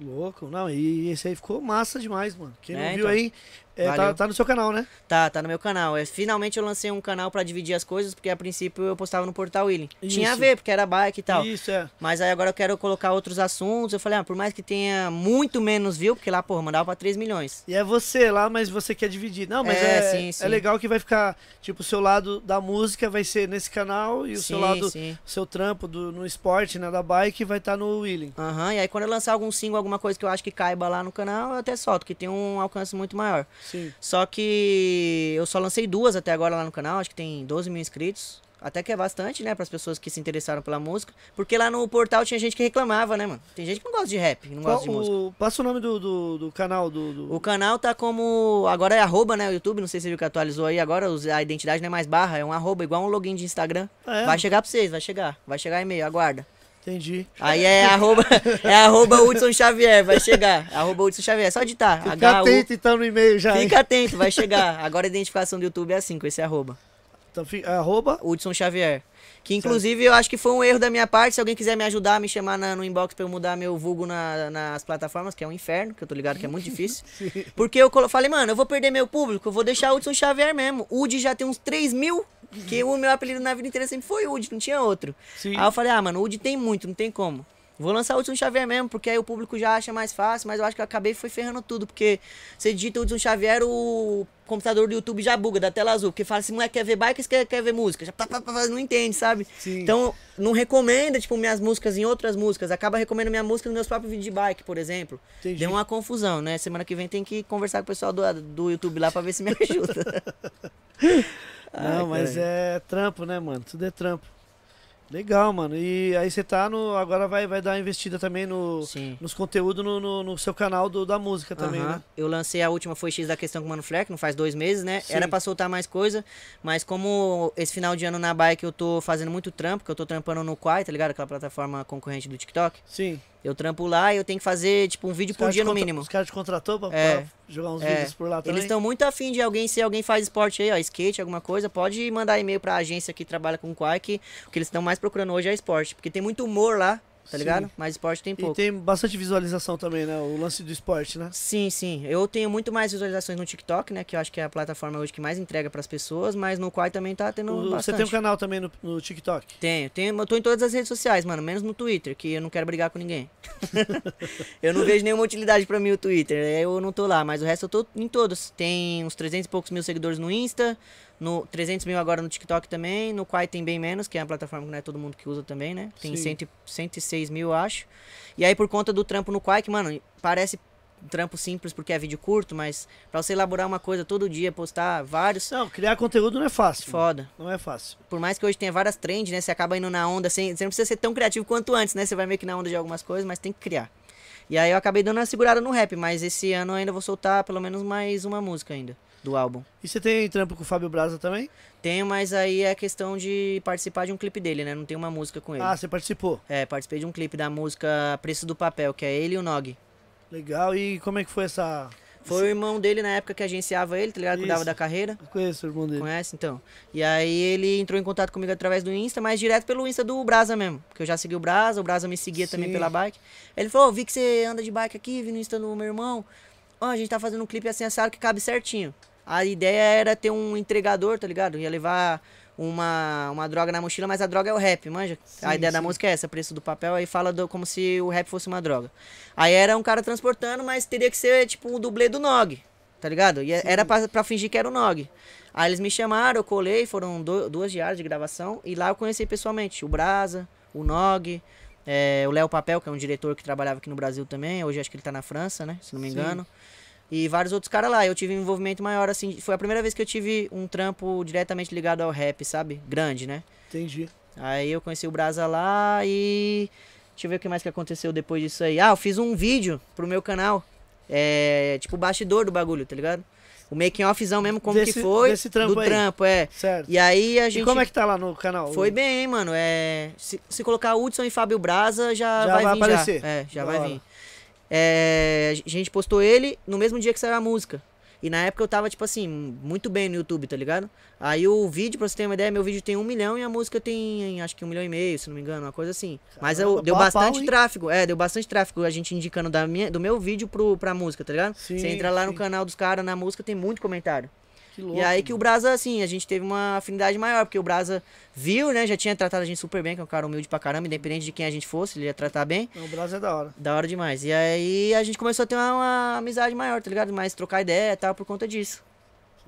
Louco, não, e esse aí ficou massa demais, mano. Quem não É, viu então. aí, é, tá, tá no seu canal, né? Tá, tá no meu canal. É, finalmente eu lancei um canal pra dividir as coisas, porque a princípio eu postava no Portal Willing. Tinha a Isso. ver, porque era bike e tal. Isso, é. Mas aí agora eu quero colocar outros assuntos. Eu falei, ah, por mais que tenha muito menos view, porque lá, porra, mandava pra 3 milhões. E é você lá, mas você quer dividir. Não, mas É, é, sim, é sim. legal que vai ficar, tipo, o seu lado da música vai ser nesse canal e o seu sim, lado, sim. o seu trampo do, no esporte, né, da bike vai estar no Willing. Aham, e aí quando eu lançar algum single, alguma coisa que eu acho que caiba lá no canal, eu até solto, que tem um alcance muito maior. Sim. Só que eu só lancei duas até agora lá no canal, acho que tem 12 mil inscritos. Até que é bastante, né, pras pessoas que se interessaram pela música. Porque lá no portal tinha gente que reclamava, né, mano? Tem gente que não gosta de rap, não gosta de Qual música. o, passa o nome do, do, do canal do. do- O canal tá como. Agora é arroba, né? O YouTube, não sei se você viu que atualizou aí agora. A identidade não é mais barra, é um arroba, igual um login de Instagram. Ah, é? Vai chegar pra vocês, vai chegar. Vai chegar e-mail, aguarda. Entendi. Aí é arroba, é arroba Hudson Xavier, vai chegar. Arroba Hudson Xavier, só digitar. Fica H-U. atento então no e-mail já. hein? Fica atento, vai chegar. Agora a identificação do YouTube é assim, com esse arroba. Então, arroba. Hudson Xavier. Que inclusive eu acho que foi um erro da minha parte. Se alguém quiser me ajudar, me chamar na- no inbox pra eu mudar meu vulgo na- nas plataformas, que é um inferno, que eu tô ligado que é muito difícil. Porque eu colo- falei, mano, eu vou perder meu público, eu vou deixar o Hudson Xavier mesmo. O Udi já tem uns 3 mil, que o meu apelido na vida inteira sempre foi Udi, não tinha outro. Sim. Aí eu falei, ah, mano, o Udi tem muito, não tem como. Vou lançar o Hudson Xavier mesmo, porque aí o público já acha mais fácil, mas eu acho que eu acabei foi ferrando tudo, porque você digita Hudson Xavier, o computador do YouTube já buga, da tela azul, porque fala, esse moleque quer ver bike, quer, quer ver música, já pá, pá, pá, não entende, sabe? Sim. Então, não recomenda, tipo, minhas músicas em outras músicas, acaba recomendando minha música nos meus próprios vídeos de bike, por exemplo. Entendi. Deu uma confusão, né? Semana que vem tem que conversar com o pessoal do, do YouTube lá pra ver se me ajuda. Não, Ai, mas é trampo, né, mano? Tudo é trampo. Legal, mano. E aí você tá no. Agora vai, vai dar uma investida também no, Sim. nos conteúdos no, no, no seu canal do, da música também, Aham. né? Eu lancei a última, foi X da questão com o Mano Fleck, não faz dois meses, né? Sim. Era pra soltar mais coisa, mas como esse final de ano na bike eu tô fazendo muito trampo, que eu tô trampando no Quai, tá ligado? Aquela plataforma concorrente do TikTok. Sim. Eu trampo lá e eu tenho que fazer, tipo, um vídeo Os por dia no mínimo. Os caras te contratou pra, É. pra jogar uns É. vídeos por lá também? Eles estão muito afim de alguém, se alguém faz esporte aí, ó, skate, alguma coisa, pode mandar e-mail pra agência que trabalha com que o que eles estão mais procurando hoje é esporte. Porque tem muito humor lá, tá Sim. ligado? Mas esporte tem E pouco. tem bastante visualização também, né? O lance do esporte, né? Sim, sim. Eu tenho muito mais visualizações no TikTok, né? Que eu acho que é a plataforma hoje que mais entrega pras pessoas, mas no Quai também tá tendo O- você bastante. tem um canal também no, no TikTok. Tenho, tenho, eu tô em todas as redes sociais, mano, menos no Twitter, que eu não quero brigar com ninguém. eu não vejo nenhuma utilidade pra mim o Twitter, eu não tô lá, mas o resto eu tô em todos. Tem uns 300 e poucos mil seguidores no Insta, no 300 mil agora no TikTok também, no Quai tem bem menos, que é uma plataforma que não é todo mundo que usa também, né? Tem Sim. 100, e- 106 mil, eu acho. E aí por conta do trampo no Quai, que, mano, parece trampo simples porque é vídeo curto, mas pra você elaborar uma coisa todo dia, postar vários, Não, criar conteúdo não é fácil. foda Não é fácil. por mais que hoje tenha várias trends, né? Você acaba indo na onda sem. Você não precisa ser tão criativo quanto antes, né? Você vai meio que na onda de algumas coisas, mas tem que criar. E aí eu acabei dando uma segurada no rap, mas esse ano eu ainda vou soltar pelo menos mais uma música ainda do álbum. E você tem trampo com o Fábio Braza também? Tenho, mas aí é questão de participar de um clipe dele, né? Não tem uma música com ele. Ah, você participou. É, participei de um clipe da música Preço do Papel, que é ele e o Nog. Legal. E como é que foi essa. Foi o irmão dele na época que agenciava ele, tá ligado? Cuidava Isso. da carreira. Eu conheço o irmão dele. Conhece, então? E aí ele entrou em contato comigo através do Insta, mas direto pelo Insta do Brasa mesmo. Porque eu já segui o Brasa, o Brasa me seguia também Sim. pela bike. Ele falou, "Ô, vi que você anda de bike aqui, vi no Insta do meu irmão. Ó, a gente tá fazendo um clipe assim, assado que cabe certinho. A ideia era ter um entregador, tá ligado? Ia levar uma, uma droga na mochila, mas a droga é o rap, manja? Sim, a ideia da sim. música é essa, preço do papel, aí fala do- como se o rap fosse uma droga. Aí era um cara transportando, mas teria que ser tipo o dublê do Nog, tá ligado? E era pra, pra fingir que era o Nog. Aí eles me chamaram, eu colei, foram do- duas diárias de gravação, e lá eu conheci pessoalmente o Brasa, o Nog, é, o Léo Papel, que é um diretor que trabalhava aqui no Brasil também, hoje acho que ele tá na França, né, se não me Sim. E vários outros caras lá. Eu tive um envolvimento maior, assim. Foi a primeira vez que eu tive um trampo diretamente ligado ao rap, sabe? Grande, né? Entendi. Aí eu conheci o Brasa lá e. Deixa eu ver o que mais que aconteceu depois disso aí. Ah, eu fiz um vídeo pro meu canal. É. Tipo, bastidor do bagulho, tá ligado? O making offzão mesmo, como Desse- que foi. desse trampo do aí. trampo, é. Certo. E aí a E, gente. como é que tá lá no canal? Foi bem, hein, mano. É. Se, se colocar Hudson e Fábio Braza, já, Já vai, vai vir aparecer. já. É, já Da vai vir. É, a gente postou ele no mesmo dia que saiu a música. E na época eu tava, tipo assim, muito bem no YouTube, tá ligado? Aí o vídeo, pra você ter uma ideia, meu vídeo tem um milhão e a música tem, acho que um milhão e meio, se não me engano, uma coisa assim. Mas eu, deu pau pau, bastante hein? tráfego, é, deu bastante tráfego a gente indicando da minha, do meu vídeo pro, pra música, tá ligado? Sim, você entra lá no sim. canal dos caras, na música, tem muito comentário. Louco. E aí que o Brasa, assim, a gente teve uma afinidade maior, porque o Brasa viu, né? Já tinha tratado a gente super bem, que é um cara humilde pra caramba, independente de quem a gente fosse, ele ia tratar bem. O Brasil é da hora. Da hora demais. E aí a gente começou a ter uma, uma amizade maior, tá ligado? Mais trocar ideia e tal, por conta disso.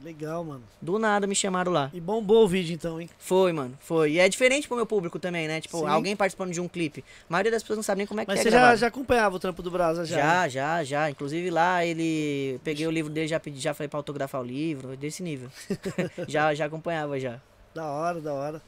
Legal, mano. Do nada me chamaram lá. E bombou o vídeo então, hein? Foi, mano, foi. E é diferente pro meu público também, né? Tipo, Sim. alguém participando de um clipe. A maioria das pessoas não sabe nem como é que Mas é você já, já acompanhava o trampo do Brasa já? né? Já, já, já. Inclusive lá ele. Peguei o livro dele, já pedi, já falei pra autografar o livro, desse nível. já, já acompanhava já. Da hora, da hora.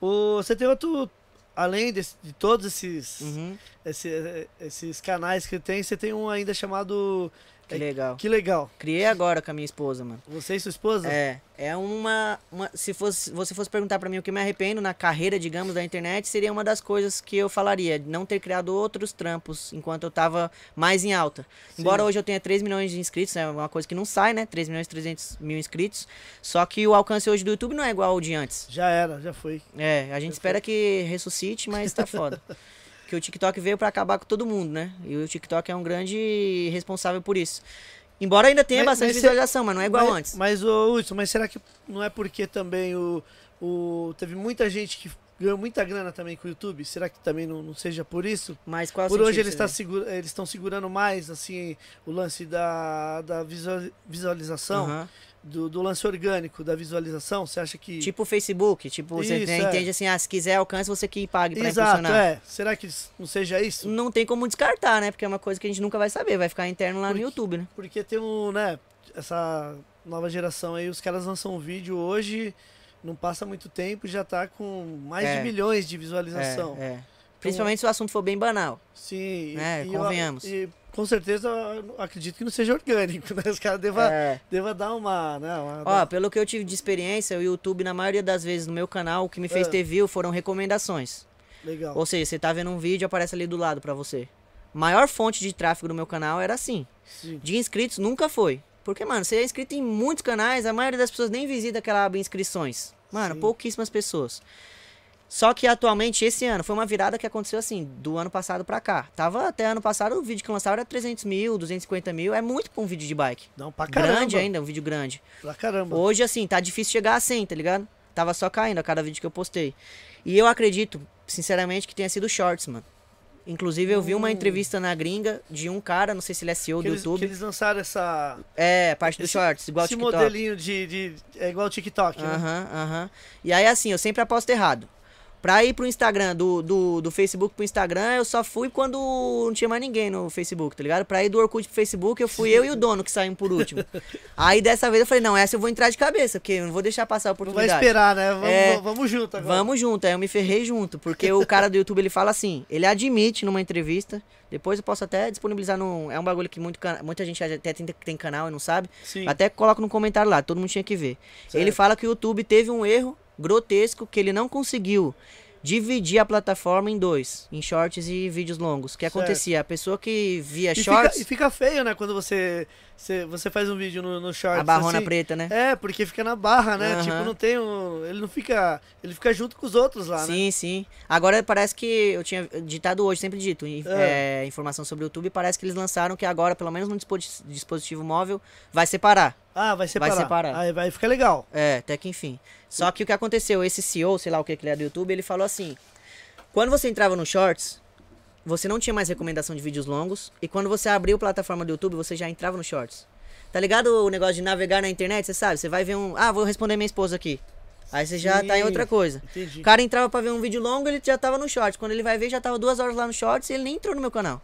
O, você tem outro. Além desse- de todos esses, Uhum, esse- esses canais que tem, você tem um ainda chamado. Que É, legal. Que legal. Criei agora com a minha esposa, mano. Você e sua esposa? É, é uma, uma- se fosse, você fosse perguntar pra mim o que me arrependo na carreira, digamos, da internet, seria uma das coisas que eu falaria, não ter criado outros trampos enquanto eu tava mais em alta. Embora Sim. hoje eu tenha 3 milhões de inscritos, é uma coisa que não sai, né? 3 milhões e 300 mil inscritos. Só que o alcance hoje do YouTube não é igual ao de antes. Já era, já foi. É, a gente espera que ressuscite, mas tá foda. que o TikTok veio pra acabar com todo mundo, né? E o TikTok é um grande responsável por isso. Embora ainda tenha Mas- bastante mas visualização, mas não é igual mas, antes. Mas, ô, Hudson, mas será que não é porque também o, o. Teve muita gente que ganhou muita grana também com o YouTube? Será que também não, não seja por isso? Mas qual Por hoje eles você tá vê? segura, eles estão segurando mais assim o lance da, da visual- visualização, Aham. do, do lance orgânico da visualização. Você acha que Tipo o Facebook, tipo, você Isso, tem- é. entende assim, ah, se quiser alcance, você que pague pra Exato, impulsionar. é. Será que não seja isso? Não tem como descartar, né? Porque é uma coisa que a gente nunca vai saber, vai ficar interno lá Porque- no YouTube, né? Porque tem um, né, essa nova geração aí, os caras lançam um vídeo hoje, não passa muito tempo e já tá com mais É. de milhões de visualização. É, é. Principalmente se o assunto for bem banal. Sim. É, e convenhamos. E com certeza acredito que não seja orgânico, né? Os caras deva, É. deva dar uma, né, uma- Ó, pelo que eu tive de experiência, o YouTube, na maioria das vezes no meu canal, o que me fez É. ter view foram recomendações. legal. Ou seja, você tá vendo um vídeo, aparece ali do lado pra você. Maior fonte de tráfego do meu canal era assim. Sim. De inscritos nunca foi. Porque, mano, você é inscrito em muitos canais, a maioria das pessoas nem visita aquela aba inscrições. Mano, Sim. pouquíssimas pessoas. Só que atualmente, esse ano, foi uma virada que aconteceu assim, do ano passado pra cá. Tava até ano passado, o vídeo que lançava era 300 mil, 250 mil. É muito pra um vídeo de bike. Não, pra caramba. Grande ainda, um vídeo grande. Pra caramba. Hoje, assim, tá difícil chegar a 100, tá ligado? Tava só caindo a cada vídeo que eu postei. E eu acredito, sinceramente, que tenha sido shorts, mano. Inclusive, eu vi uma Hum. entrevista na gringa de um cara, não sei se ele é CEO que do eles, que YouTube. eles lançaram essa. É, parte do esse- shorts, igual o esse TikTok. modelinho de, de. É igual o TikTok, né? Aham, aham. E aí, assim, eu sempre aposto errado. Pra ir pro Instagram, do, do, do Facebook pro Instagram, eu só fui quando não tinha mais ninguém no Facebook, tá ligado? Pra ir do Orkut pro Facebook, eu fui eu e o dono que saímos por último. aí dessa vez eu falei, não, essa eu vou entrar de cabeça, porque eu não vou deixar passar a Não vai oportunidade. esperar, né? Vamos, É. vamos junto agora. Vamos junto, aí eu me ferrei junto, porque o cara do YouTube ele fala assim, ele admite numa entrevista, depois eu posso até disponibilizar no. É um bagulho que muito, muita gente até tem, tem canal e não sabe. Sim. Até coloca no comentário lá, todo mundo tinha que ver. Certo. Ele fala que o YouTube teve um erro grotesco que ele não conseguiu dividir a plataforma em dois, em shorts e vídeos longos. O que Certo. acontecia? A pessoa que via E fica, shorts, e fica feio, né? Quando você, você, você faz um vídeo no, no shorts. a barrona assim. preta, né? É, porque fica na barra, né? Aham. Tipo, não tem um. Ele não fica. Ele fica junto com os outros lá, né? Sim, sim. Agora parece que eu tinha ditado hoje, sempre dito, É. é, informação sobre o YouTube, parece que eles lançaram que agora, pelo menos no disposi- dispositivo móvel, vai separar. Ah, vai separar. separar. Aí vai ficar legal. É, até que enfim. Só que o que aconteceu, esse CEO, sei lá o que que ele é do YouTube, ele falou assim: quando você entrava no Shorts, você não tinha mais recomendação de vídeos longos, e quando você abriu a plataforma do YouTube, você já entrava no Shorts. Tá ligado o negócio de navegar na internet? Você sabe? Você vai ver um. Ah, vou responder minha esposa aqui. Aí você já tá em outra coisa. Entendi. O cara entrava pra ver um vídeo longo, ele já tava no Shorts. Quando ele vai ver, já tava duas horas lá no Shorts e ele nem entrou no meu canal.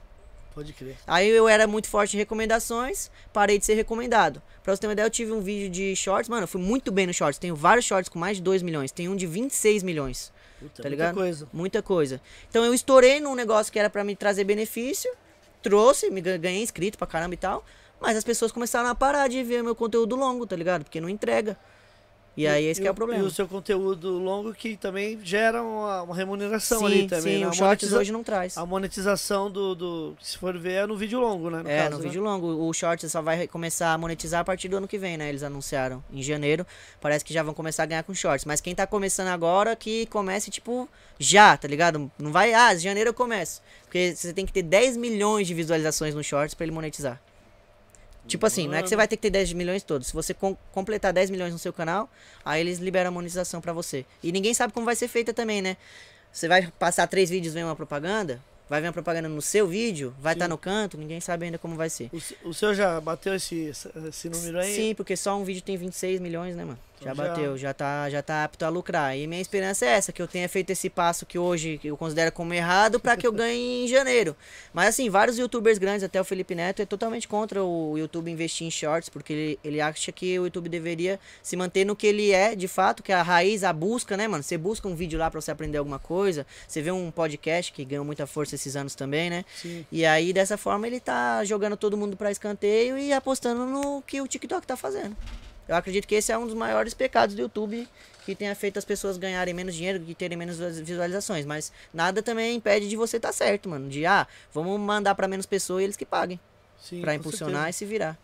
Pode crer. Aí eu era muito forte em recomendações, parei de ser recomendado. Pra você ter uma ideia, eu tive um vídeo de shorts, mano, eu fui muito bem no shorts. Tenho vários shorts com mais de 2 milhões, tem um de 26 milhões, Puta, Tá muita ligado? coisa. muita coisa. Então eu estourei num negócio que era pra me trazer benefício, trouxe, me ga- ganhei inscrito pra caramba e tal, mas as pessoas começaram a parar de ver meu conteúdo longo, tá ligado? Porque não entrega. E aí esse que é o E problema. o seu conteúdo longo que também gera uma, uma remuneração sim, ali também. sim, né? o shorts hoje não traz. A monetização do, do. Se for ver, é no vídeo longo, né? No É, caso, no né? vídeo longo. O Shorts só vai começar a monetizar a partir do ano que vem, né? Eles anunciaram em janeiro. Parece que já vão começar a ganhar com Shorts. Mas quem tá começando agora, que comece, tipo, já, tá ligado? Não vai, ah, janeiro eu começo. Porque você tem que ter 10 milhões de visualizações no Shorts pra ele monetizar. Tipo assim, não é que você vai ter que ter 10 milhões todos. Se você com- completar 10 milhões no seu canal, aí eles liberam a monetização pra você. E ninguém sabe como vai ser feita também, né? Você vai passar três vídeos vem uma propaganda, vai vir uma propaganda no seu vídeo, vai estar no canto, ninguém sabe ainda como vai ser. O, o seu já bateu esse, esse número aí? Sim, porque só um vídeo tem 26 milhões, né, mano? Já Então já- bateu, já tá, já tá apto a lucrar. E minha esperança é essa, que eu tenha feito esse passo que hoje eu considero como errado pra que eu ganhe em janeiro. Mas assim, vários youtubers grandes, até o Felipe Neto, é totalmente contra o YouTube investir em shorts, porque ele, ele acha que o YouTube deveria se manter no que ele é, de fato, que é a raiz, a busca, né, mano? Você busca um vídeo lá pra você aprender alguma coisa, você vê um podcast que ganhou muita força esses anos também, né? Sim. E aí, dessa forma, ele tá jogando todo mundo pra escanteio e apostando no que o TikTok tá fazendo. Eu acredito que esse é um dos maiores pecados do YouTube que tenha feito as pessoas ganharem menos dinheiro e terem menos visualizações. Mas nada também impede de você estar tá certo, mano. De, ah, vamos mandar pra menos pessoas e eles que paguem. Sim, pra impulsionar certeza. e se virar.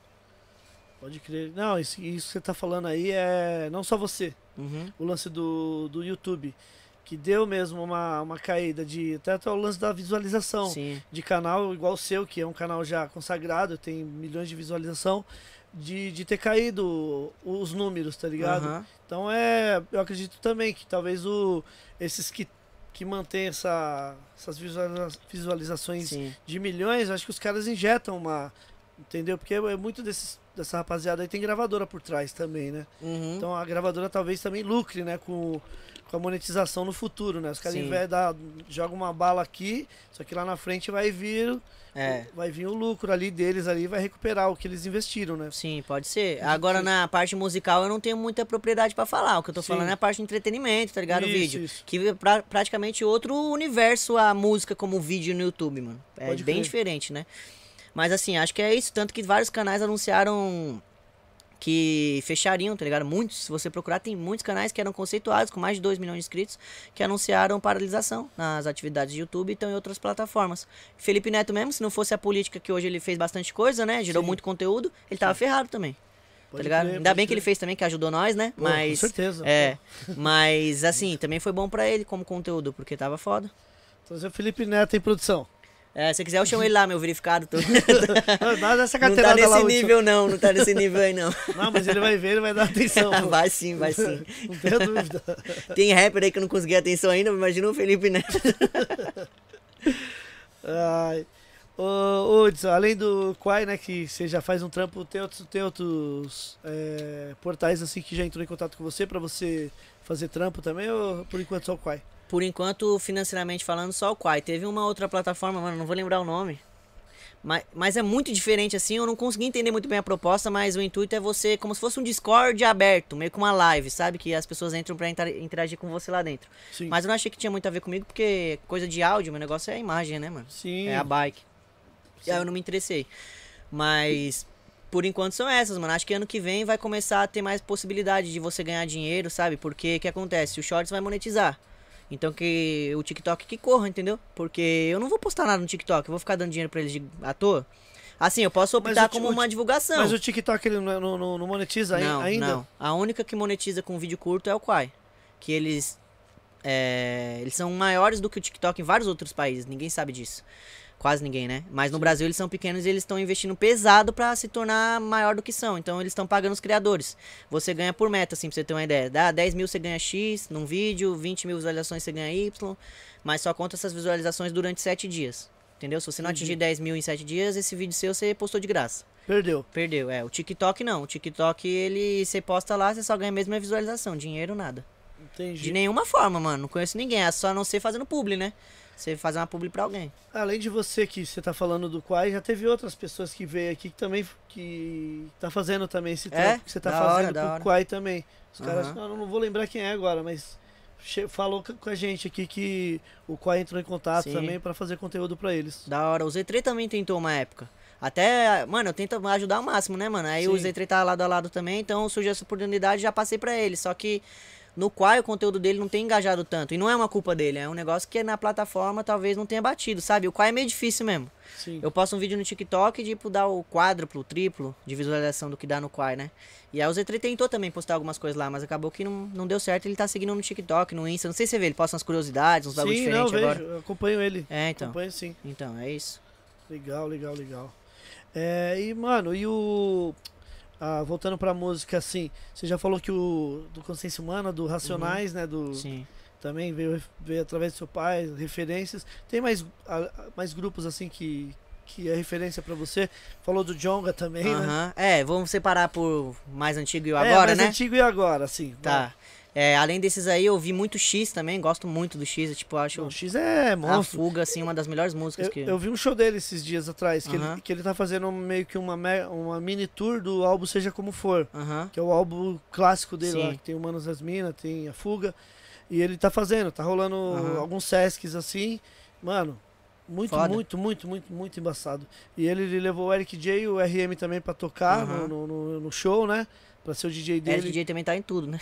Pode crer. Não, isso, isso que você tá falando aí é não só você. Uhum. O lance do, do YouTube. Que deu mesmo uma, uma caída de. Até, até o lance da visualização. Sim. de canal igual o seu, que é um canal já consagrado, tem milhões de visualização, de, de ter caído os números, tá ligado? Aham. Então é. Eu acredito também que talvez o, esses que, que mantêm essa, essas visualiza- visualizações Sim. de milhões, acho que os caras injetam uma. Entendeu? Porque é muito desses, dessa rapaziada aí tem gravadora por trás também, né? Uhum. Então a gravadora talvez também lucre, né? Com, com a monetização no futuro, né? Os caras jogam uma bala aqui, só que lá na frente vai vir É. vai vir o lucro ali deles ali, vai recuperar o que eles investiram, né? Sim, pode ser. Agora na parte musical eu não tenho muita propriedade pra falar. O que eu tô Sim. falando é a parte de entretenimento, tá ligado? O Isso, vídeo. isso. Que é pra, praticamente outro universo a música como vídeo no YouTube, mano. É Pode bem crer. diferente, né? Mas assim, acho que é isso. Tanto que vários canais anunciaram que fechariam, tá ligado? Muitos, se você procurar, tem muitos canais que eram conceituados, com mais de 2 milhões de inscritos, que anunciaram paralisação nas atividades de YouTube e estão em outras plataformas. Felipe Neto mesmo, se não fosse a política que hoje ele fez bastante coisa, né? Gerou Sim. muito conteúdo, ele tava ferrado também. Pode ligado? crer, Ainda bem que ele fez também, que ajudou nós, né? Pô, mas. Com certeza. É. Mas assim, também foi bom pra ele como conteúdo, porque tava foda. Trazer o Felipe Neto em produção. É, se quiser, eu chamo ele lá, meu verificado. Tô... Não, Dá essa não tá lá. nesse última. nível, não. Não tá nesse nível aí, não. Não, mas ele vai ver, ele vai dar atenção. vai sim, vai sim. Não tenho dúvida. Tem rapper aí que eu não consegui atenção ainda, imagina o Felipe Neto. Ai. Ô, Hudson, além do Quai, né, que você já faz um trampo, tem outros, tem outros é, portais assim que já entrou em contato com você pra você fazer trampo também ou por enquanto só o Quai? Por enquanto, financeiramente falando, só o Quai. Teve uma outra plataforma, mano, não vou lembrar o nome. Mas, mas é muito diferente assim, eu não consegui entender muito bem a proposta, mas o intuito é você, como se fosse um Discord aberto, meio que uma live, sabe? Que as pessoas entram pra inter- interagir com você lá dentro. Sim. Mas eu não achei que tinha muito a ver comigo, porque coisa de áudio, meu negócio é a imagem, né, mano? Sim. É a bike. E aí eu não me interessei. Mas por enquanto são essas, mano. Acho que ano que vem vai começar a ter mais possibilidade de você ganhar dinheiro, sabe? Porque o que acontece? O Shorts vai monetizar. Então que o TikTok que corra, entendeu? Porque eu não vou postar nada no TikTok, eu vou ficar dando dinheiro pra eles de, à toa. Assim, eu posso optar o como uma divulgação. Mas o TikTok ele não, não- não- não monetiza não, ainda? não. A única que monetiza com vídeo curto é o Quai. Que eles. é, eles são maiores do que o TikTok em vários outros países. Ninguém sabe disso. Quase ninguém, né? Mas no Brasil eles são pequenos e eles estão investindo pesado pra se tornar maior do que são. Então eles estão pagando os criadores. Você ganha por meta, assim, pra você ter uma ideia. Dá 10 mil você ganha X num vídeo, 20 mil visualizações você ganha Y. Mas só conta essas visualizações durante 7 dias. Entendeu? Se você não atingir 10 mil em 7 dias, esse vídeo seu você postou de graça. Perdeu. Perdeu, é. O TikTok não. O TikTok, ele, você posta lá, você só ganha mesmo a visualização. Dinheiro, nada. Entendi. De nenhuma forma, mano. Não conheço ninguém. É só não ser fazendo publi, né? Você fazer uma publi pra alguém. Além de você que você tá falando do Quai, já teve outras pessoas que veio aqui que também que tá fazendo também esse É? trampo que você tá Da hora, fazendo da pro hora. Quai também. Os caras, Aham. não, não vou lembrar quem é agora, mas falou com a gente aqui que o Quai entrou em contato Sim. também pra fazer conteúdo pra eles. Da hora. O Z3 também tentou uma época. Até, mano, eu tento ajudar ao máximo, né, mano? Aí o Sim. Z3 tá lado a lado também, então surgiu essa oportunidade já passei pra ele. Só que no qual o conteúdo dele não tem engajado tanto. E não é uma culpa dele, é um negócio que na plataforma talvez não tenha batido, sabe? O qual é meio difícil mesmo. Sim. Eu posto um vídeo no TikTok de tipo, dar o quádruplo, triplo de visualização do que dá no Quai, né? E aí o Z3 tentou também postar algumas coisas lá, mas acabou que não, não deu certo. Ele tá seguindo no TikTok, no Insta. Não sei se você vê, ele posta umas curiosidades, uns bagulho Sim, não, diferentes vejo, agora. eu acompanho ele. É, então. Acompanho sim. Então, é isso. Legal, legal, legal. É, e, mano, e o. ah, voltando pra música, assim, você já falou que o. Do Consciência Humana, do Racionais, né? Do, Uhum. Sim. também veio, veio através do seu pai, referências. Tem mais, a- mais grupos assim que, que é referência pra você? Falou do Jonga também, né? É, vamos separar por mais antigo e é, agora, mais né? antigo e agora, assim. Tá. É, além desses aí, eu vi muito X também, gosto muito do X. Tipo, eu acho O X é a monstro. fuga, assim, uma das melhores músicas Eu, que. eu vi um show dele esses dias atrás, que, Aham. ele, que ele tá fazendo meio que uma, uma mini tour do álbum Seja Como For. Aham. que é o álbum clássico dele Sim. lá, que tem o Manos das Minas, tem a Fuga. E ele tá fazendo, tá rolando Aham. alguns Sescs assim. Mano, muito, Foda. muito, muito, muito, muito embaçado. E ele, ele levou o Eric J e o RM também pra tocar no, no, no show, né? Pra ser o DJ É, dele. DJ também tá em tudo, né?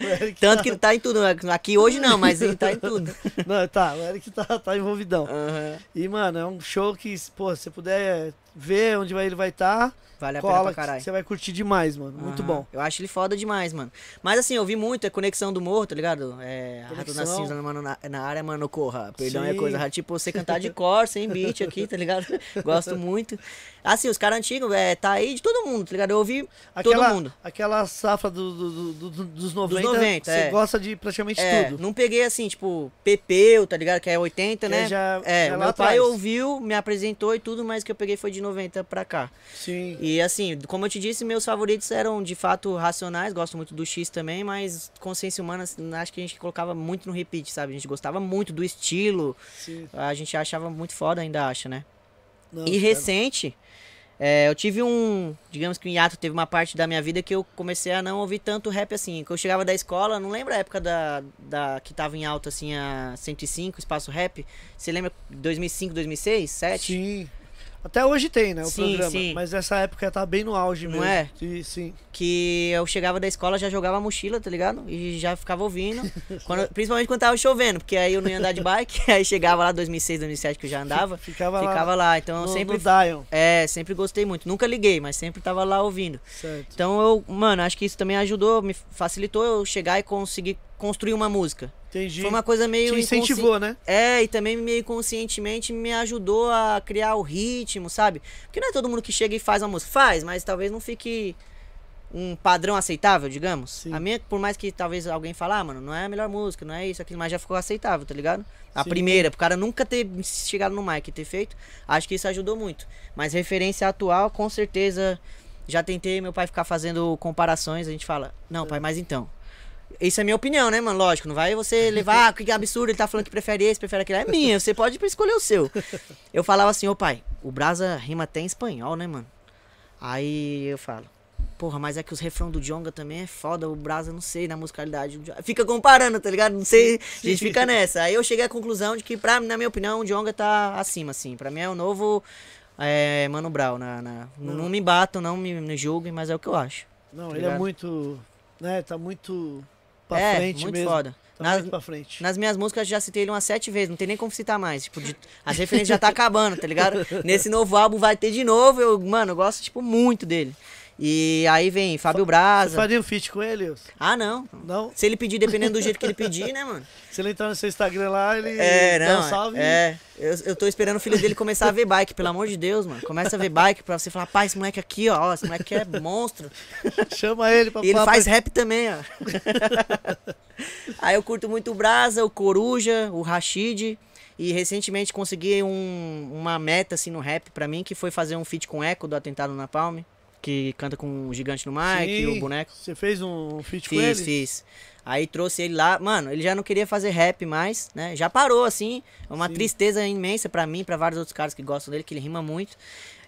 O Eric Tanto tá- que ele tá em tudo. né? Aqui hoje não, mas ele tá em tudo. Não, tá, o Eric tá, tá envolvidão. Aham. E, mano, é um show que, pô, se você puder ver onde vai, ele vai estar, Vale a pena cola, pra que caralho. você vai curtir demais, mano. Muito Aham. bom. Eu acho ele foda demais, mano. Mas assim, eu vi muito, é Conexão do Morro, tá ligado? É, Rato na cinza, mano, na, na área, mano, corra. Perdão é Sim. coisa. Tipo, você cantar de cor, sem beat aqui, tá ligado? Gosto muito. Assim, os caras antigos, é, tá aí de todo mundo, tá ligado? Eu ouvi Aquela, todo mundo. Aquela safra do, do- do- do- dos 90, 90, você é. gosta de praticamente É, tudo. não peguei assim, tipo, Pepeu, tá ligado? Que é 80, Que né? já- é, já meu pai atrás. ouviu, me apresentou e tudo, mas que eu peguei foi de 90 pra cá. Sim. E assim, como eu te disse, meus favoritos eram de fato racionais, gosto muito do X também, mas consciência humana, assim, acho que a gente colocava muito no repeat, sabe? A gente gostava muito do estilo, sim. a gente achava muito foda, ainda acha, né? Não, e cara, recente, é, eu tive um, digamos que um hiato, teve uma parte da minha vida que eu comecei a não ouvir tanto rap assim. Que eu chegava da escola, não lembro a época da, da que tava em alta assim, a 105, espaço rap. Você lembra 2005, 2006, 2007? Sim. Até hoje tem, né, o Sim, programa. sim. Mas essa época tá bem no auge Não mesmo. é? E, sim. Que eu chegava da escola, já jogava a mochila, tá ligado? E já ficava ouvindo. Quando- principalmente quando tava chovendo, porque aí eu não ia andar de bike. Aí chegava lá 2006, 2007 que eu já andava. Ficava, Ficava lá, lá. Então eu no, sempre. no. É, sempre gostei muito. Nunca liguei, mas sempre tava lá ouvindo. Certo. Então eu, mano, acho que isso também ajudou, me facilitou eu chegar e conseguir construir uma música. Entendi. Foi uma coisa meio Te incentivou, né? É, e também meio conscientemente me ajudou a criar o ritmo, sabe? Porque não é todo mundo que chega e faz uma música. Faz, mas talvez não fique um padrão aceitável, digamos. Sim. A minha, por mais que talvez alguém fale, ah, mano, não é a melhor música, não é isso, aquilo, mas já ficou aceitável, tá ligado? A Sim. primeira, pro cara nunca ter chegado no mic e ter feito, acho que isso ajudou muito. Mas referência atual, com certeza, já tentei meu pai ficar fazendo comparações, a gente fala, não, pai, mas então. Isso é minha opinião, né, mano? Lógico, não vai você levar, ah, que absurdo, ele tá falando que prefere esse, prefere aquele. É minha, você pode escolher o seu. Eu falava assim, ô pai, o Brasa rima até em espanhol, né, mano? Aí eu falo, porra, mas é que os refrão do Jonga também é foda, o Brasa, não sei, na musicalidade. Fica comparando, tá ligado? Não sei, a gente fica nessa. Aí eu cheguei à conclusão de que, pra, na minha opinião, o Jonga tá acima, assim. Pra mim é o novo é, Mano Brown. Na, na- não. Não. me batam, não me, me julguem, mas é o que eu acho. Não, Tá ele é muito. Né, tá muito pra é, frente muito mesmo. foda. Tá Nas- pra frente. Nas minhas músicas eu já citei ele umas sete vezes, não tem nem como citar mais. Tipo, de- as referências já tá acabando, tá ligado? Nesse novo álbum vai ter de novo. Eu, mano, eu gosto, tipo, muito dele. E aí vem Fábio Você Braza. faria um feat com ele? Ah, não. Não? Se ele pedir, dependendo do jeito que ele pedir, né, mano? Se ele entrar no seu Instagram lá, ele É, dá não. um salve. É. Eu, eu tô esperando o filho dele começar a ver bike, pelo amor de Deus, mano. Começa a ver bike pra você falar, pai, esse moleque aqui, ó, esse moleque é monstro. Chama ele pra E ele faz rap também, ó. Aí eu curto muito o Brasa, o Coruja, o Rashid. E recentemente consegui um- uma meta assim no rap pra mim, que foi fazer um feat com Echo do Atentado na Palme, que canta com o Gigante no Mike e Sim. o boneco. Você fez um feat com Fiz, ele? fiz. Aí trouxe ele lá. Mano, ele já não queria fazer rap mais, né? Já parou, assim. É uma Sim. tristeza imensa pra mim, pra vários outros caras que gostam dele, que ele rima muito.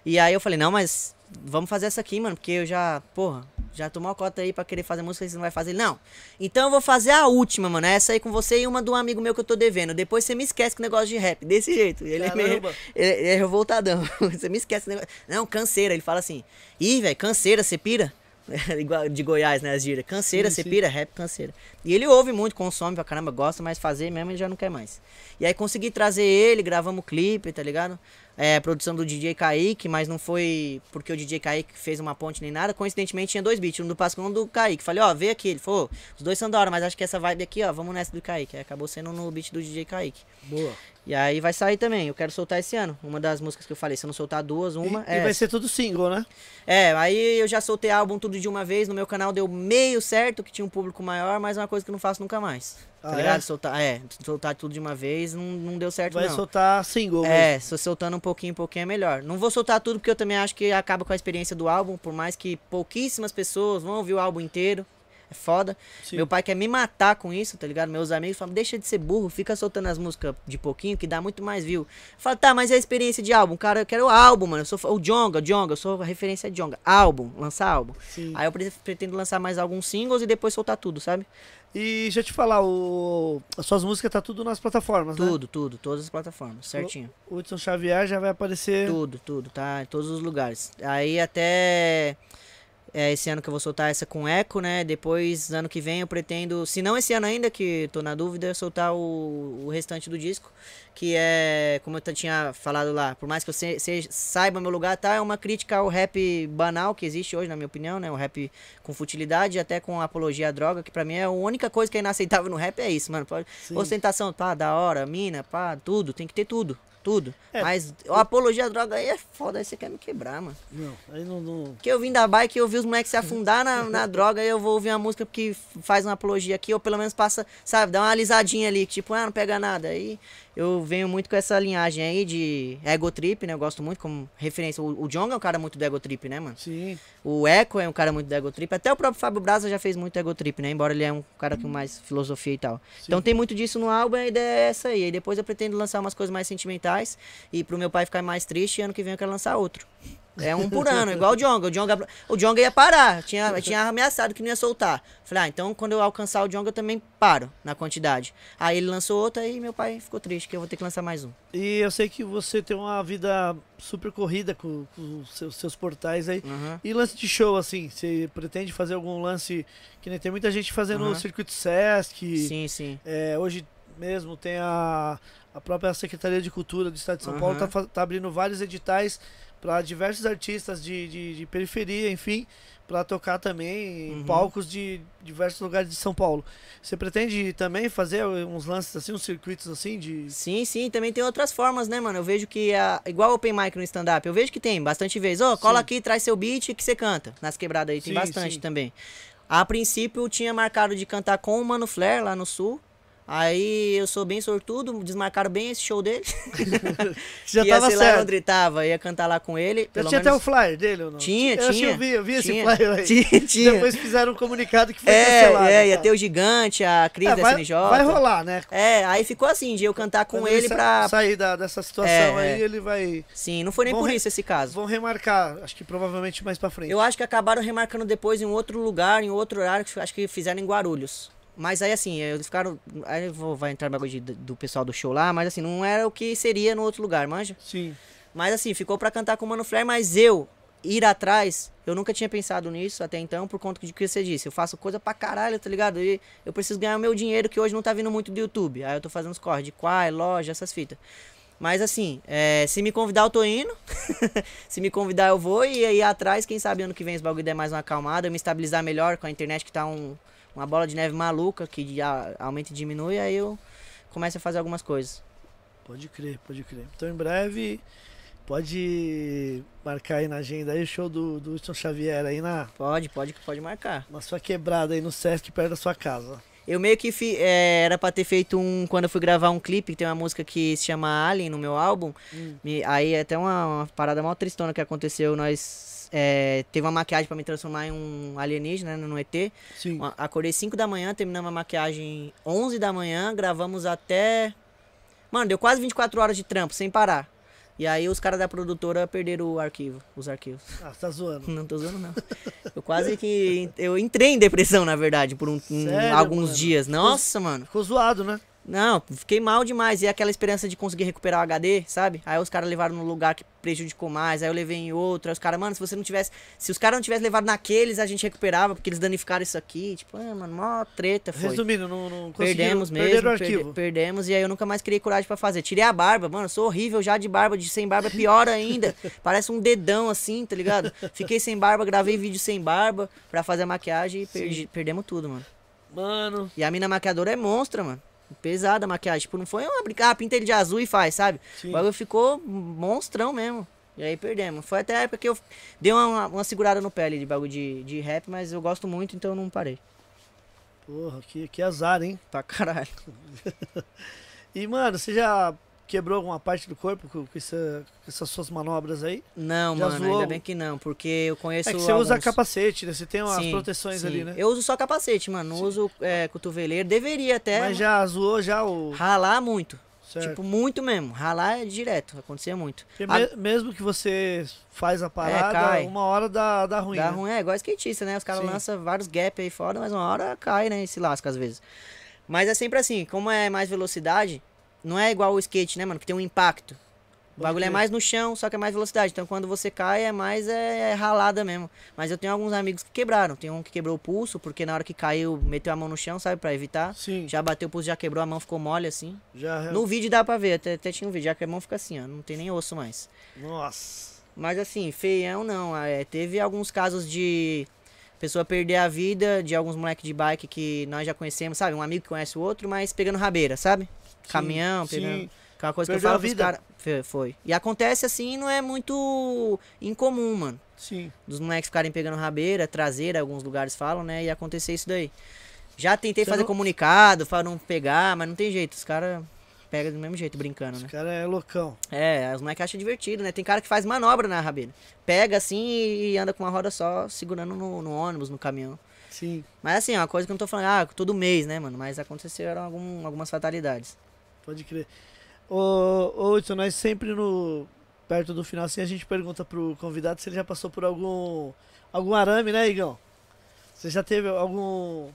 E aí eu falei, não, mas vamos fazer essa aqui, mano, porque eu já, porra, já tomou a cota aí pra querer fazer música e você não vai fazer. Não. Então eu vou fazer a última, mano. Essa aí com você e uma do amigo meu que eu tô devendo. Depois você me esquece com o negócio de rap. Desse jeito. Ele é meio. Caramba. Ele, é revoltadão. Você me esquece negócio. Não, canseira. Ele fala assim: Ih, velho, canseira, você pira? Igual de Goiás, né? As gírias. Canseira, você pira? Rap, canseira. E ele ouve muito, consome pra caramba, gosta, mas fazer mesmo ele já não quer mais. E aí consegui trazer ele, gravamos o clipe, tá ligado? É, produção do DJ Kaique, mas não foi porque o DJ Kaique fez uma ponte nem nada. Coincidentemente tinha dois beats, um do Pascal e um do Kaique. Falei, ó, vê aqui. Ele falou, os dois são da hora, mas acho que essa vibe aqui, ó, vamos nessa do Kaique. Aí acabou sendo no beat do DJ Kaique. Boa. E aí vai sair também. Eu quero soltar esse ano. Uma das músicas que eu falei. Se eu não soltar duas, uma e, é. e vai essa. ser tudo single, né? É, aí eu já soltei álbum tudo de uma vez. No meu canal deu meio certo, que tinha um público maior, mas é uma coisa que eu não faço nunca mais. Tá Ah, ligado? é? Soltar, é, soltar tudo de uma vez não, não deu certo, Vai não. soltar single mesmo. É, eu soltando um pouquinho, um pouquinho é melhor. Não vou soltar tudo porque eu também acho que acaba com a experiência do álbum, por mais que pouquíssimas pessoas vão ouvir o álbum inteiro. É foda. Sim. Meu pai quer me matar com isso, tá ligado? Meus amigos falam, deixa de ser burro, fica soltando as músicas de pouquinho que dá muito mais view. Eu falo, tá, mas é a experiência de álbum. Cara, eu quero o álbum, mano. Eu sou o Jonga, Jonga, eu sou a referência de Jonga. Álbum, lançar álbum. Sim. Aí eu pre- pretendo lançar mais alguns singles e depois soltar tudo, sabe? E deixa eu te falar, o... as suas músicas tá tudo nas plataformas, né? Tudo, tudo, todas as plataformas, certinho. O Hudson Xavier já vai aparecer. Tudo, tudo, tá? Em todos os lugares. Aí até é, esse ano que eu vou soltar essa com Eco, né? Depois, ano que vem, eu pretendo, se não esse ano ainda, que tô na dúvida, soltar o, o restante do disco. Que é, como eu tinha falado lá, por mais que eu se- se- saiba meu lugar, tá? É uma crítica ao rap banal que existe hoje, na minha opinião, né? O rap com futilidade, até com apologia à droga, que pra mim é a única coisa que é inaceitável no rap, é isso, mano. Pode, Sim. ostentação, pá, da hora, mina, pá, tudo, tem que ter tudo. Tudo. É. Mas a apologia à droga aí é foda, aí você quer me quebrar, mano. Não, aí não. não... Porque eu vim da bike e eu vi os moleques se afundar na, na droga, aí eu vou ouvir uma música que faz uma apologia aqui, ou pelo menos passa, sabe, dá uma alisadinha ali, que tipo, ah, não pega nada. Aí eu venho muito com essa linhagem aí de ego trip, né? Eu gosto muito como referência. O, o Jong é um cara muito do ego trip, né, mano? Sim. O Echo é um cara muito do ego trip. Até o próprio Fábio Braza já fez muito ego trip, né? Embora ele é um cara com mais filosofia e tal. Então tem muito disso no álbum, a ideia é essa aí. Aí depois eu pretendo lançar umas coisas mais sentimentais. E pro meu pai ficar mais triste, ano que vem eu quero lançar outro. É um por ano, igual o Jonga. O Jonga, o Jonga ia parar. Tinha, tinha ameaçado que não ia soltar. Falei, ah, então quando eu alcançar o Jonga eu também paro na quantidade. Aí ele lançou outra e meu pai ficou triste, que eu vou ter que lançar mais um. E eu sei que você tem uma vida super corrida com, com os seus, seus portais aí. Uhum. E lance de show, assim, você pretende fazer algum lance que nem tem muita gente fazendo Aham. o circuito Sesc. Sim, sim. É, hoje mesmo tem a, a própria Secretaria de Cultura do Estado de São Aham. Paulo tá, tá abrindo vários editais para diversos artistas de, de, de periferia, enfim, para tocar também em Uhum. palcos de diversos lugares de São Paulo. Você pretende também fazer uns lances assim, uns circuitos assim de Sim, sim, também tem outras formas, né, mano? Eu vejo que, a, igual Open Mic no stand-up, eu vejo que tem bastante vezes. Ô, cola Sim. aqui, traz seu beat que você canta. Nas quebradas aí tem Sim, bastante sim. também. A princípio, eu tinha marcado de cantar com o Mano Flair lá no Sul. Aí eu sou bem sortudo, desmarcaram bem esse show dele. já ia tava lá certo. onde ele tava, ia cantar lá com ele. Pelo tinha menos... até o flyer dele ou não? Tinha, eu, tinha. Eu vi, eu vi Tinha. esse flyer aí. Tinha, tinha. Depois fizeram um comunicado que foi É, cancelado. é, ia tá? ter o Gigante, a Cris É, da vai, SNJ. vai rolar, né? É, aí ficou assim, de eu cantar com Quando ele sa- pra. sair da, dessa situação É, aí, é. ele vai. Sim, não foi nem Vão por isso esse caso. Vão remarcar, acho que provavelmente mais pra frente. Eu acho que acabaram remarcando depois em outro lugar, em outro horário, acho que fizeram em Guarulhos. Mas aí assim, eles ficaram. Aí eu vou, vai entrar bagulho de- do pessoal do show lá, mas assim, não era o que seria no outro lugar, manja? Sim. Mas assim, ficou pra cantar com o Mano Flair, mas eu ir atrás, eu nunca tinha pensado nisso até então, por conta de que você disse. Eu faço coisa pra caralho, tá ligado? E eu preciso ganhar o meu dinheiro, que hoje não tá vindo muito do YouTube. Aí eu tô fazendo os corres de Quai, loja, essas fitas. Mas assim, é, se me convidar, eu tô indo. se me convidar, eu vou. E aí atrás, quem sabe ano que vem esse bagulho der mais uma acalmada, eu me estabilizar melhor com a internet que tá um, uma bola de neve maluca, que aumenta e diminui, aí eu começo a fazer algumas coisas. Pode crer, pode crer. Então em breve pode marcar aí na agenda aí o show do, do Wilson Xavier aí na, Pode, pode, pode marcar. na sua quebrada aí no Sesc, perto da sua casa. Eu meio que fi, é, era pra ter feito um. Quando eu fui gravar um clipe, que tem uma música que se chama Alien no meu álbum. Hum. me- aí é até uma, uma parada mal tristona que aconteceu. Nós é, teve uma maquiagem pra me transformar em um alienígena, né, no ET. Sim. Uma- Acordei 5 da manhã, terminamos a maquiagem 11 da manhã, gravamos até. Mano, deu quase 24 horas de trampo, sem parar. E aí os caras da produtora perderam o arquivo, os arquivos. Ah, você tá zoando. Não tô zoando, não. Eu quase que. Eu entrei em depressão, na verdade, por um, um- Sério, alguns mano? dias. Nossa, mano. Ficou zoado, né? Não, fiquei mal demais. E aquela esperança de conseguir recuperar o HD, sabe? Aí os caras levaram no lugar que prejudicou mais. Aí eu levei em outro. Aí os caras, mano, se você não tivesse. Se os caras não tivessem levado naqueles, a gente recuperava, porque eles danificaram isso aqui. Tipo, ah, mano, mó treta foi. Resumindo, não, não. Perdemos mesmo. Perderam o arquivo. perdemos e aí eu nunca mais criei coragem pra fazer. Tirei a barba, mano. eu Sou horrível já de barba, de sem barba é pior ainda. Parece um dedão assim, tá ligado? Fiquei sem barba, gravei vídeo sem barba pra fazer a maquiagem e perdi- perdemos tudo, mano. Mano, E a mina maquiadora é monstra, mano. Pesada a maquiagem. Tipo, não foi uma brincadeira, ah, pinta ele de azul e faz, sabe? Sim. O bagulho ficou monstrão mesmo. E aí perdemos. Foi até a época que eu dei uma, uma segurada no ali de bagulho de, de rap, mas eu gosto muito, então eu não parei. porra, que, que azar, hein? Pra caralho. E, mano, você já quebrou alguma parte do corpo com, essa- essas suas manobras aí? Não, Já mano, zoou? ainda bem que não, porque eu conheço É que você usa alguns- capacete, né? Você tem umas Sim, proteções sim. ali, né? Eu uso só capacete, mano. Não uso é, cotoveleiro. Deveria até. Mas já zoou já o. Ralar muito. Certo. Tipo, muito mesmo. Ralar é direto. Acontecia muito. A- me- mesmo que você faz a parada, cai. uma hora dá, dá ruim. Dá né? ruim, é igual skatista, né? Os caras Sim. lançam vários gaps aí fora, mas uma hora cai, né? E se lasca às vezes. Mas é sempre assim, como é mais velocidade, não é igual o skate, né, mano? Que tem um impacto. O bagulho é mais no chão, só que é mais velocidade. Então quando você cai é mais é, é ralada mesmo. Mas eu tenho alguns amigos que quebraram. Tem um que quebrou o pulso, porque na hora que caiu, meteu a mão no chão, sabe? Pra evitar. Sim, já. Já bateu o pulso, já quebrou, a mão ficou mole assim. já No vídeo dá pra ver, até, até tinha um vídeo, já que a mão fica assim, ó. Não tem nem osso mais. Nossa. Mas assim, feião não. É, teve alguns casos de pessoa perder a vida, de alguns moleques de bike que nós já conhecemos, sabe? Um amigo que conhece o outro, mas pegando rabeira, sabe? Caminhão, sim. pegando. Aquela coisa Perdeu que eu falo pros caras. Foi. E acontece assim, não é muito incomum, mano. Sim. Dos moleques ficarem pegando rabeira, traseira, alguns lugares falam, né? E acontecer isso daí. Já tentei Você fazer não- comunicado pra não pegar, mas não tem jeito. Os caras pegam do mesmo jeito, brincando, né? Esse cara é loucão. É, os moleques acham divertido, né? Tem cara que faz manobra na rabeira. Pega assim e anda com uma roda só, segurando no, no ônibus, no caminhão. Sim, Mas assim, é uma coisa que eu não tô falando, ah, todo mês, né, mano? Mas aconteceram algum, algumas fatalidades. Pode crer. Ô, ô Hudson, nós sempre no, perto do final, assim, a gente pergunta pro convidado se ele já passou por algum. algum arame, né, Igão? Você já teve algum.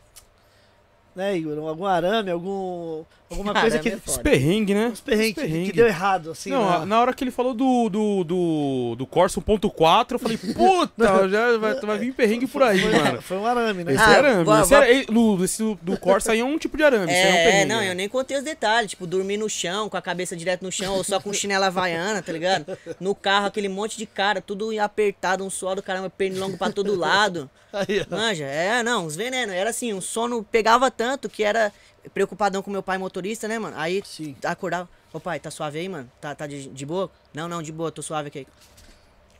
Né, Igor? Algum arame, algum. Alguma coisa Arame que. é. Os perrengues, né? Os perrengue. que deu errado, assim. não, né? na hora que ele falou do, do, do, do Corsa 1.4, eu falei, puta, já vai, vai vir perrengue por aí, foi, mano. Foi um arame, né? Esse Ah, é arame. vou- esse, vou- era, do, esse do, Corsa aí é um tipo de arame. aí é um É, perrengue. não, né? eu nem contei os detalhes, tipo, dormir no chão, com a cabeça direto no chão, ou só com chinela havaiana, tá ligado? No carro, aquele monte de cara, tudo apertado, um suor do caramba, pernilongo pra todo lado. Aí, ó. Manja, é, não, os venenos. Era assim, o sono pegava tanto que era preocupadão com meu pai motorista, né, mano? Aí Sim. acordava, ô pai, tá suave aí, mano? Tá, tá de, de boa? Não, não, de boa, tô suave aqui.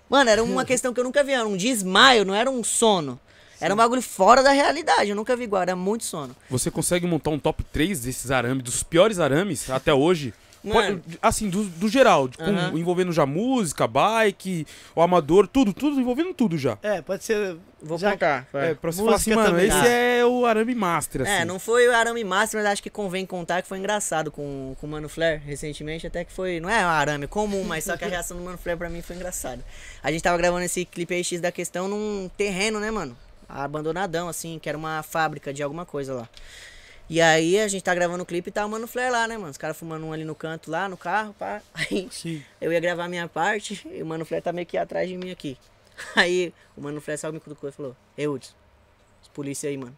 Mano, era uma questão que eu nunca vi, era um desmaio, não era um sono. Era um bagulho fora da realidade, eu nunca vi igual, era muito sono. Você consegue montar um top 3 desses arames, dos piores arames até hoje? Mano. Pode- assim, do, do geral, com- Aham. envolvendo já música, bike, o amador, tudo, tudo, envolvendo tudo já. É, pode ser. Vou Já- contar. vai. É, pra você Música falar assim, mano, também. esse Tá. é o arame master, assim. É, não foi o arame máximo, mas acho que convém contar que foi engraçado com, com o Mano Flair recentemente, até que foi, não é um arame comum, mas só que a reação do Mano Flair pra mim foi engraçada. A gente tava gravando esse clipe aí X da questão num terreno, né, mano? Abandonadão, assim, que era uma fábrica de alguma coisa lá. E aí a gente tá gravando o clipe e tá o Mano Flair lá, né, mano? Os caras fumando um ali no canto lá, no carro, pá. Aí Sim. eu ia gravar a minha parte e o Mano Flair tá meio que atrás de mim aqui. Aí o Mano Flair só me cutucou e falou: Ei, Hudson, os polícia aí, mano.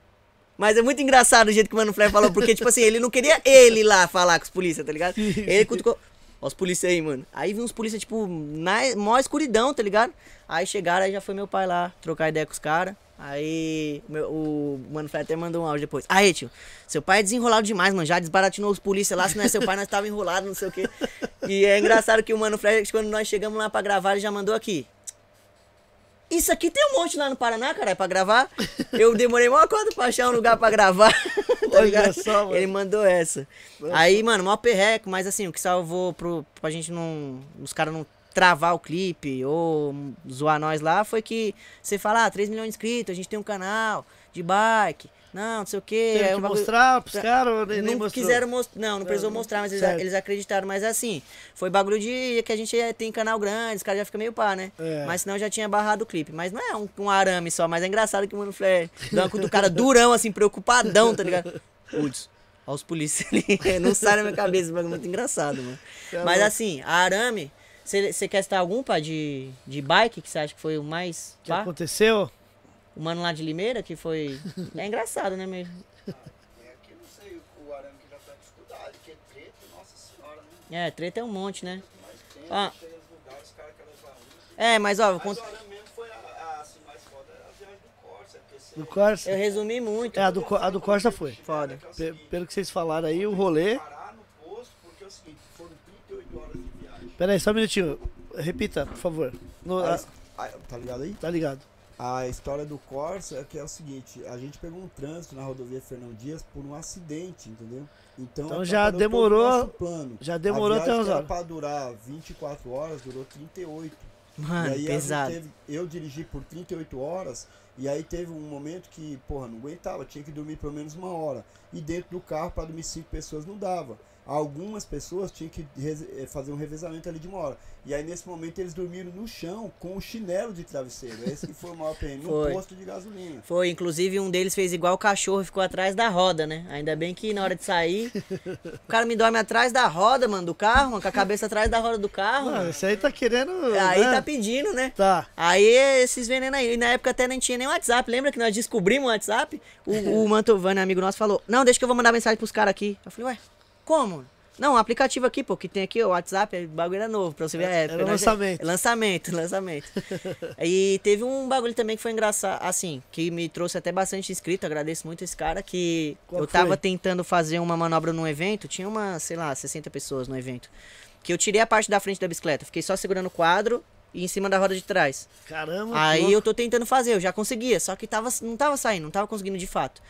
Mas é muito engraçado o jeito que o Mano Flair falou, porque, tipo assim, ele não queria ele lá falar com os polícia, tá ligado? Ele cutucou. Ó, os polícia aí, mano. Aí vi uns polícia, tipo, na maior escuridão, tá ligado? Aí chegaram, aí já foi meu pai lá, trocar ideia com os caras. Aí o meu- o Mano Flair até mandou um áudio depois. Aí, tio, seu pai é desenrolado demais, mano. Já desbaratinou os polícia lá, se não é seu pai, nós tava enrolado, não sei o quê. E é engraçado que o Mano Flair, quando nós chegamos lá pra gravar, ele já mandou aqui. Isso aqui tem um monte lá no Paraná, cara, pra gravar. Eu demorei uma cota pra achar um lugar pra gravar. tá Olha só, mano. Ele mandou essa. Aí, mano, mó perreco, mas assim, o que salvou pro, pra gente não. Os caras não travar o clipe ou zoar nós lá foi que você fala, ah, 3 milhões de inscritos, a gente tem um canal de bike. Não, não sei o quê. Teve aí que bagulho- mostrar pros caras nem, não quiseram mostrar. Não, não precisou Não, mostrar, mas eles, eles acreditaram. Mas assim, foi bagulho de que a gente é- tem canal grande, os caras já ficam meio pá, né? É. Mas senão já tinha barrado o clipe. Mas não é um, um arame só, mas é engraçado que o Mano Flair dá uma cutucada durão, assim, preocupadão, tá ligado? Putz, ó os polícias ali. não sai na minha cabeça, bagulho é muito engraçado, mano. Tá mas assim, a arame. Você quer citar algum, pá, de, de bike que você acha que foi o mais. que Pá? aconteceu? O mano lá de Limeira, que foi. É engraçado, né, mesmo? É que eu não sei o arame que já tá em dificuldade, que é preto, nossa senhora, né? É, treta é um monte, né? Mas tem, Ah. lugares, levar um. É, mas ó, Mas cont- o arame mesmo foi a, a mais foda, a viagem do Corsa, eu resumi muito. É, a do, a do Corsa foi. Foda. seguinte, pelo que vocês falaram aí, o rolê. parar no posto, porque é o seguinte, foram 38 horas de viagem. Pera aí, só um minutinho. Repita, por favor. No- A a- tá ligado aí? tá ligado. A história do Corsa é que é o seguinte, a gente pegou um trânsito na rodovia Fernão Dias por um acidente, entendeu? Então, Então já demorou- plano. já demorou até horas. pra durar 24 horas, durou 38. Mano, e aí pesado. teve- eu dirigi por 38 horas e aí teve um momento que, porra, não aguentava, tinha que dormir pelo menos uma hora. E dentro do carro para dormir cinco pessoas não dava. Algumas pessoas tinham que eh, fazer um revezamento ali de uma hora. E aí nesse momento eles dormiram no chão com o chinelo de travesseiro. Esse que foi o maior perrengue, no Foi. posto de gasolina. Foi, inclusive um deles fez igual o cachorro e ficou atrás da roda, né? Ainda bem que na hora de sair, o cara me dorme atrás da roda, mano, do carro, mano, com a cabeça atrás da roda do carro. Mano, mano. esse aí tá querendo. Aí né? tá pedindo, né? Tá. Aí esses venenos aí, e na época até nem tinha nem WhatsApp, lembra que nós descobrimos o WhatsApp? O, o Mantovani, amigo nosso, falou, não, deixa que eu vou mandar mensagem pros caras aqui. Eu falei, ué, como? Não, um aplicativo aqui, pô, que tem aqui, o WhatsApp, o bagulho era novo, pra você ver a época. Era né? lançamento. Lançamento, lançamento. e teve um bagulho também que foi engraçado, assim, que me trouxe até bastante inscrito, agradeço muito esse cara, que Qual eu que tava foi? tentando fazer uma manobra num evento, tinha uma, sei lá, 60 pessoas no evento. Que eu tirei a parte da frente da bicicleta, fiquei só segurando o quadro e em cima da roda de trás. Caramba. Aí eu tô tentando fazer, eu já conseguia, só que tava, não tava saindo, não tava conseguindo de fato.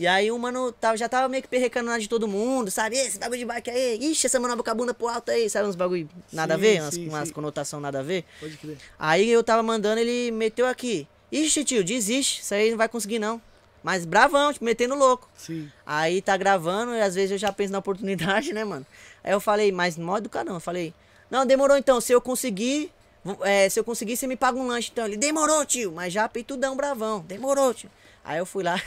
E aí o mano tava, já tava meio que perrecando de todo mundo, sabe? Esse bagulho de bike aí, ixi, essa manobra com a bunda pro alto aí, sabe? Uns bagulho nada a Sim, ver, umas, sim, umas sim. conotação nada a ver. Pode crer. Aí eu tava mandando, ele meteu aqui. Ixi, tio, desiste, isso aí não vai conseguir não. Mas bravão, tipo, metendo louco. Sim. Aí tá gravando e às vezes eu já penso na oportunidade, né, mano? Aí eu falei, mas não é educar não. Eu falei, Não, demorou então. Se eu conseguir, é, se eu conseguir, você me paga um lanche. Então ele, demorou, tio. Mas já peitudão bravão. Demorou, tio. Aí eu fui lá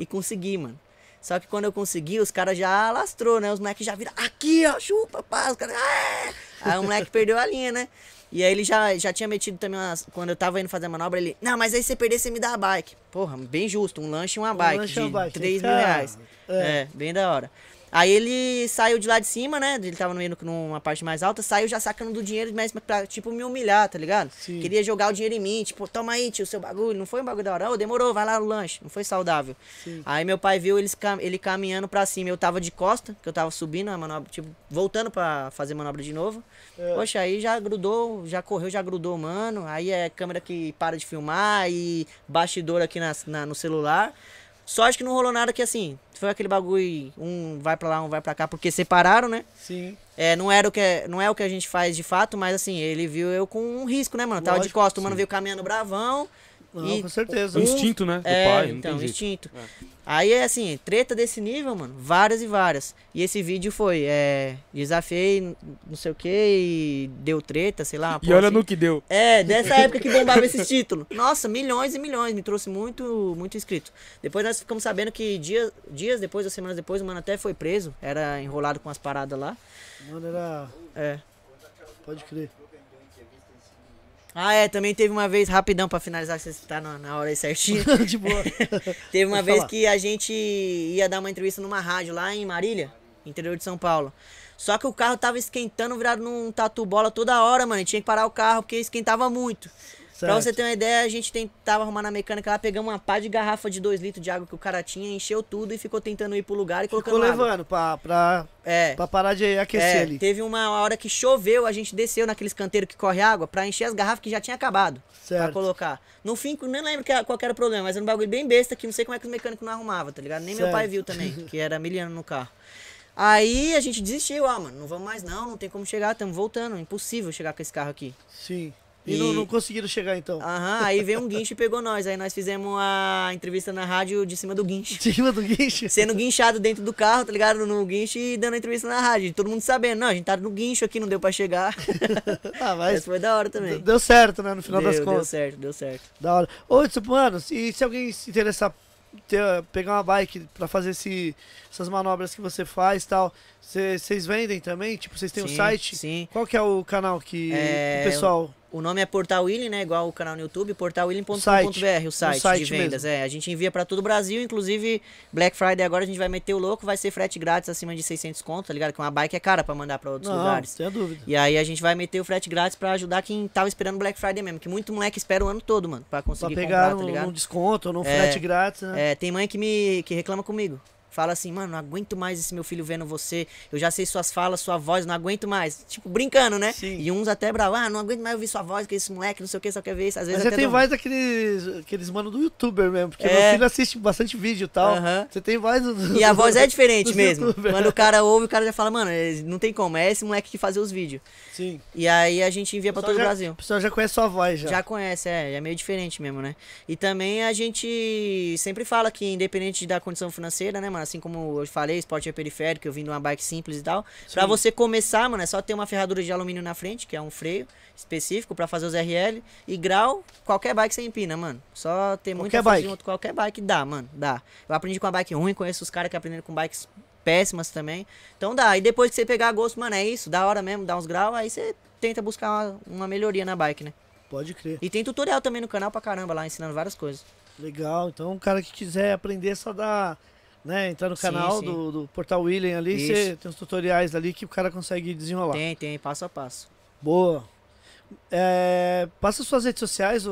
e consegui, mano. Só que quando eu consegui, os caras já lastrou, né? Os moleques já viram, aqui, ó, chupa, pá. Os caras, "Ah!" Aí o moleque perdeu a linha, né? E aí ele já, já tinha metido também umas. Quando eu tava indo fazer a manobra, ele. Não, mas aí você perder, você me dá a bike. Porra, bem justo, um lanche e uma bike. lanche de uma bike. 3 mil reais. é. É. bem da hora. Aí ele saiu de lá de cima, né? Ele tava no- indo numa parte mais alta, saiu já sacando do dinheiro, mas pra, tipo, me humilhar, tá ligado? Sim. Queria jogar o dinheiro em mim, tipo, toma aí, tio, o seu bagulho. Não foi um bagulho da hora. Ô, demorou, vai lá no lanche. Não foi saudável. Sim. Aí meu pai viu eles, ele caminhando pra cima. Eu tava de costa, que eu tava subindo a manobra, tipo, voltando pra fazer manobra de novo. É. Poxa, aí já grudou, já correu, já grudou, mano. Aí é câmera que para de filmar e bastidor aqui na, na- no celular. Sorte que não rolou nada que assim, foi aquele bagulho, um vai pra lá, um vai pra cá, porque separaram, né? Sim. É, não, era o que, não é o que a gente faz de fato, mas assim, ele viu eu com um risco, né, mano? Tava de costa, o mano veio caminhando bravão. Não, e com certeza. O instinto, né? Do é, pai, não então, tem jeito. instinto. Aí é assim, treta desse nível, mano, várias e várias. E esse vídeo foi, é, desafiei, não sei o que, e deu treta, sei lá. E porra olha assim. no que deu. É, dessa época que bombava esse título. Nossa, milhões e milhões, me trouxe muito, muito inscrito. Depois nós ficamos sabendo que dias, dias depois, ou semanas depois, o mano até foi preso, era enrolado com as paradas lá. Mano, era. É. Pode crer. Ah, é, também teve uma vez, rapidão pra finalizar, que você tá na, na hora aí certinho. de boa. Teve uma vez falar. que a gente ia dar uma entrevista numa rádio lá em Marília, interior de São Paulo. Só que o carro tava esquentando, virado num tatu bola toda hora, mano. Tinha que parar o carro porque esquentava muito. Pra Certo. você ter uma ideia, a gente tentava arrumar na mecânica lá, pegamos uma pá de garrafa de 2 litros de água que o cara tinha, encheu tudo e ficou tentando ir pro lugar e colocando Ficou água. levando pra, pra, É. pra parar de aquecer É, ali. teve uma hora que choveu, a gente desceu naqueles canteiros que corre água pra encher as garrafas que já tinha acabado. Pra Certo. colocar. No fim, nem lembro qual era o problema, mas era um bagulho bem besta que não sei como é que os mecânicos não arrumavam, tá ligado? Nem meu Certo. pai viu também, que era miliano no carro. Aí a gente desistiu, ah, mano, não vamos mais não, não tem como chegar, estamos voltando, impossível chegar com esse carro aqui. Sim. E, E- Não, não conseguiram chegar então. Aham, aí veio um guincho e pegou nós. Aí nós fizemos a entrevista na rádio de cima do guincho. Em cima do guincho. Sendo guinchado dentro do carro, tá ligado? No guincho e dando a entrevista na rádio. Todo mundo sabendo, não, a gente tá no guincho aqui, não deu pra chegar. Ah, Essa mas foi da hora também. deu certo, né? No final deu, das deu contas. certo, deu certo. Da hora. Ô, tipo, mano, e se alguém se interessar ter, pegar uma bike pra fazer esse, essas manobras que você faz e tal, vocês vendem também? Tipo, vocês têm um Sim, site? Sim. Qual que é o canal que É, o pessoal... O nome é Portal William, né? Igual o canal no YouTube, O portalwilliam.com.br, site. o site, O site de vendas. É, a gente envia pra todo o Brasil, inclusive Black Friday agora a gente vai meter o louco, vai ser frete grátis acima de 600 conto, tá ligado? Que uma bike é cara pra mandar pra outros Não, lugares. tenha dúvida. E aí a gente vai meter o frete grátis pra ajudar quem tava esperando Black Friday mesmo, que muito moleque espera o ano todo, mano, pra Pra conseguir pegar comprar, tá num, ligado? num desconto, num É, frete grátis, né? É, tem mãe que me que reclama comigo. Fala assim, mano, não aguento mais esse meu filho vendo você. Eu já sei suas falas, sua voz, não aguento mais. Tipo, brincando, né? Sim. E uns até bravos, ah, não aguento mais ouvir sua voz, que esse moleque, não sei o que, só quer ver isso. Às vezes Mas você tem dou- voz daqueles aqueles mano do youtuber mesmo, porque É. meu filho assiste bastante vídeo e tal. Você tem voz do, E a voz é diferente mesmo. youtubers. Quando o cara ouve, o cara já fala, mano, eh, não tem como, é esse moleque que fazia os vídeos. Sim. E aí a gente envia pra O todo o já- Brasil. O pessoal já conhece sua voz já. Já conhece, é, é meio diferente mesmo, né? E também a gente sempre fala que, independente da condição financeira, né, mano? Assim como eu falei, esporte é periférico, eu vim de uma bike simples e tal. Pra Sim. você começar, mano, é só ter uma ferradura de alumínio na frente, que é um freio específico pra fazer os RL. E grau, qualquer bike você empina, mano. Só ter muita Qualquer força bike. junto, qualquer bike dá, mano, dá. Eu aprendi com a bike ruim, conheço os caras que aprenderam com bikes péssimas também. Então dá. E depois que você pegar gosto, mano, é isso, da hora mesmo, dá uns graus, aí você tenta buscar uma, uma melhoria na bike, né? Pode crer. E tem tutorial também no canal pra caramba lá, ensinando várias coisas. Legal. Então, o cara que quiser aprender é só dar, né, entrar no Sim, canal sim. Do, do Portal William ali, você tem os tutoriais ali que o cara consegue desenrolar. Tem, tem, passo a passo. Boa. É, passa suas redes sociais,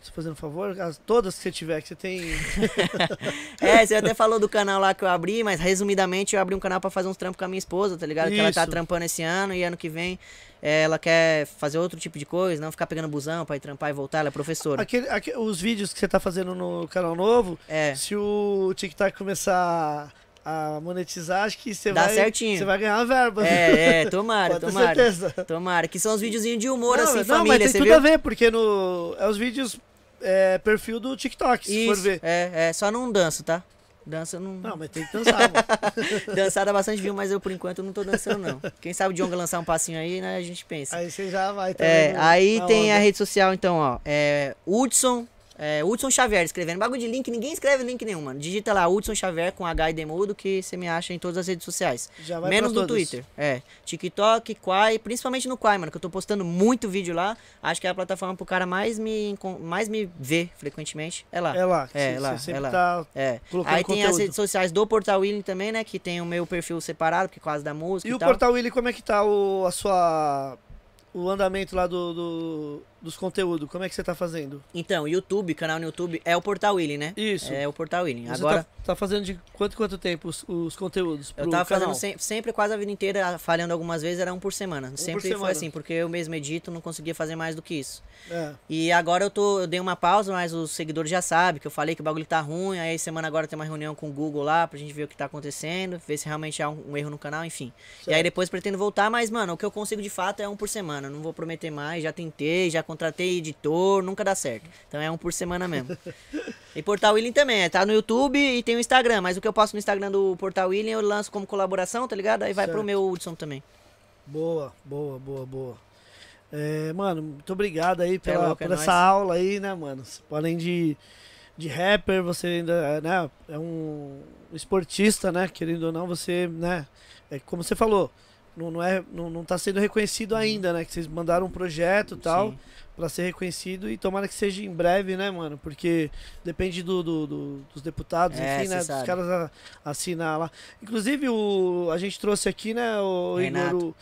te fazendo um favor, as, todas que você tiver, que você tem. É, você até falou do canal lá que eu abri, mas resumidamente eu abri um canal pra fazer uns trampos com a minha esposa, tá ligado? Que ela tá Isso. trampando esse ano e ano que vem eh, ela quer fazer outro tipo de coisa, não ficar pegando busão pra ir trampar e voltar, ela é professora. Aquele, aque- os vídeos que você tá fazendo no canal novo, É, se o TikTok começar a monetizar, acho que você vai. certinho. Você vai ganhar uma verba. é, é, tomara, tomara. certeza. Tomara, que são os videozinhos de humor, não, assim, não, família, mas tem tudo viu? a ver, porque no, é os vídeos é, perfil do TikTok, se for Isso, ver. é, é, só não danço, tá? Dança não. Não, mas tem que dançar, mano. Dançar dá bastante view, mas eu por enquanto não tô dançando, não. Quem sabe o Djonga lançar um passinho aí, né? A gente pensa. Aí você já vai também. É, no- aí tem a onda. rede social, então, ó. É Hudson. É, Hudson Xavier escrevendo. Bagulho de link, ninguém escreve link nenhum, mano. Digita lá Hudson Xavier com H e Demudo que você me acha em todas as redes sociais. Já vai Menos no. Twitter. É. TikTok, Quai, principalmente no Quai, mano, que eu tô postando muito vídeo lá. Acho que é a plataforma pro cara mais me, mais me ver frequentemente. É lá. É lá. que É, você- lá, é lá. tá. É. Aí tem as conteúdo. redes sociais do Portal Willing também, né? Que tem o meu perfil separado, por causa da música E e, o tal. Portal Willy, como é que tá o, a sua. O andamento lá do, do- dos conteúdos? Como é que você tá fazendo? Então, YouTube, canal no YouTube, é o Portal Willing, né? Isso. É o Portal Willing. Você Agora, tá, tá fazendo de quanto quanto tempo os, os conteúdos? eu tava canal? fazendo sem- sempre, quase a vida inteira, falhando algumas vezes, era um por semana. sempre semana. foi assim, porque eu mesmo edito, não conseguia fazer mais do que isso. É. E agora eu tô, eu dei uma pausa, mas os seguidores já sabem que eu falei que o bagulho tá ruim. Aí semana agora tem uma reunião com o Google lá pra gente ver o que tá acontecendo, ver se realmente há um, um erro no canal, enfim. E aí depois pretendo voltar, mas mano, o que eu consigo de fato é um por semana. Não vou prometer mais, já tentei, já contratei editor, nunca dá certo. Então é um por semana mesmo. e Portal Willing também, é, tá no YouTube e tem o Instagram, mas o que eu posto no Instagram do Portal Willing eu lanço como colaboração, tá ligado? Aí vai pro Certo. meu Hudson também. Boa, boa, boa, boa. É, mano, muito obrigado aí é pela, louco, é por essa nóis. aula aí, né, mano? Além de, de rapper, você ainda né, é um esportista, né? Querendo ou não, você, né? É como você falou, não, não, é, não, não tá sendo reconhecido ainda, né? Que vocês mandaram um projeto e tal. Sim. Pra ser reconhecido e tomara que seja em breve, né, mano? Porque depende do, do- do- dos deputados, É, enfim, né? Dos sabe. caras a- assinar lá. Inclusive, o, a gente trouxe aqui, né, o Renato. Igor. o-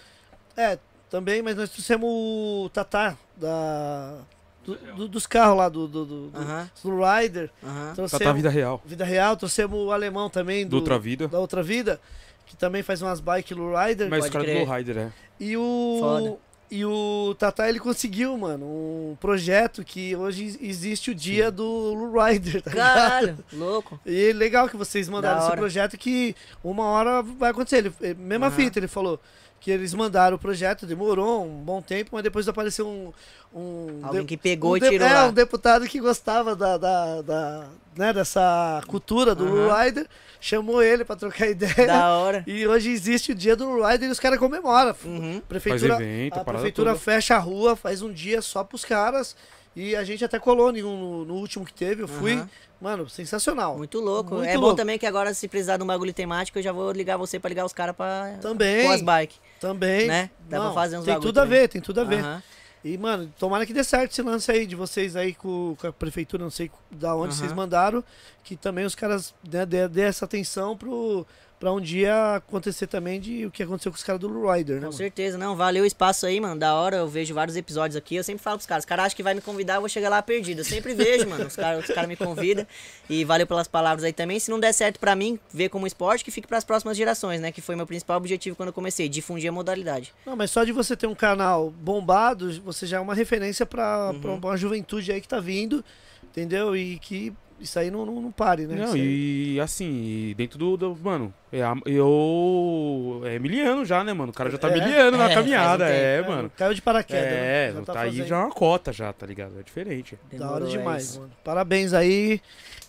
é, também, mas nós trouxemos o Tatá da, do- do- dos carros lá, do, do, do, Aham, do Rider. aham. Tá, Trouxemos tá vida real. Vida Real, trouxemos o alemão também Do do, outra vida. da outra vida, que também faz umas bikes Low Rider. Mas o cara do Lowrider, é. E o. Foda. E o Tata ele conseguiu, mano, um projeto que hoje existe o dia do Lou Rider, tá ligado? Caralho, louco. E legal que vocês mandaram Da esse hora. projeto que uma hora vai acontecer. Ele, mesma Aham. fita, ele falou que eles mandaram o projeto, demorou um bom tempo, mas depois apareceu um. um Alguém de- que pegou um e tirou é, lá. um deputado que gostava da, da, da- né, dessa cultura do Aham. Rider, chamou ele pra trocar ideia. Da hora. E hoje existe o dia do Rider e os caras comemoram. Uhum. Prefeitura, Faz evento, a prefeitura toda. fecha a rua, faz um dia só pros caras. E a gente até colou no, no último que teve, eu fui. Aham. Mano, sensacional. Muito louco. Muito é louco. bom também que agora, se precisar de um bagulho temático, eu já vou ligar você pra ligar os caras pra. Também. Com as bikes. Também. Né? Dá pra fazer uns Tem tudo a também. ver, tem tudo a ver. Aham. E, mano, tomara que dê certo esse lance aí de vocês aí com, com a prefeitura, não sei da onde Aham. vocês mandaram, que também os caras né, dê, dê essa atenção pro, pra um dia acontecer também de o que aconteceu com os caras do Rider, né? Com mano? certeza, não. Valeu o espaço aí, mano. Da hora, eu vejo vários episódios aqui. Eu sempre falo pros caras, os caras acham que vai me convidar, eu vou chegar lá perdido. Eu sempre vejo, mano. Os caras cara me convidam. E valeu pelas palavras aí também. Se não der certo pra mim, ver como esporte, que fique pras próximas gerações, né? Que foi meu principal objetivo quando eu comecei, difundir a modalidade. Não, mas só de você ter um canal bombado, você já é uma referência pra, Uhum. pra uma juventude aí que tá vindo, entendeu? E que isso aí não, não, não pare, né? Não, e assim, dentro do, do- Mano, é, eu. É miliano já, né, mano? O cara já tá É. miliano É, na faz um caminhada, tempo. é, É, mano. Caiu de paraquedas, É, né? tá, aí já é uma cota já, tá ligado? É diferente. Da hora Demorou, é demais, mano. Parabéns aí.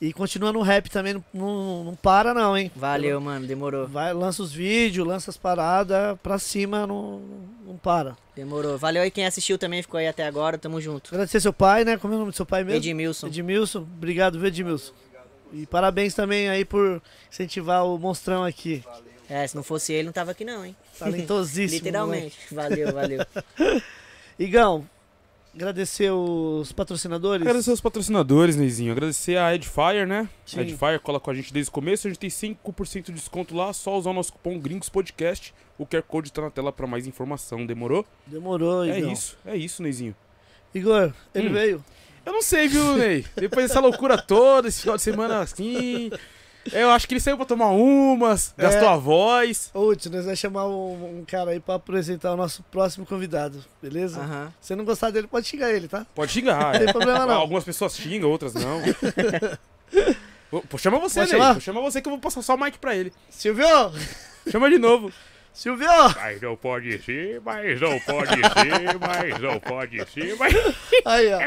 E continua no rap também, não, não, não para não, hein? Valeu, mano. Demorou. Vai, lança os vídeos, lança as paradas, pra cima, não, não para. Demorou. Valeu aí quem assistiu também, ficou aí até agora. Tamo junto. Agradecer seu pai, né? Como é o nome do seu pai mesmo? Edmilson. Edmilson. Obrigado, viu, Edmilson? E parabéns também aí por incentivar o monstrão aqui. É, se não fosse ele, não tava aqui não, hein? Talentosíssimo. Literalmente. Valeu, valeu. Igão, agradecer os patrocinadores. Agradecer os patrocinadores, Neizinho. Agradecer a Edifier, né? Sim. A Edifier cola com a gente desde o começo. A gente tem 5% de desconto lá. Só usar o nosso cupom Gringos Podcast. O QR Code tá na tela pra mais informação. Demorou? Demorou, É Igão. isso, é isso, Neizinho. Igor, ele Hum. veio. Eu não sei, viu, Ney? Depois dessa loucura toda, esse final de semana assim. Eu acho que ele saiu pra tomar umas, É. gastou a voz. Ô, Tio, nós vamos chamar um, um cara aí pra apresentar o nosso próximo convidado, beleza? Aham. Se você não gostar dele, pode xingar ele, tá? Pode xingar. Não tem é. problema não. Algumas pessoas xingam, outras não. Pô, chama você? Pô, Chama você que eu vou passar só o mic pra ele. Silvio! Chama de novo. Silvio! Mas não pode ser, mas não pode ser, mas não pode ser, mas... Aí, ó.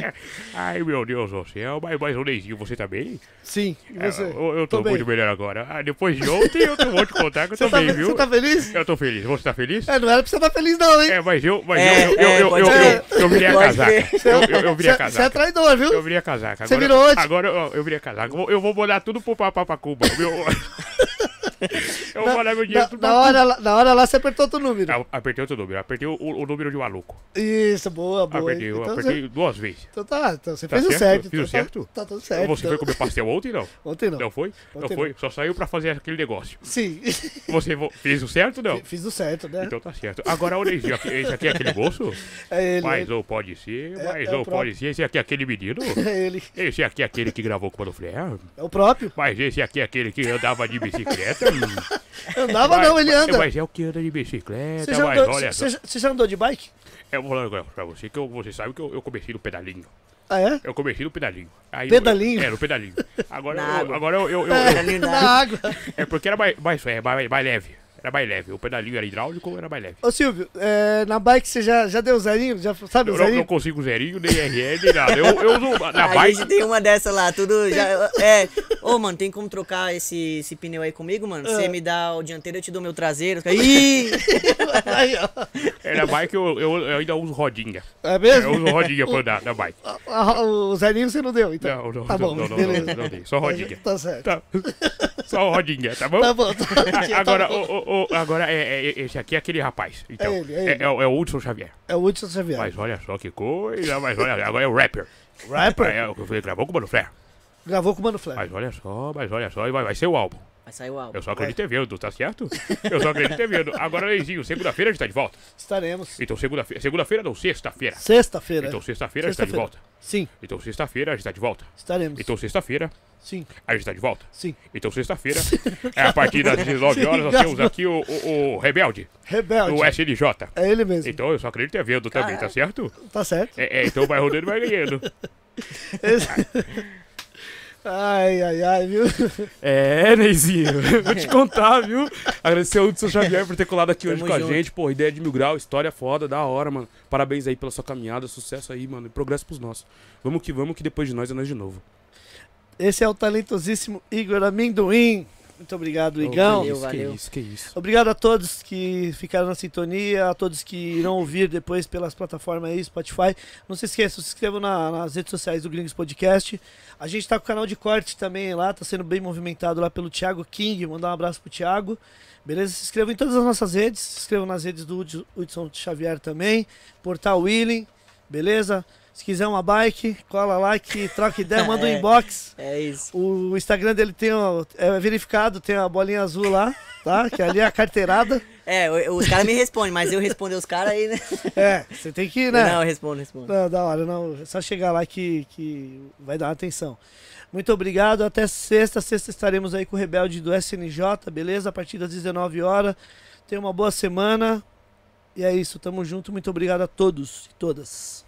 Ai, meu Deus do céu, mas, mas o Neizinho, você tá bem? Sim, e É, você? eu, eu tô, Tô muito melhor agora. Ah, depois de ontem eu vou te contar que eu Você tô tá, bem, fe- viu? você tá feliz? Eu tô feliz. Você tá feliz? É, não era pra você estar feliz não, hein? É, mas eu, mas É, eu, eu, é, eu, eu, eu, eu, eu virei a Pode casaca. Eu, eu, eu virei a Você você é casaca. traidor, viu? Eu virei a casaca. Você Agora, virou onde? Agora eu, eu virei a casaca. Eu vou- mandar tudo pro Papacuba. Meu... eu vou mandar meu dinheiro Na, tudo na hora, lá- na hora lá você apertou outro número. Ah, Apertei outro número. Apertei o, o número de maluco. Isso, boa, boa. Apertei, eu então, apertei você, duas vezes. então tá, então você Tá fez o certo? certo. Fiz então o tá- certo? Tá, tudo certo. Você então. foi comer pastel ontem, não? Ontem não. Não foi? Não Ontem foi? Só saiu pra fazer aquele negócio. Sim, Você vo- fez o certo, não? fiz o certo, né? Então tá certo. Agora, olha esse esse aqui é aquele moço? é ele. Mas não pode ser, É- mas é o não próprio. pode ser. Esse aqui é aquele menino? É ele. Esse aqui é aquele que gravou com o Mano Flair? É o próprio. Mas esse aqui é aquele que andava de bicicleta? Andava Mas- não, ele anda. Mas é o que anda de bicicleta, Você já, mas andou, olha você, já- você já andou de bike? Eu vou falar negócio pra você, que eu- você sabe que eu, eu comecei no pedalinho. Ah, é? Eu comecei no pedalinho. Aí eu- Pedalinho? é, no pedalinho. Agora, Na eu, água. agora eu, eu, eu- É, eu- Na água. É porque era mais, mais, é, mais, mais leve. Era mais leve. O pedalinho era hidráulico, era mais leve. Ô Silvio, é, na bike você já, já deu zerinho? Já sabe o Eu não, não zerinho? consigo zerinho, nem RL, nem nada. Eu, eu uso na a bike. gente tem uma dessa lá, tudo já. É. Ô, mano, tem como trocar esse, esse pneu aí comigo, mano? Você Ah. me dá o dianteiro, eu te dou meu traseiro. Ih! Aí, ó. É, na bike eu, eu, eu ainda uso rodinha. É Eu mesmo? uso rodinha pra andar na bike. Ah, O zerinho você não deu, então. Não, não, Tá não, bom, não, não, beleza. não, não dei. Só rodinha. Tá certo. Tá. Só rodinha, tá bom? Tá bom. Tá, tá Agora, bom. o, o- agora é, é- esse aqui é aquele rapaz. Então, É ele, é é, ele. é o- é o Hudson Xavier. É o Hudson Xavier. Mas olha só que coisa, mas olha, agora é o rapper. Rapper? É, o que ele gravou com o Mano Flair. Gravou com o Mano Flair. Mas olha só, mas olha só, e vai, vai ser o álbum. Vai sair o álbum. Eu só acredito em vendo, tá certo? Eu só acredito em vendo. Agora, Leizinho, segunda-feira a gente tá de volta. Estaremos. Então, segunda-feira. Segunda-feira não, sexta-feira. Sexta-feira. Então, sexta-feira a gente tá de volta. Sim, Então, sexta-feira a gente tá de volta. estaremos. Então, sexta-feira Sim, a gente tá de volta. sim. Então, sexta-feira, é a partir das 19 horas, nós temos aqui o, o, o Rebelde, Rebelde. o SNJ. É ele mesmo. Então, eu só acredito em vendo também, tá certo? Tá certo. É, é, então vai rodando e vai ganhando. Esse- Ai, ai, ai, viu? É, Neizinho, vou te contar, viu? Agradecer ao Hudson Xavier por ter colado aqui hoje Tamo com a junto. gente. Pô, ideia de mil grau, história foda, da hora, mano. Parabéns aí pela sua caminhada, sucesso aí, mano. E progresso pros nossos. Vamos que vamos, que depois de nós é nós de novo. Esse é o talentosíssimo Igor Amendoim. Muito obrigado, Igão. valeu, que valeu. isso, que isso. Obrigado a todos que ficaram na sintonia, a todos que irão ouvir depois pelas plataformas aí, Spotify. Não se esqueçam, se inscrevam na- nas redes sociais do Gringos Podcast. A gente tá com o canal de corte também lá, tá sendo bem movimentado lá pelo Thiago King. Mandar um abraço pro Thiago. Beleza? Se inscrevam em todas as nossas redes. Se inscrevam nas redes do Hud- Hudson Xavier também. Portal Willing. Beleza? Se quiser uma bike, cola lá que troca ideia, manda um É. inbox. É isso. O Instagram dele tem ó, é verificado, tem a bolinha azul lá, tá? Que ali é a carteirada. É, os caras me respondem, mas eu responder os caras aí, né? É, você tem que, né? Não, eu respondo, respondo. Não, da hora, não. É só chegar lá que, que vai dar atenção. Muito obrigado. Até sexta. Sexta estaremos aí com o Rebelde do SNJ, beleza? A partir das 19 horas. Tenha uma boa semana. E é isso, tamo junto. Muito obrigado a todos e todas.